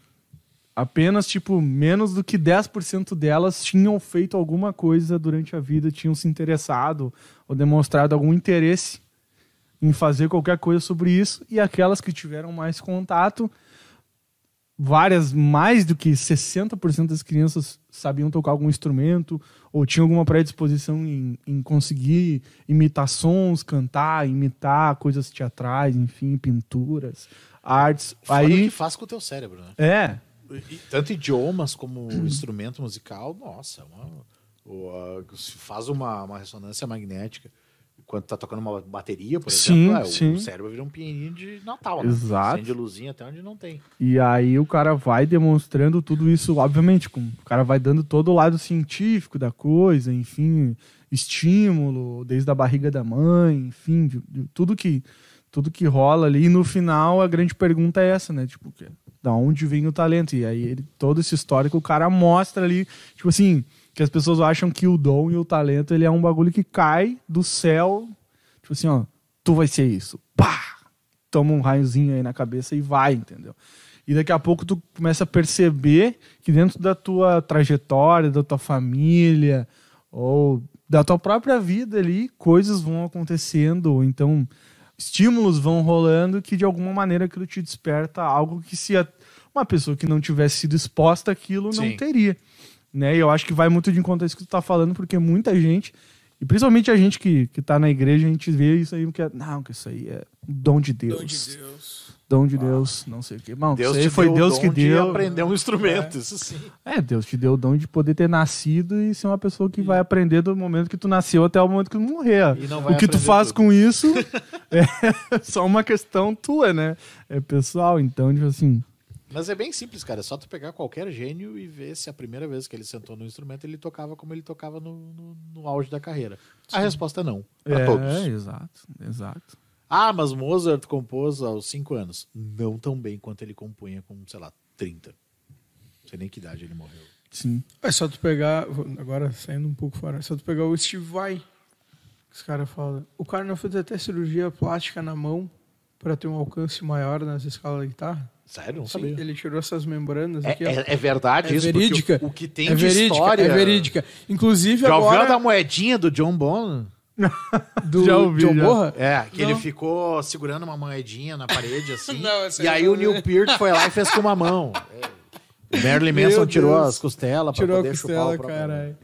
apenas, tipo, menos do que 10% delas tinham feito alguma coisa durante a vida, tinham se interessado ou demonstrado algum interesse em fazer qualquer coisa sobre isso, e aquelas que tiveram mais contato, várias, mais do que 60% das crianças sabiam tocar algum instrumento ou tinham alguma predisposição em, em conseguir imitar sons, cantar, imitar coisas teatrais, enfim, pinturas, artes. Fora o Aí que faz com o teu cérebro, né? é, tanto idiomas como *clears throat* instrumento musical, nossa, é uma, o, a- se faz uma, uma ressonância magnética. Quando tá tocando uma bateria, por Sim, exemplo, é, o- sim. o cérebro vira um pianinho de Natal, né? Exato. Acende luzinha até onde não tem. E aí o cara vai demonstrando tudo isso, obviamente, com, o cara vai dando todo o lado científico da coisa, enfim, estímulo desde a barriga da mãe, enfim, de- de tudo que tudo que rola ali. E no final a grande pergunta é essa, né? Tipo, da onde vem o talento? E aí ele, todo esse histórico o cara mostra ali, tipo assim, que as pessoas acham que o dom e o talento ele é um bagulho que cai do céu, tipo assim, ó, tu vai ser isso. Pá! toma um raiozinho aí na cabeça e vai, entendeu? E daqui a pouco tu começa a perceber que dentro da tua trajetória, da tua família, ou da tua própria vida ali, coisas vão acontecendo, ou então estímulos vão rolando que de alguma maneira aquilo te desperta algo que se a- uma pessoa que não tivesse sido exposta àquilo não Sim. teria. Né? E eu acho que vai muito de encontro a isso que tu tá falando, porque muita gente, e principalmente a gente que, que tá na igreja, a gente vê isso aí que é, não, que isso aí é dom de Deus. Dom de Deus. Dom de Deus, não sei o quê. Bom, Deus isso aí te foi deu o Deus dom que de deu. aprender um instrumento, isso sim. É, Deus te deu o dom de poder ter nascido e ser uma pessoa que vai aprender do momento que tu nasceu até o momento que tu morrer. E O que tu faz tudo. com isso *laughs* é *laughs* só uma questão tua, né? É pessoal, então, tipo assim. Mas é bem simples, cara. É só tu pegar qualquer gênio e ver se a primeira vez que ele sentou no instrumento ele tocava como ele tocava no, no, no auge da carreira. A resposta é não. Pra é, todos. exato, exato. Ah, mas Mozart compôs aos 5 anos. Não tão bem quanto ele compunha com, sei lá, 30. Não sei nem que idade ele morreu. Sim. É só tu pegar, agora saindo um pouco fora, é só tu pegar o Steve Vai, que os caras falam. O cara não fez até cirurgia plástica na mão para ter um alcance maior nas escalas da guitarra? Sério? Não Sim, sabia. ele tirou essas membranas É, aqui, é- é verdade É isso? Porque verídica. O, o que tem é de verídica, história... é verídica. Inclusive Já ouviu a agora da moedinha do John Bonham? *laughs* do Já ouvi, John já. É, que Não. ele ficou segurando uma moedinha na parede, assim. *laughs* Não, essa e aí aí o Neil. Peart foi lá e fez com uma mão. É. *laughs* O Marilyn Meu Manson tirou as costelas pra tirou a poder chupar costela, o próprio... caralho.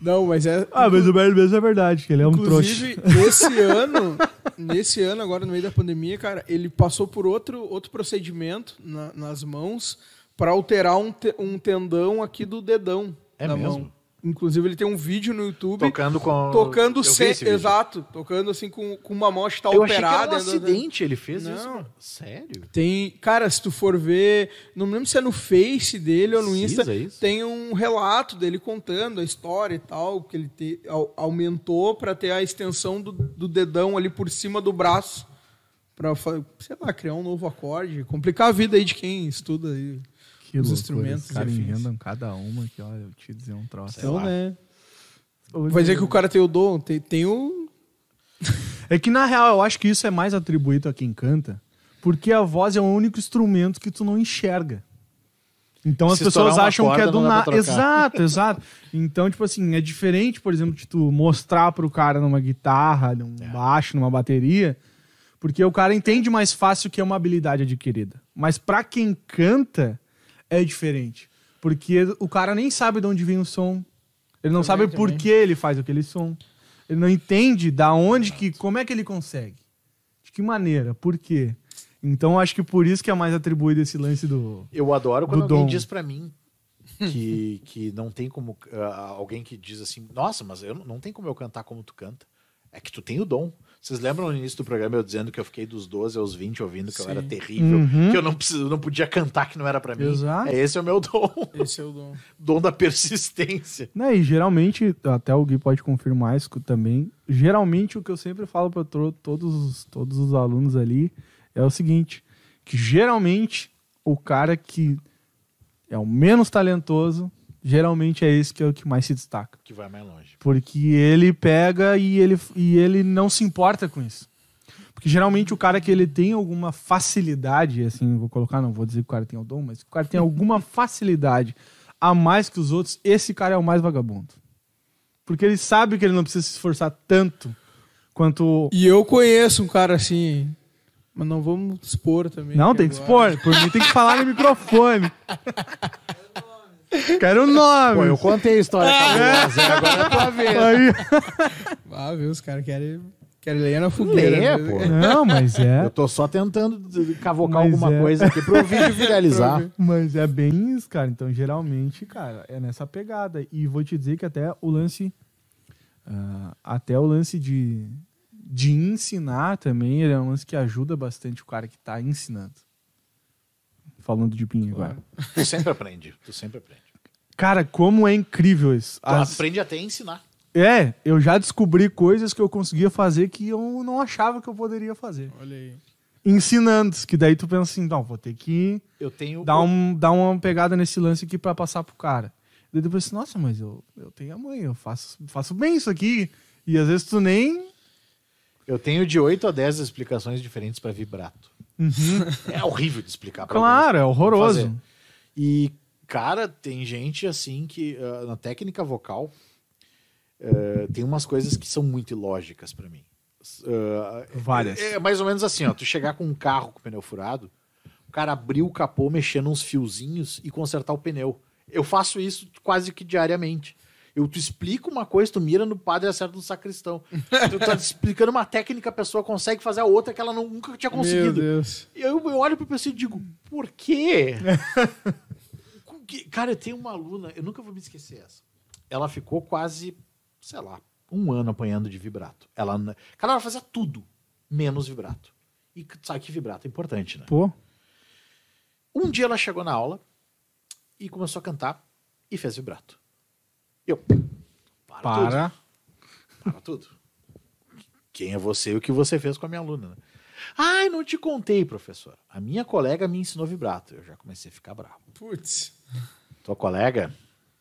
Não, mas é Ah, mas o Barry mesmo é verdade, que ele é um trouxa. Inclusive, esse ano, nesse ano, agora no meio da pandemia, cara, ele passou por outro, outro procedimento na- nas mãos para alterar um, te- um tendão aqui do dedão É da mesmo? mão. Inclusive, ele tem um vídeo no YouTube Tocando com... tocando sem. Exato, tocando assim com, com uma mão que tá Eu achei que operada. era um dentro da- acidente, ele fez Não. isso. Sério? Tem, cara, se tu for ver, não me lembro se é no Face dele ou no Insta, isso? tem um relato dele contando a história e tal, que ele te- au- aumentou pra ter a extensão do, do dedão ali por cima do braço, Pra, fa- sei lá, criar um novo acorde, complicar a vida aí de quem estuda aí. Que Os loucura, instrumentos Os caras inventam cada uma que, olha, eu te dizer um troço. Lá. né? Vai dizer que o cara tem o dom, tem, tem o. É que na real eu acho que isso é mais atribuído a quem canta, porque a voz é o único instrumento que tu não enxerga. Então as Se pessoas acham que é do nada. Exato, exato. Então, tipo assim, é diferente, por exemplo, de tu mostrar pro cara numa guitarra, num É. baixo, numa bateria, porque o cara entende mais fácil que é uma habilidade adquirida. Mas pra quem canta, é diferente. Porque o cara nem sabe de onde vem o som. Ele não Também, sabe por também. que ele faz aquele som. Ele não entende da onde que, como é que ele consegue. De que maneira, por quê. Então acho que por isso que é mais atribuído esse lance do. Eu adoro quando Do alguém dom. diz pra mim *laughs* que, que não tem como. ah, alguém que diz assim, nossa, mas eu não, não tem como eu cantar como tu canta. É que tu tem o dom. Vocês lembram no início do programa eu dizendo que eu fiquei dos 12 aos 20 ouvindo que eu Sim. era terrível, Uhum. que eu não, preciso, eu não podia cantar que não era pra mim? Exato. É esse é o meu dom. Esse é o dom. *laughs* dom da persistência. Né, e geralmente, até o Gui pode confirmar isso também. Geralmente o que eu sempre falo para todos, os- todos os alunos ali é o seguinte: que geralmente o cara que é o menos talentoso, geralmente é esse que é o que mais se destaca. Que vai mais longe. Porque ele pega e ele, e ele não se importa com isso. Porque geralmente o cara que ele tem alguma facilidade, assim, vou colocar, não vou dizer que o cara tem o dom, mas que o cara tem alguma *laughs* facilidade a mais que os outros, esse cara é o mais vagabundo. Porque ele sabe que ele não precisa se esforçar tanto quanto. E eu conheço um cara assim, mas não vamos expor também. Não, tem que agora- expor. Por mim tem que falar no microfone. *laughs* Quero o nome. Pô, eu contei a história cabulosa, agora é tua vez. Aí. Ah, viu? Os caras querem, querem lenha na fogueira. Lenha, né? pô. Não, mas é. Eu tô só tentando cavocar Mas alguma é. coisa aqui pro vídeo viralizar. *laughs* Mas é bem isso, cara. Então, geralmente, cara, é nessa pegada. E vou te dizer que até o lance. ah, até o lance de, de ensinar também, ele é um lance que ajuda bastante o cara que tá ensinando. Falando de Pinho agora. Tu sempre aprende, tu sempre aprende. Cara, como é incrível isso. Tu As- aprende até a ensinar. É, eu já descobri coisas que eu conseguia fazer que eu não achava que eu poderia fazer. Olha aí. Ensinando, que daí tu pensa assim, não, vou ter que Eu tenho. dar, um, dar uma pegada nesse lance aqui pra passar pro cara. Daí depois assim, nossa, mas eu, eu tenho a mãe, eu faço, faço bem isso aqui. E às vezes tu nem. Eu tenho de 8 a 10 explicações diferentes pra vibrato. É horrível de explicar pra Claro, é horroroso. E, cara, tem gente assim que ah, na técnica vocal eh, tem umas coisas que são muito ilógicas pra mim. Ah, Várias. É, é mais ou menos assim, ó. Tu chegar com um carro com o pneu furado, o cara abrir o capô, mexer uns fiozinhos e consertar o pneu. Eu faço isso quase que diariamente. Eu tu explico uma coisa, tu mira no padre e acerta no sacristão. tu tá explicando uma técnica, a pessoa consegue fazer a outra que ela nunca tinha Meu conseguido. Deus. E Eu, eu olho pra pessoa e digo, por quê? *laughs* Cara, eu tenho uma aluna, eu nunca vou me esquecer essa. Ela ficou quase, sei lá, um ano apanhando de vibrato. Ela, cara, ela fazia tudo, menos vibrato. E sabe que vibrato é importante, né? Pô, Um dia ela chegou na aula e começou a cantar e fez vibrato. Eu, para, tudo. para. Para tudo. Quem é você e o que você fez com a minha aluna, né? Ai, não te contei, professor. A minha colega me ensinou vibrato. Eu já comecei a ficar bravo. Putz. Tua colega,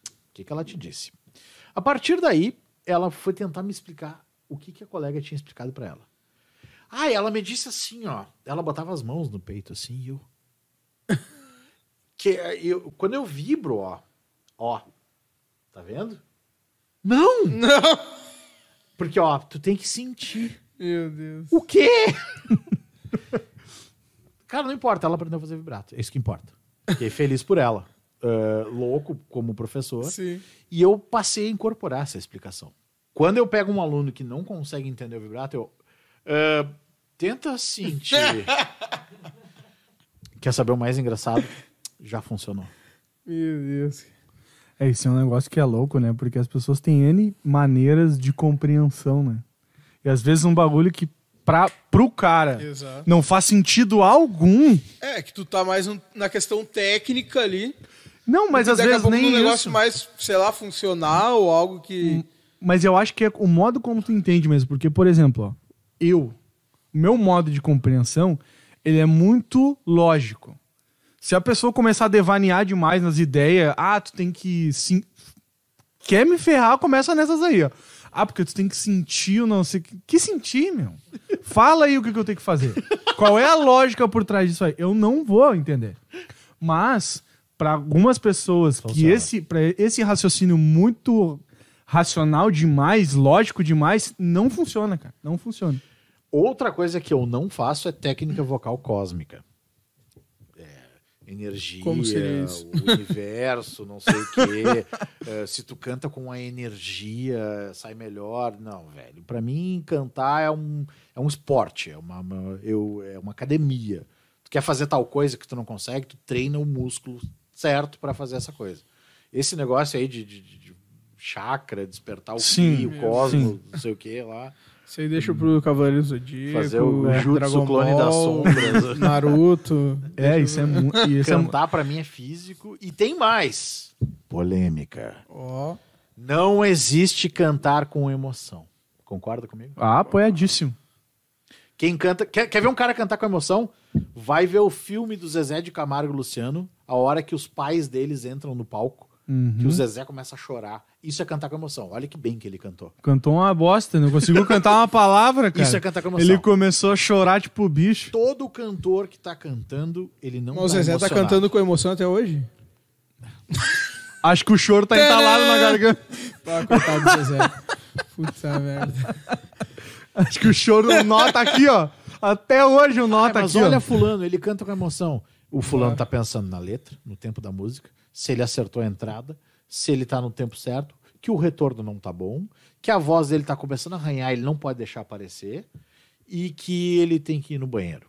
o que, que ela te disse? A partir daí, ela foi tentar me explicar o que, que a colega tinha explicado pra ela. Ah, ela me disse assim, ó. Ela botava as mãos no peito assim e eu. *laughs* que eu, quando eu vibro, ó. Ó. Tá vendo? Não! Não. Porque, ó, tu tem que sentir. Meu Deus. O quê? *laughs* Cara, não importa, ela aprendeu a fazer vibrato. É isso que importa. Fiquei feliz por ela. Ah, louco como professor. Sim. E eu passei a incorporar essa explicação. Quando eu pego um aluno que não consegue entender o vibrato, eu. ah, tenta sentir. *laughs* Quer saber o mais engraçado? Já funcionou. Meu Deus. É, isso é um negócio que é louco, né? Porque as pessoas têm N maneiras de compreensão, né? E às vezes um bagulho que pra, pro cara Exato. não faz sentido algum. É, que tu tá mais um- na questão técnica ali. Não, mas às vezes nem um negócio isso. mais, sei lá, funcional ou algo que. Mas eu acho que é o modo como tu entende mesmo. Porque, por exemplo, ó, eu, meu modo de compreensão, ele é muito lógico. Se a pessoa começar a devanear demais nas ideias, ah, tu tem que. Sim... Quer me ferrar, começa nessas aí, ó. Ah, porque tu tem que sentir o não sei. o Que Que sentir, meu? Fala aí o que, que eu tenho que fazer. Qual é a lógica por trás disso aí? Eu não vou entender. Mas, para algumas pessoas que Funciona. esse, pra esse raciocínio muito racional demais, lógico demais, não funciona, cara. Não funciona. Outra coisa que eu não faço é técnica vocal cósmica. É, energia, o *laughs* universo, não sei o quê. É, se tu canta com a energia, sai melhor. Não, velho. Pra mim, cantar é um, é um esporte, é uma, uma- eu, é uma academia. Tu quer fazer tal coisa que tu não consegue, tu treina o músculo certo pra fazer essa coisa. Esse negócio aí de, de- de- chakra, despertar o Sim, o sim. cosmo, não sei o que lá. Isso aí deixa pro Cavaleiro do Zodíaco, Fazer o é, jutsu Dragon clone Ball, das sombras. *laughs* É, Naruto. Deixa isso é muito. Isso é Cantar pra mim é físico e tem mais. Polêmica. Ó. Não existe cantar com emoção. Concorda comigo? Ah, apoiadíssimo. Quem canta, quer, quer ver um cara cantar com emoção? Vai ver o filme do Zezé de Camargo e Luciano, a hora que os pais deles entram no palco, Uhum. que o Zezé começa a chorar. Isso é cantar com emoção. Olha que bem que ele cantou. Cantou uma bosta, não conseguiu cantar uma palavra, *laughs* cara. Isso é cantar com emoção. Ele começou a chorar tipo bicho. Todo cantor que tá cantando, ele não Mas o tá Zezé tá emocionado. cantando com emoção até hoje? *laughs* Acho que o choro tá entalado na garganta. *laughs* Ah, coitado do Zezé. Puta merda. Acho que o choro, o nó tá aqui, ó. Até hoje o nó Ah, tá mas aqui, olha ó. fulano, ele canta com emoção. O fulano tá pensando na letra, no tempo da música, se ele acertou a entrada, se ele tá no tempo certo, que o retorno não tá bom, que a voz dele tá começando a arranhar, ele não pode deixar aparecer, e que ele tem que ir no banheiro.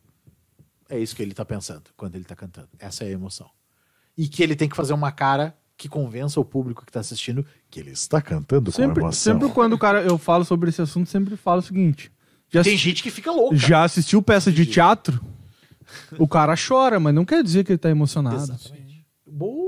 É isso que ele tá pensando quando ele tá cantando. Essa é a emoção. E que ele tem que fazer uma cara que convença o público que tá assistindo que ele está cantando com Sempre, emoção. sempre quando o cara, eu falo sobre esse assunto, sempre falo o seguinte. Já, Tem gente que fica louca. já assistiu peça de teatro? O cara chora, mas não quer dizer que ele tá emocionado. Exatamente. Boa!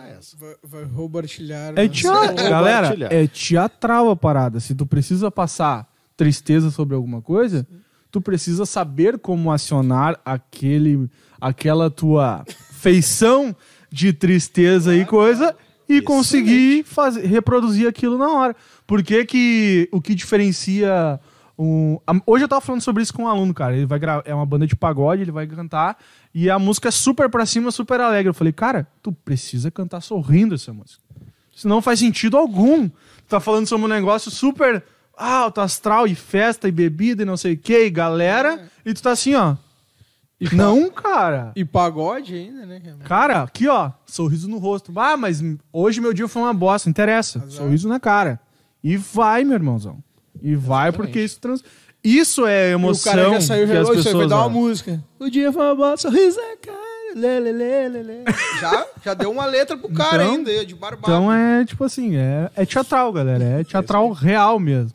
Usar essa. Vai, vai roubartilhar. É né? teatro, galera. É teatral a parada. Se tu precisa passar tristeza sobre alguma coisa, tu precisa saber como acionar aquele, aquela tua feição de tristeza e coisa e conseguir fazer, reproduzir aquilo na hora. Por que que o que diferencia um, hoje eu tava falando sobre isso com um aluno, cara. Ele vai gravar, é uma banda de pagode, ele vai cantar e a música é super pra cima, super alegre. Eu falei, cara, tu precisa cantar sorrindo essa música. Senão não faz sentido algum. Tu tá falando sobre um negócio super alto, astral, e festa, e bebida, e não sei o que, e galera, e tu tá assim, ó. não, cara. E pagode ainda, né? cara? Cara, aqui, ó, sorriso no rosto. Ah, mas hoje meu dia foi uma bosta, não interessa. Azar. Sorriso na cara. E vai, meu irmãozão. E vai, porque isso trans... Isso é E emoção o cara já saiu, que já as "Ô, isso aí vai pessoas dar uma música. O dia foi uma bosta, sorriso na cara. Lê, lê, lê, lê, lê. *laughs* Já, já deu uma letra pro cara Então- ainda, de barbado. Então é tipo assim, é, é teatral, galera. É teatral real mesmo.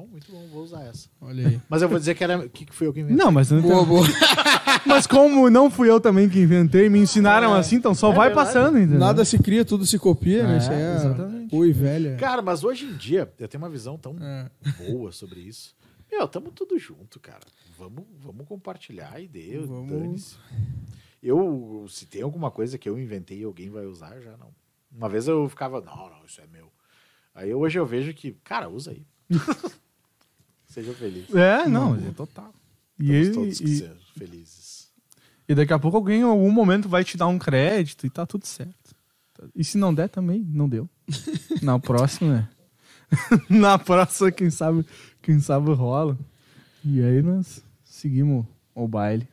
Muito bom, muito bom. Vou usar essa. Olha aí. Mas eu vou dizer que era. O que que foi eu que inventei? Não, mas não Boa, boa. *laughs* Mas como não fui eu também que inventei, me ensinaram É. assim, então só É vai verdade. passando, entendeu? Nada se cria, tudo se copia, né? É, Isso aí é. exatamente. Ui, velho. Cara, mas hoje em dia eu tenho uma visão tão É. boa sobre isso. Meu, tamo tudo junto, cara. Vamos, vamos compartilhar a ideia. Vamos. dane-se. Eu, se tem alguma coisa que eu inventei e alguém vai usar, já não. Uma vez eu ficava, não, não, isso é meu. Aí hoje eu vejo que, cara, usa aí. *laughs* Seja feliz. É, não, é total. E, Estamos ele- todos que e, ser felizes. e daqui a pouco alguém em algum momento vai te dar um crédito e tá tudo certo. E se não der também, não deu. Na *laughs* próxima, é. *laughs* Na próxima, quem sabe, quem sabe rola. E aí nós seguimos o baile.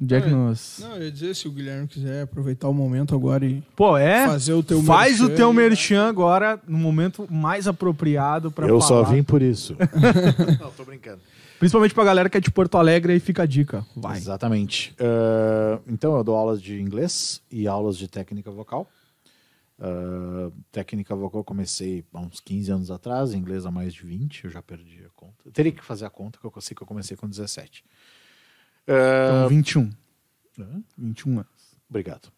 Onde é que É, nós. Não, eu ia dizer, se o Guilherme quiser aproveitar o momento agora e Pô, é? fazer o teu Faz o merchan teu aí, merchan agora no momento mais apropriado pra eu falar. só vim por isso. *laughs* não, tô brincando. Principalmente pra galera que é de Porto Alegre aí fica a dica. Vai. Exatamente. Ah, então, eu dou aulas de inglês e aulas de técnica vocal. Ah, técnica vocal eu comecei há uns 15 anos atrás, inglês há mais de 20, eu já perdi a conta. Eu teria que fazer a conta, que eu sei que eu comecei com 17. Então, 21. hã? 21 anos. Obrigado.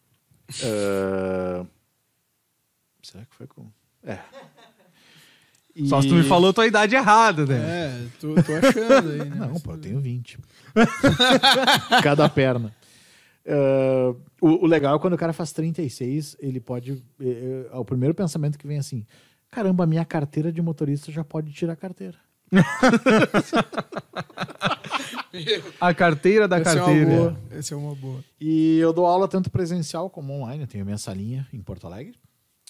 Ah, será que foi com. É. Só se tu me E- falou tua idade errada, né? É, tô, tô achando aí, né? Não, pô, eu tenho 20. *laughs* Cada perna. Ah, o, o legal é quando o cara faz 36, ele pode. eh, eh, o primeiro pensamento que vem assim: caramba, a minha carteira de motorista já pode tirar a carteira. *laughs* A carteira da Essa é uma carteira. boa. Essa é uma boa. E eu dou aula tanto presencial como online. Eu tenho minha salinha em Porto Alegre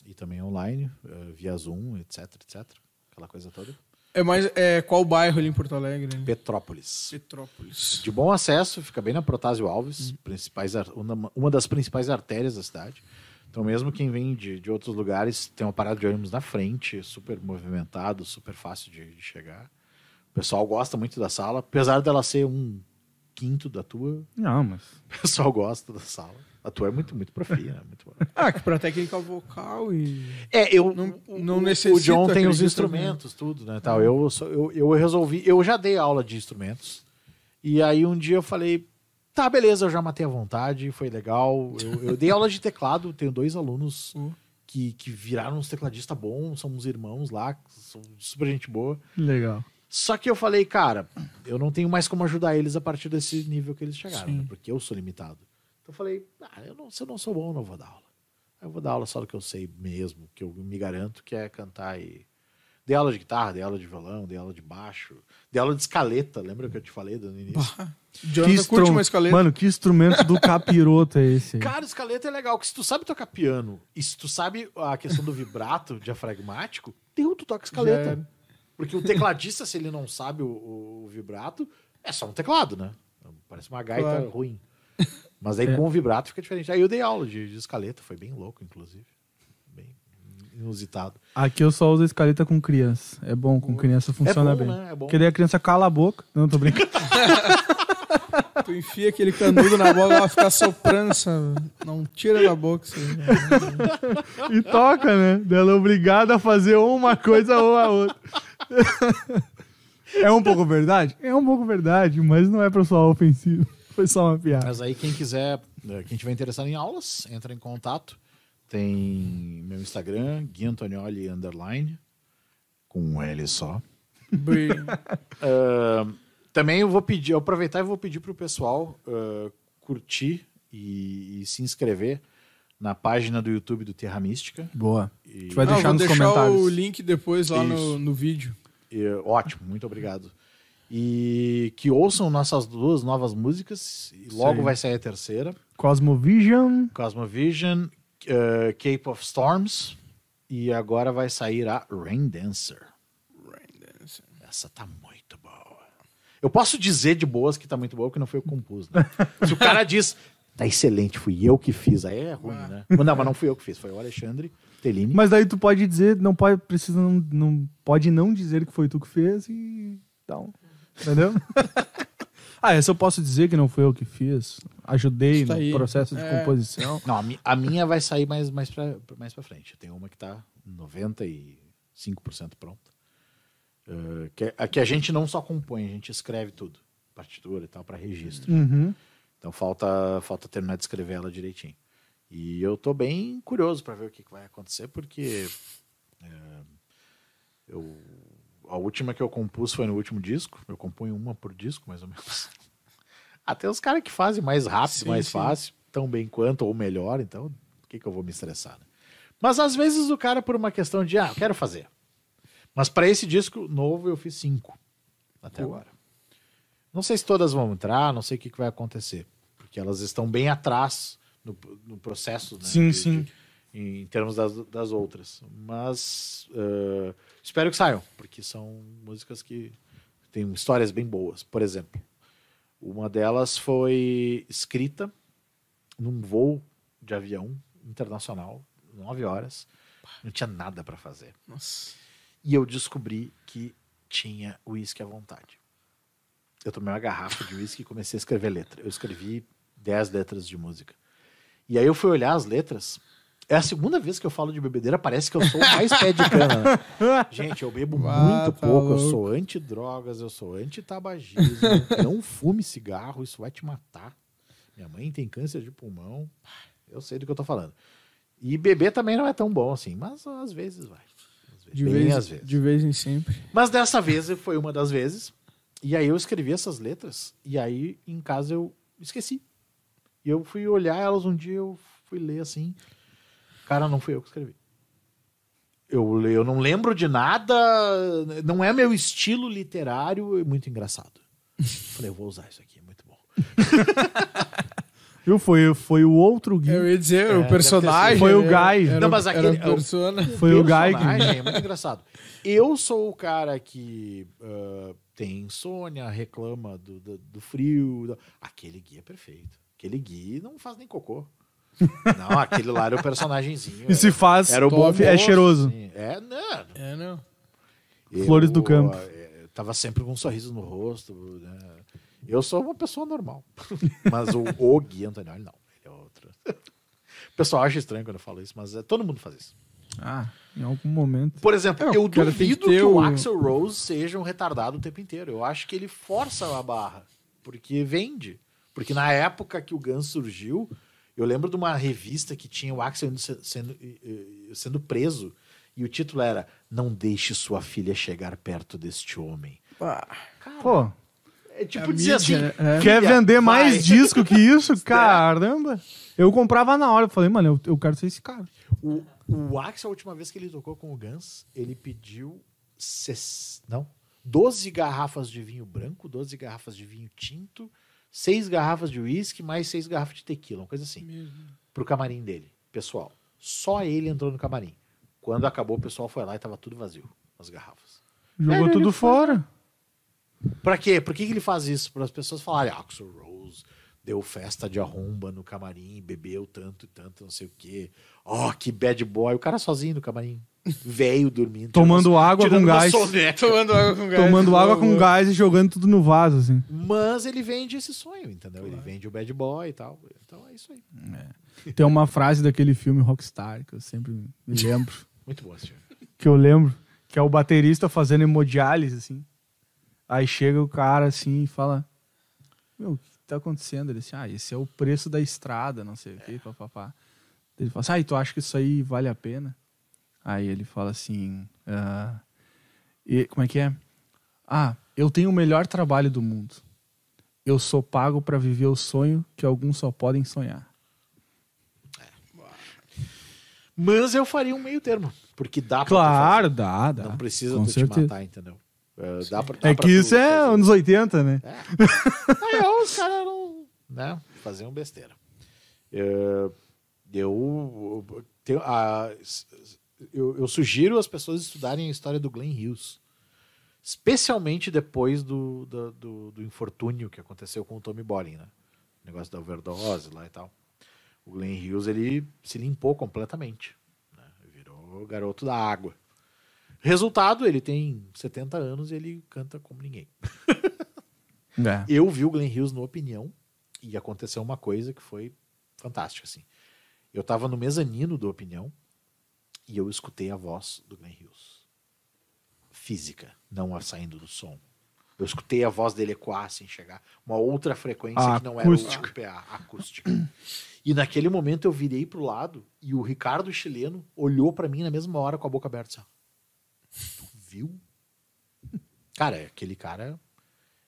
e também online, eh, via Zoom, etc, etc. Aquela coisa toda. É mais. É, qual bairro ali em Porto Alegre? né? Petrópolis. Petrópolis. De bom acesso, fica bem na Protásio Alves, principais, ar- uma, uma das principais artérias da cidade. Então, mesmo quem vem de, de outros lugares, tem uma parada de ônibus na frente, super movimentado, super fácil de, de chegar. O pessoal gosta muito da sala, apesar dela ser um quinto da tua, Não, mas. *laughs* o pessoal gosta da sala. A tua é muito, muito profia, né? Muito boa. Ah, que pra técnica vocal e. É, eu Não- o- não o- necessita O John tem os instrumentos, tudo, né? Tal. Eu, só- eu, eu resolvi, eu já dei aula de instrumentos. E aí um dia eu falei, tá, beleza, eu já matei a vontade, foi legal. Eu, eu dei aula de teclado, tenho dois alunos Uh. *laughs* que, que viraram uns tecladistas bons, são uns irmãos lá, são super gente boa. Legal. Só que eu falei, cara, eu não tenho mais como ajudar eles a partir desse nível que eles chegaram, né? porque eu sou limitado. Então eu falei, ah, eu não, se eu não sou bom, eu não vou dar aula. Eu vou dar aula só do que eu sei mesmo, que eu me garanto, que é cantar e. Dei aula de guitarra, dei aula de violão, dei aula de baixo, dei aula de escaleta, lembra que eu te falei no início? Jonathan curte instru- uma escaleta. Mano, que instrumento do capiroto é esse? aí? Cara, escaleta é legal, que se tu sabe tocar piano e se tu sabe a questão do vibrato diafragmático, deu, tu toca escaleta. era. Porque o tecladista, se ele não sabe o, o vibrato, é só um teclado, né? Parece uma gaita Claro. ruim. Mas aí É. com o vibrato fica diferente. Aí eu dei aula de, de escaleta, foi bem louco, inclusive. Inusitado. Aqui eu só uso escaleta com criança. É bom, com criança funciona bom, bem. né? É bom. Porque daí a criança cala a boca. Não, tô brincando. *laughs* Tu enfia aquele canudo na boca, ela fica soprando essa. Não tira da boca isso aí. e toca, né? Ela é obrigada a fazer uma coisa ou a outra. é um pouco verdade? É um pouco verdade, mas não é pra soar ofensivo. Foi só uma piada. Mas aí quem quiser, eh, quem tiver interessado em aulas, entra em contato. Tem meu Instagram, Gui Antonioli Underline, com um L só. Bem, *laughs* Ah, também eu vou pedir, eu aproveitar e vou pedir pro pessoal ah, curtir e, e se inscrever na página do YouTube do Terra Mística. Boa. A E- gente vai Ah, deixar vou nos deixar comentários. o link depois lá no, no vídeo. e, ótimo, muito obrigado. E que ouçam nossas duas novas músicas. E logo Sim. vai sair a terceira. Cosmovision. Cosmovision, uh, Cape of Storms. E agora vai sair a Rain Dancer. Essa tá muito boa. Eu posso dizer de boas que tá muito boa, porque não foi eu que compus. Né? Se o cara diz, tá excelente, fui eu que fiz, aí é ruim, né? Mas Não, mas não fui eu que fiz, foi o Alexandre Tellini. Mas daí tu pode dizer, não pode, precisa, não, não pode não dizer que foi tu que fez e então, entendeu? *laughs* ah, essa eu posso dizer que não foi eu que fiz. Ajudei Isso no aí. processo de É. composição. Não, a, mi- a minha vai sair mais, mais, pra, mais pra frente. Tem uma que tá 95% pronta. Uh, que, a, que a gente não só compõe, a gente escreve tudo. Partitura e tal, para registro. Uhum. Então falta, falta terminar de escrever ela direitinho. E eu tô bem curioso para ver o que, que vai acontecer, porque é, eu a última que eu compus foi no último disco. Eu componho uma por disco, mais ou menos. *laughs* Até os caras que fazem mais rápido, Sim, mais sim. fácil, tão bem quanto ou melhor, então por que, que eu vou me estressar? Né? Mas às vezes o cara, por uma questão de, ah, eu quero fazer. Mas para esse disco novo eu fiz cinco até Pô. agora. Não sei se todas vão entrar, não sei o que, que vai acontecer, porque elas estão bem atrás no, no processo, né, Sim, de- sim. de- em termos das, das outras. Mas eh, espero que saiam, porque são músicas que têm histórias bem boas. Por exemplo, uma delas foi escrita num voo de avião internacional, nove horas. Não tinha nada para fazer. Nossa. E eu descobri que tinha uísque à vontade. Eu tomei uma garrafa de uísque e comecei a escrever letra. Eu escrevi dez letras de música. E aí eu fui olhar as letras. É a segunda vez que eu falo de bebedeira, parece que eu sou mais pé de cana. né? *laughs* Gente, eu bebo muito tá pouco. Eu louco. sou anti-drogas, eu sou anti-tabagismo. não fume cigarro, isso vai te matar. Minha mãe tem câncer de pulmão. Eu sei do que eu tô falando. E beber também não é tão bom assim, mas às vezes vai. Às vezes, De bem vez, às vezes. de vez em sempre. Mas dessa vez foi uma das vezes. E aí eu escrevi essas letras. E aí em casa eu esqueci. E eu fui olhar elas um dia, eu fui ler assim. Cara, não fui eu que escrevi. Eu, eu não lembro de nada. Não é meu estilo literário. É muito engraçado. *laughs* Falei, eu vou usar isso aqui, é muito bom. *laughs* Viu? Foi, foi o outro Gui. Eu ia dizer, É, o personagem. Foi o era- Guy. Era, Não, mas era aquele- a persona. *laughs* Foi o Guy que- É muito engraçado. Eu sou o cara que ah, tem insônia, reclama do, do, do frio. do- Aquele Gui é perfeito. Aquele Gui não faz nem cocô. Não, aquele lá era o personagemzinho. E se faz, era o bom é cheiroso. assim. É, não. É, não. Flores do campo. eh, Tava sempre com um sorriso no rosto. né? Eu sou uma pessoa normal. *laughs* Mas o, o Gui Antonioli, não. Ele é outro. *laughs* O pessoal acha estranho quando eu falo isso, mas é, todo mundo faz isso. Ah, em algum momento. Por exemplo, É, eu que duvido que, ter o o- Axel Rose seja um retardado o tempo inteiro. Eu acho que ele força a barra, porque vende. Porque na época que o Guns surgiu, eu lembro de uma revista que tinha o Axel sendo, sendo preso, e o título era Não deixe sua filha chegar perto deste homem. Ah, Pô, É tipo A dizer mídia, assim? É. quer vender mais vai. *laughs* disco que isso? Caramba. Eu comprava na hora. Eu falei, mano, eu, eu quero ser esse cara. O, o Axel, a última vez que ele tocou com o Guns, ele pediu ses- não, 12 garrafas de vinho branco, 12 garrafas de vinho tinto, 6 garrafas de uísque, mais 6 garrafas de tequila, uma coisa assim, pro camarim dele, pessoal. Só ele entrou no camarim. Quando acabou, o pessoal foi lá e tava tudo vazio, as garrafas. Jogou Ele- tudo ele fora. Pra quê? Por que, que ele faz isso? Para as pessoas falarem, "Ah, Axel Rose deu festa de arromba no camarim, bebeu tanto e tanto, não sei o quê. Ó, que bad boy. O cara sozinho no camarim. Velho dormindo. Tomando tirando- água tirando com gás. soneca. Tomando água com gás. Tomando água com Boa. gás e jogando tudo no vaso, assim. Mas ele vende esse sonho, entendeu? Ele vende o bad boy e tal. Então é isso aí. Tem uma frase daquele filme Rockstar que eu sempre me lembro. *laughs* Muito bom esse filme. que eu lembro, que é o baterista fazendo hemodiálise, assim. Aí chega o cara assim e fala: Meu, o que tá acontecendo? Ele assim, ah, esse é o preço da estrada, não sei o que, papapá. Ele fala assim, ah, e tu acha que isso aí vale a pena? Aí ele fala assim, ah, e, como é que é? Ah, eu tenho o melhor trabalho do mundo. Eu sou pago para viver o sonho que alguns só podem sonhar. Mas eu faria um meio termo. Porque dá pra Claro, dá, dá. Não precisa tu te certeza. matar, entendeu? É, dá pra, dá É que tu isso é fazer. anos 80, né? Aí ó, os caras não. Né, faziam besteira. É, eu, tenho- a- eu, eu sugiro as pessoas estudarem a história do Glenn Hughes. Especialmente depois do, do, do- do infortúnio que aconteceu com o Tommy Bolin, né? O negócio da overdose lá e tal. O Glenn Hughes, ele se limpou completamente. Né? Virou garoto da água. Resultado, ele tem 70 anos e ele canta como ninguém. *laughs* É. Eu vi o Glenn Hughes no Opinião e aconteceu uma coisa que foi fantástica, assim. Eu tava no mezanino do Opinião e eu escutei a voz do Glenn Hughes. Física, não a saindo do som. Eu escutei a voz dele ecoar, assim, chegar. Uma outra frequência A que não era o. PA, acústica. E naquele momento eu virei pro lado e o Ricardo chileno olhou pra mim na mesma hora com a boca aberta. Assim, tu viu? Cara, aquele cara.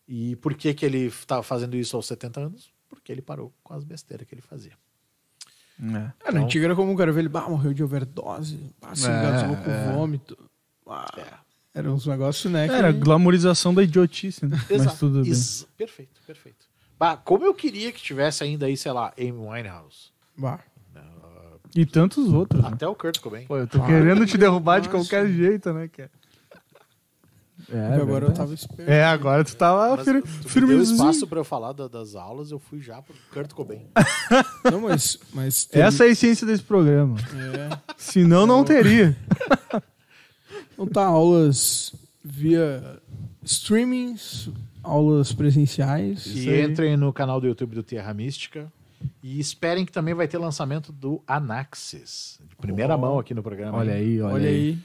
E por que, que ele estava fazendo isso aos 70 anos? Porque ele parou com as besteiras que ele fazia. É. É, na Então- antiga era como o cara vê ele, bah, morreu de overdose, bah, se É, engasgou com é. vômito. Ah, É. Era uns negócios, né? que- Era a glamorização da idiotice, né? Mas tudo bem. Isso. Perfeito, perfeito. Bah, como eu queria que tivesse ainda aí, sei lá, Amy Winehouse. Bah. E tantos outros. né? Até o Kurt Cobain. Pô, eu tô querendo te derrubar de Nossa. qualquer jeito, né, cara? É, agora eu tava esperto. É, agora tu tava Mas fir tu me deu espaço pra eu falar da- das aulas, eu fui já pro Kurt Cobain. *laughs* Não, mas. mas teve- Essa é a essência desse programa. É. Senão, não teria. Então tá, aulas via streamings, aulas presenciais. E entrem no canal do YouTube do Terra Mística. E esperem que também vai ter lançamento do Anaxis. De primeira Oh. mão aqui no programa. Olha aí, olha, Olha aí. aí.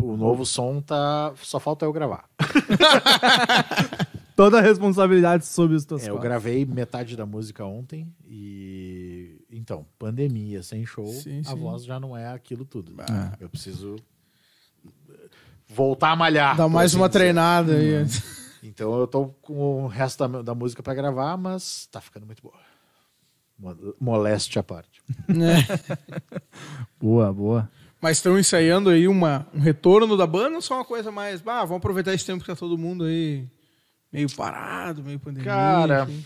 O novo som tá. Só falta eu gravar. *laughs* Toda a responsabilidade sobre os teus É, eu gravei metade da música ontem e. Então, pandemia, sem show, Sim, a sim. voz já não é aquilo tudo. Ah. Eu preciso voltar a malhar. Dá por mais assim uma dizer. treinada aí. Então eu tô com o resto da, da música pra gravar, mas tá ficando muito boa. Mo- Moleste à parte. É. *laughs* Boa, boa. Mas estão ensaiando aí uma, um retorno da banda ou só uma coisa mais. Ah, vamos aproveitar esse tempo que tá todo mundo aí meio parado, meio pandemia. Cara, enfim.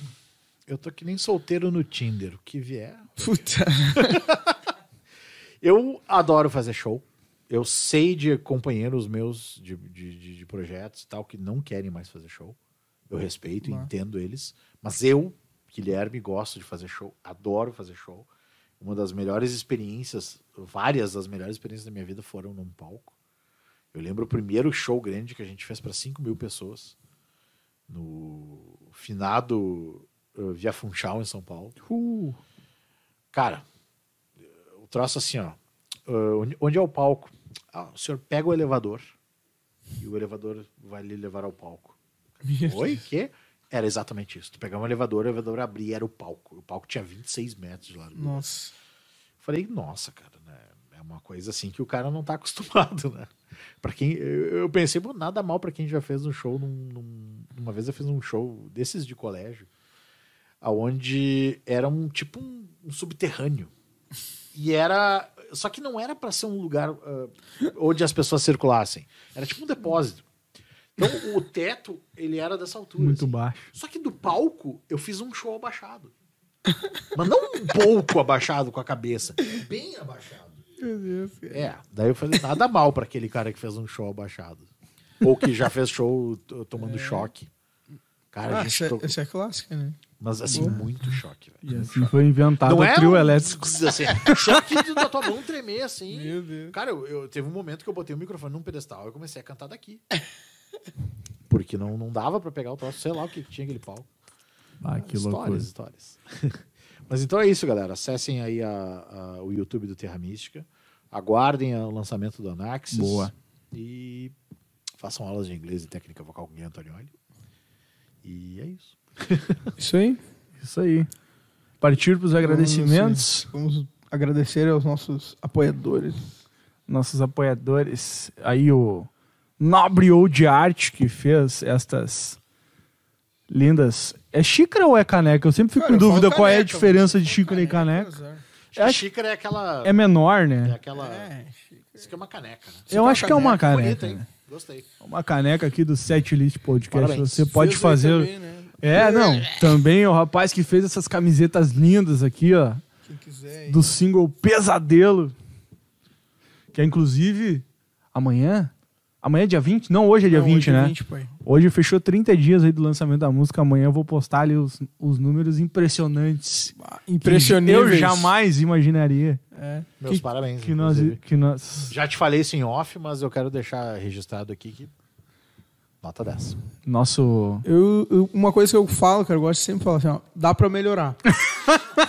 Eu tô que nem solteiro no Tinder. O que vier. Puta. *laughs* Eu adoro fazer show. Eu sei de companheiros meus de, de, de- projetos e tal que não querem mais fazer show. Eu respeito e entendo eles. Mas eu, Guilherme, gosto de fazer show. Adoro fazer show. Uma das melhores experiências, várias das melhores experiências da minha vida foram num palco. Eu lembro o primeiro show grande que a gente fez para 5 mil pessoas. No finado uh, Via Funchal, em São Paulo. Uh, Cara, o troço assim, ó. onde- onde é o palco? Ah, o senhor pega o elevador e o elevador vai lhe levar ao palco. Oi? Que? Era exatamente isso. Tu pegava um elevador, o elevador abria, era o palco. O palco tinha 26 metros de largura. Nossa. Falei, nossa, cara, né? É uma coisa assim que o cara não tá *laughs* acostumado, né? Pra quem. Eu pensei, pô, nada mal pra quem já fez um show num, num- Uma vez eu fiz um show desses de colégio, aonde era um tipo um, um subterrâneo. E era. Só que não era pra ser um lugar ah, onde as pessoas circulassem. Era tipo um depósito. Então o teto, ele era dessa altura. muito assim. baixo. Só que do palco, eu fiz um show abaixado. Mas não um pouco abaixado com a cabeça, bem abaixado. Meu Deus. É, daí eu falei, nada mal pra aquele cara que fez um show abaixado. Ou que já fez show tomando choque. Cara, Ah, a gente essa, tocou- essa é clássica, né? Mas assim, muito choque, E velho. assim foi inventado o trio um- elétrico. *laughs* Assim, choque de- da tua mão tremer, assim. Meu Deus. Cara, eu, eu- teve um momento que eu botei o microfone num pedestal e eu comecei a cantar daqui. Porque não, não dava pra pegar o troço, sei lá o que que tinha aquele pau. Ah, que loucura. histórias, histórias. *laughs* Mas então é isso, galera. Acessem aí a- a- o YouTube do Terra Mística. Aguardem o lançamento do Anaxis. Boa. E façam aulas de inglês e técnica vocal com o Gui Antonioli. E é isso. *laughs* Isso aí. Isso aí. Partir para os agradecimentos. Vamos agradecer aos nossos apoiadores. nossos apoiadores. Aí o Nobre Old Art, que fez estas lindas. É xícara ou é caneca? Eu sempre fico Cara, em dúvida qual é a caneca, diferença de xícara e caneca. Acho que Eu a acho- xícara é aquela. É menor, É né? aquela. É, Isso aqui é uma caneca, né? Eu acho que é uma caneca. Bonita, hein? Gostei. Uma caneca aqui do Set List Podcast. Parabéns. Você pode Fez fazer. também, né? É, não. Também o rapaz que fez essas camisetas lindas aqui, ó. Quem quiser. aí. do single Pesadelo. Que é inclusive amanhã. Amanhã é dia 20? Não, hoje é dia Não, 20, hoje é né? 20, pai. Hoje fechou 30 dias aí do lançamento da música. Amanhã eu vou postar ali os, os números impressionantes. Ah, que Impressioníveis. Eu jamais imaginaria É. Meus Que- parabéns. que nós, que nós. Já te falei isso em off, mas eu quero deixar registrado aqui que. Nota 10. Nosso. Eu, eu- uma coisa que eu falo, cara, eu gosto de sempre falar assim, ó, dá pra melhorar. *laughs*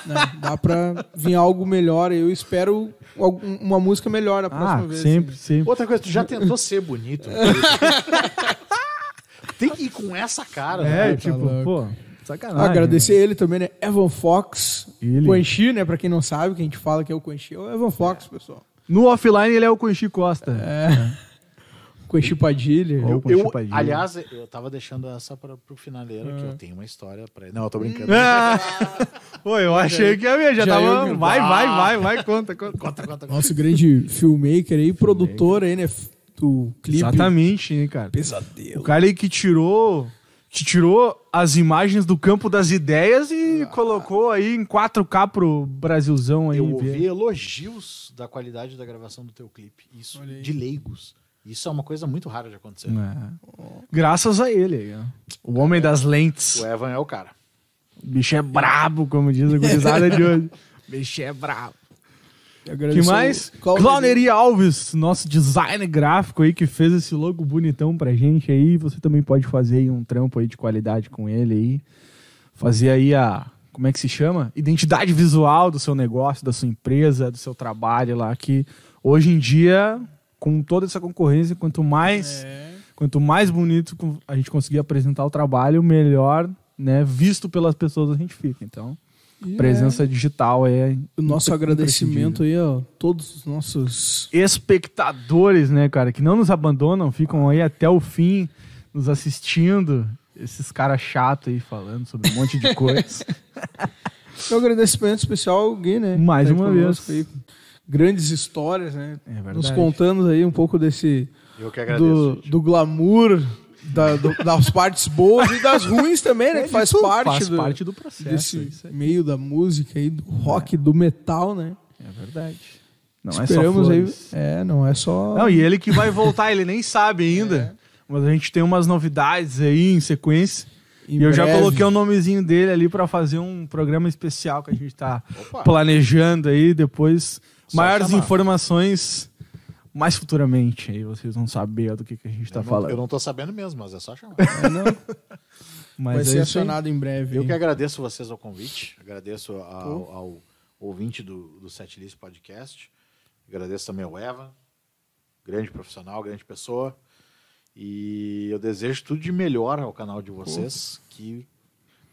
Né? Dá pra vir algo melhor. Eu espero algum- uma música melhor na próxima Ah, vez. sempre, assim. sempre. Outra coisa, tu já tentou ser bonito? *laughs* Tem que ir com essa cara. É, né? tipo, louco. pô, sacanagem. Agradecer ele também, né? Evan Fox. Ele. Quanchi, né? Pra quem não sabe, que a gente fala que é o Quanchi, é o Evan Fox, pessoal. No offline ele é o Conchi Costa. É. Com Echipadilha. Eu- com Eu, chupadinha. aliás, eu tava deixando essa para pro finaleiro, que eu tenho uma história pra ele. Não, eu tô brincando. Ah, *laughs* Pô, eu achei que a minha já, já tava. eu- vai, vai, Ah. vai, vai, conta, conta. Conta, conta. Nosso grande filmmaker aí, produtor aí, né? Do clipe. Exatamente, né, cara? O Pesadelo. cara aí que tirou. Que tirou as imagens do campo das ideias e colocou aí em 4K pro Brasilzão aí. Eu ouvi elogios da qualidade da gravação do teu clipe. Isso, de leigos. Isso é uma coisa muito rara de acontecer. É. Graças a ele. O homem das lentes. O Evan é o cara. O bicho é brabo, como diz a gurizada de hoje. O *laughs* bicho é brabo. que mais? Clowneria Alves, nosso designer gráfico aí que fez esse logo bonitão pra gente aí. Você também pode fazer aí um trampo aí de qualidade com ele aí. Fazer aí a, como é que se chama? Identidade visual do seu negócio, da sua empresa, do seu trabalho lá que hoje em dia com toda essa concorrência, quanto mais É. quanto mais bonito a gente conseguir apresentar o trabalho, melhor, né, visto pelas pessoas a gente fica. Então, E presença digital é é o nosso agradecimento aí, ó. Todos os nossos. espectadores, né, cara, que não nos abandonam, ficam aí até o fim nos assistindo. Esses caras chatos aí falando sobre um monte de coisa. *laughs* Um agradecimento especial ao Gui, né? Mais Tá uma vez. aí, grandes histórias, né? É verdade. Nos contando aí um pouco desse. Eu que agradeço. Do, do glamour, da- do- das partes boas e das ruins também, né? Que faz parte, faz do, parte do processo. desse isso aí. meio da música aí, do rock, do metal, né? É verdade. Não Esperamos é só aí. flores. É, não é só. Não, e ele que vai voltar, ele nem sabe ainda. Mas a gente tem umas novidades aí em sequência. Em e eu já breve. coloquei o nomezinho dele ali pra fazer um programa especial que a gente tá Opa. planejando aí. Depois, Só maiores chamar. informações mais futuramente. Aí vocês vão saber do que, que a gente tá eu, não, falando. eu não tô sabendo mesmo, mas é só chamar. É, não. *laughs* Mas Vai é ser isso aí. acionado em breve. Eu que agradeço vocês ao convite, agradeço ao, ao ouvinte do, do Setlist Podcast, agradeço também ao Evan, grande profissional, grande pessoa, e eu desejo tudo de melhor ao canal de vocês, que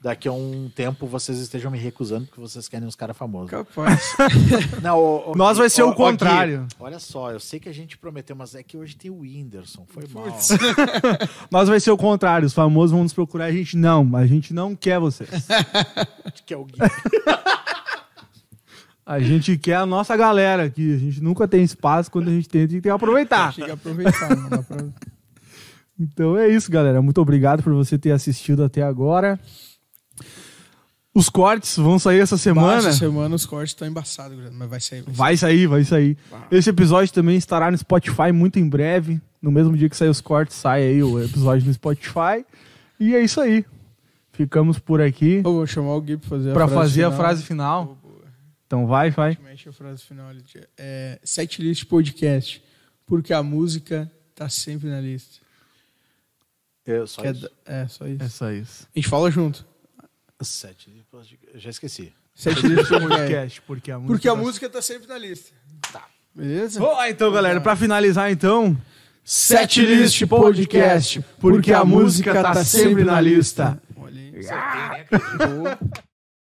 daqui a um tempo vocês estejam me recusando porque vocês querem uns caras famosos. Capaz. *laughs* Não, ô- ô- Nós vai ser o Gui, contrário. olha só, eu sei que a gente prometeu, mas é que hoje tem o Whindersson, foi mal. *laughs* Nós vai ser o contrário. Os famosos vão nos procurar. A gente não. A gente não quer vocês. *laughs* que é o Gui. A gente quer a nossa galera aqui. A gente nunca tem espaço. Quando a gente tem, tem que aproveitar. Chega a aproveitar, não dá pra... Então é isso, galera. Muito obrigado por você ter assistido até agora. Os cortes vão sair essa semana. Essa semana os cortes estão embaçados, mas vai sair. Vai Vai sair, vai sair. Esse episódio também estará no Spotify muito em breve. No mesmo dia que sair os cortes, sai aí o episódio no Spotify. E é isso aí. Ficamos por aqui Eu vou chamar o Gui pra fazer para a frase fazer a final. frase final. Boa. Então vai, vai. Mexe a frase final ali. É, Setlist Podcast. Porque a música tá sempre na lista. É, só é, é, só isso. É só isso. A gente fala junto. Sete, eu já esqueci. Setlist Podcast. Podcast, porque a música. Porque a tá- música tá sempre na lista. Tá. Beleza? Ó, então, galera, pra finalizar, então. Setlist Podcast. Porque a música tá sempre na lista. Olha aí. Né, cara?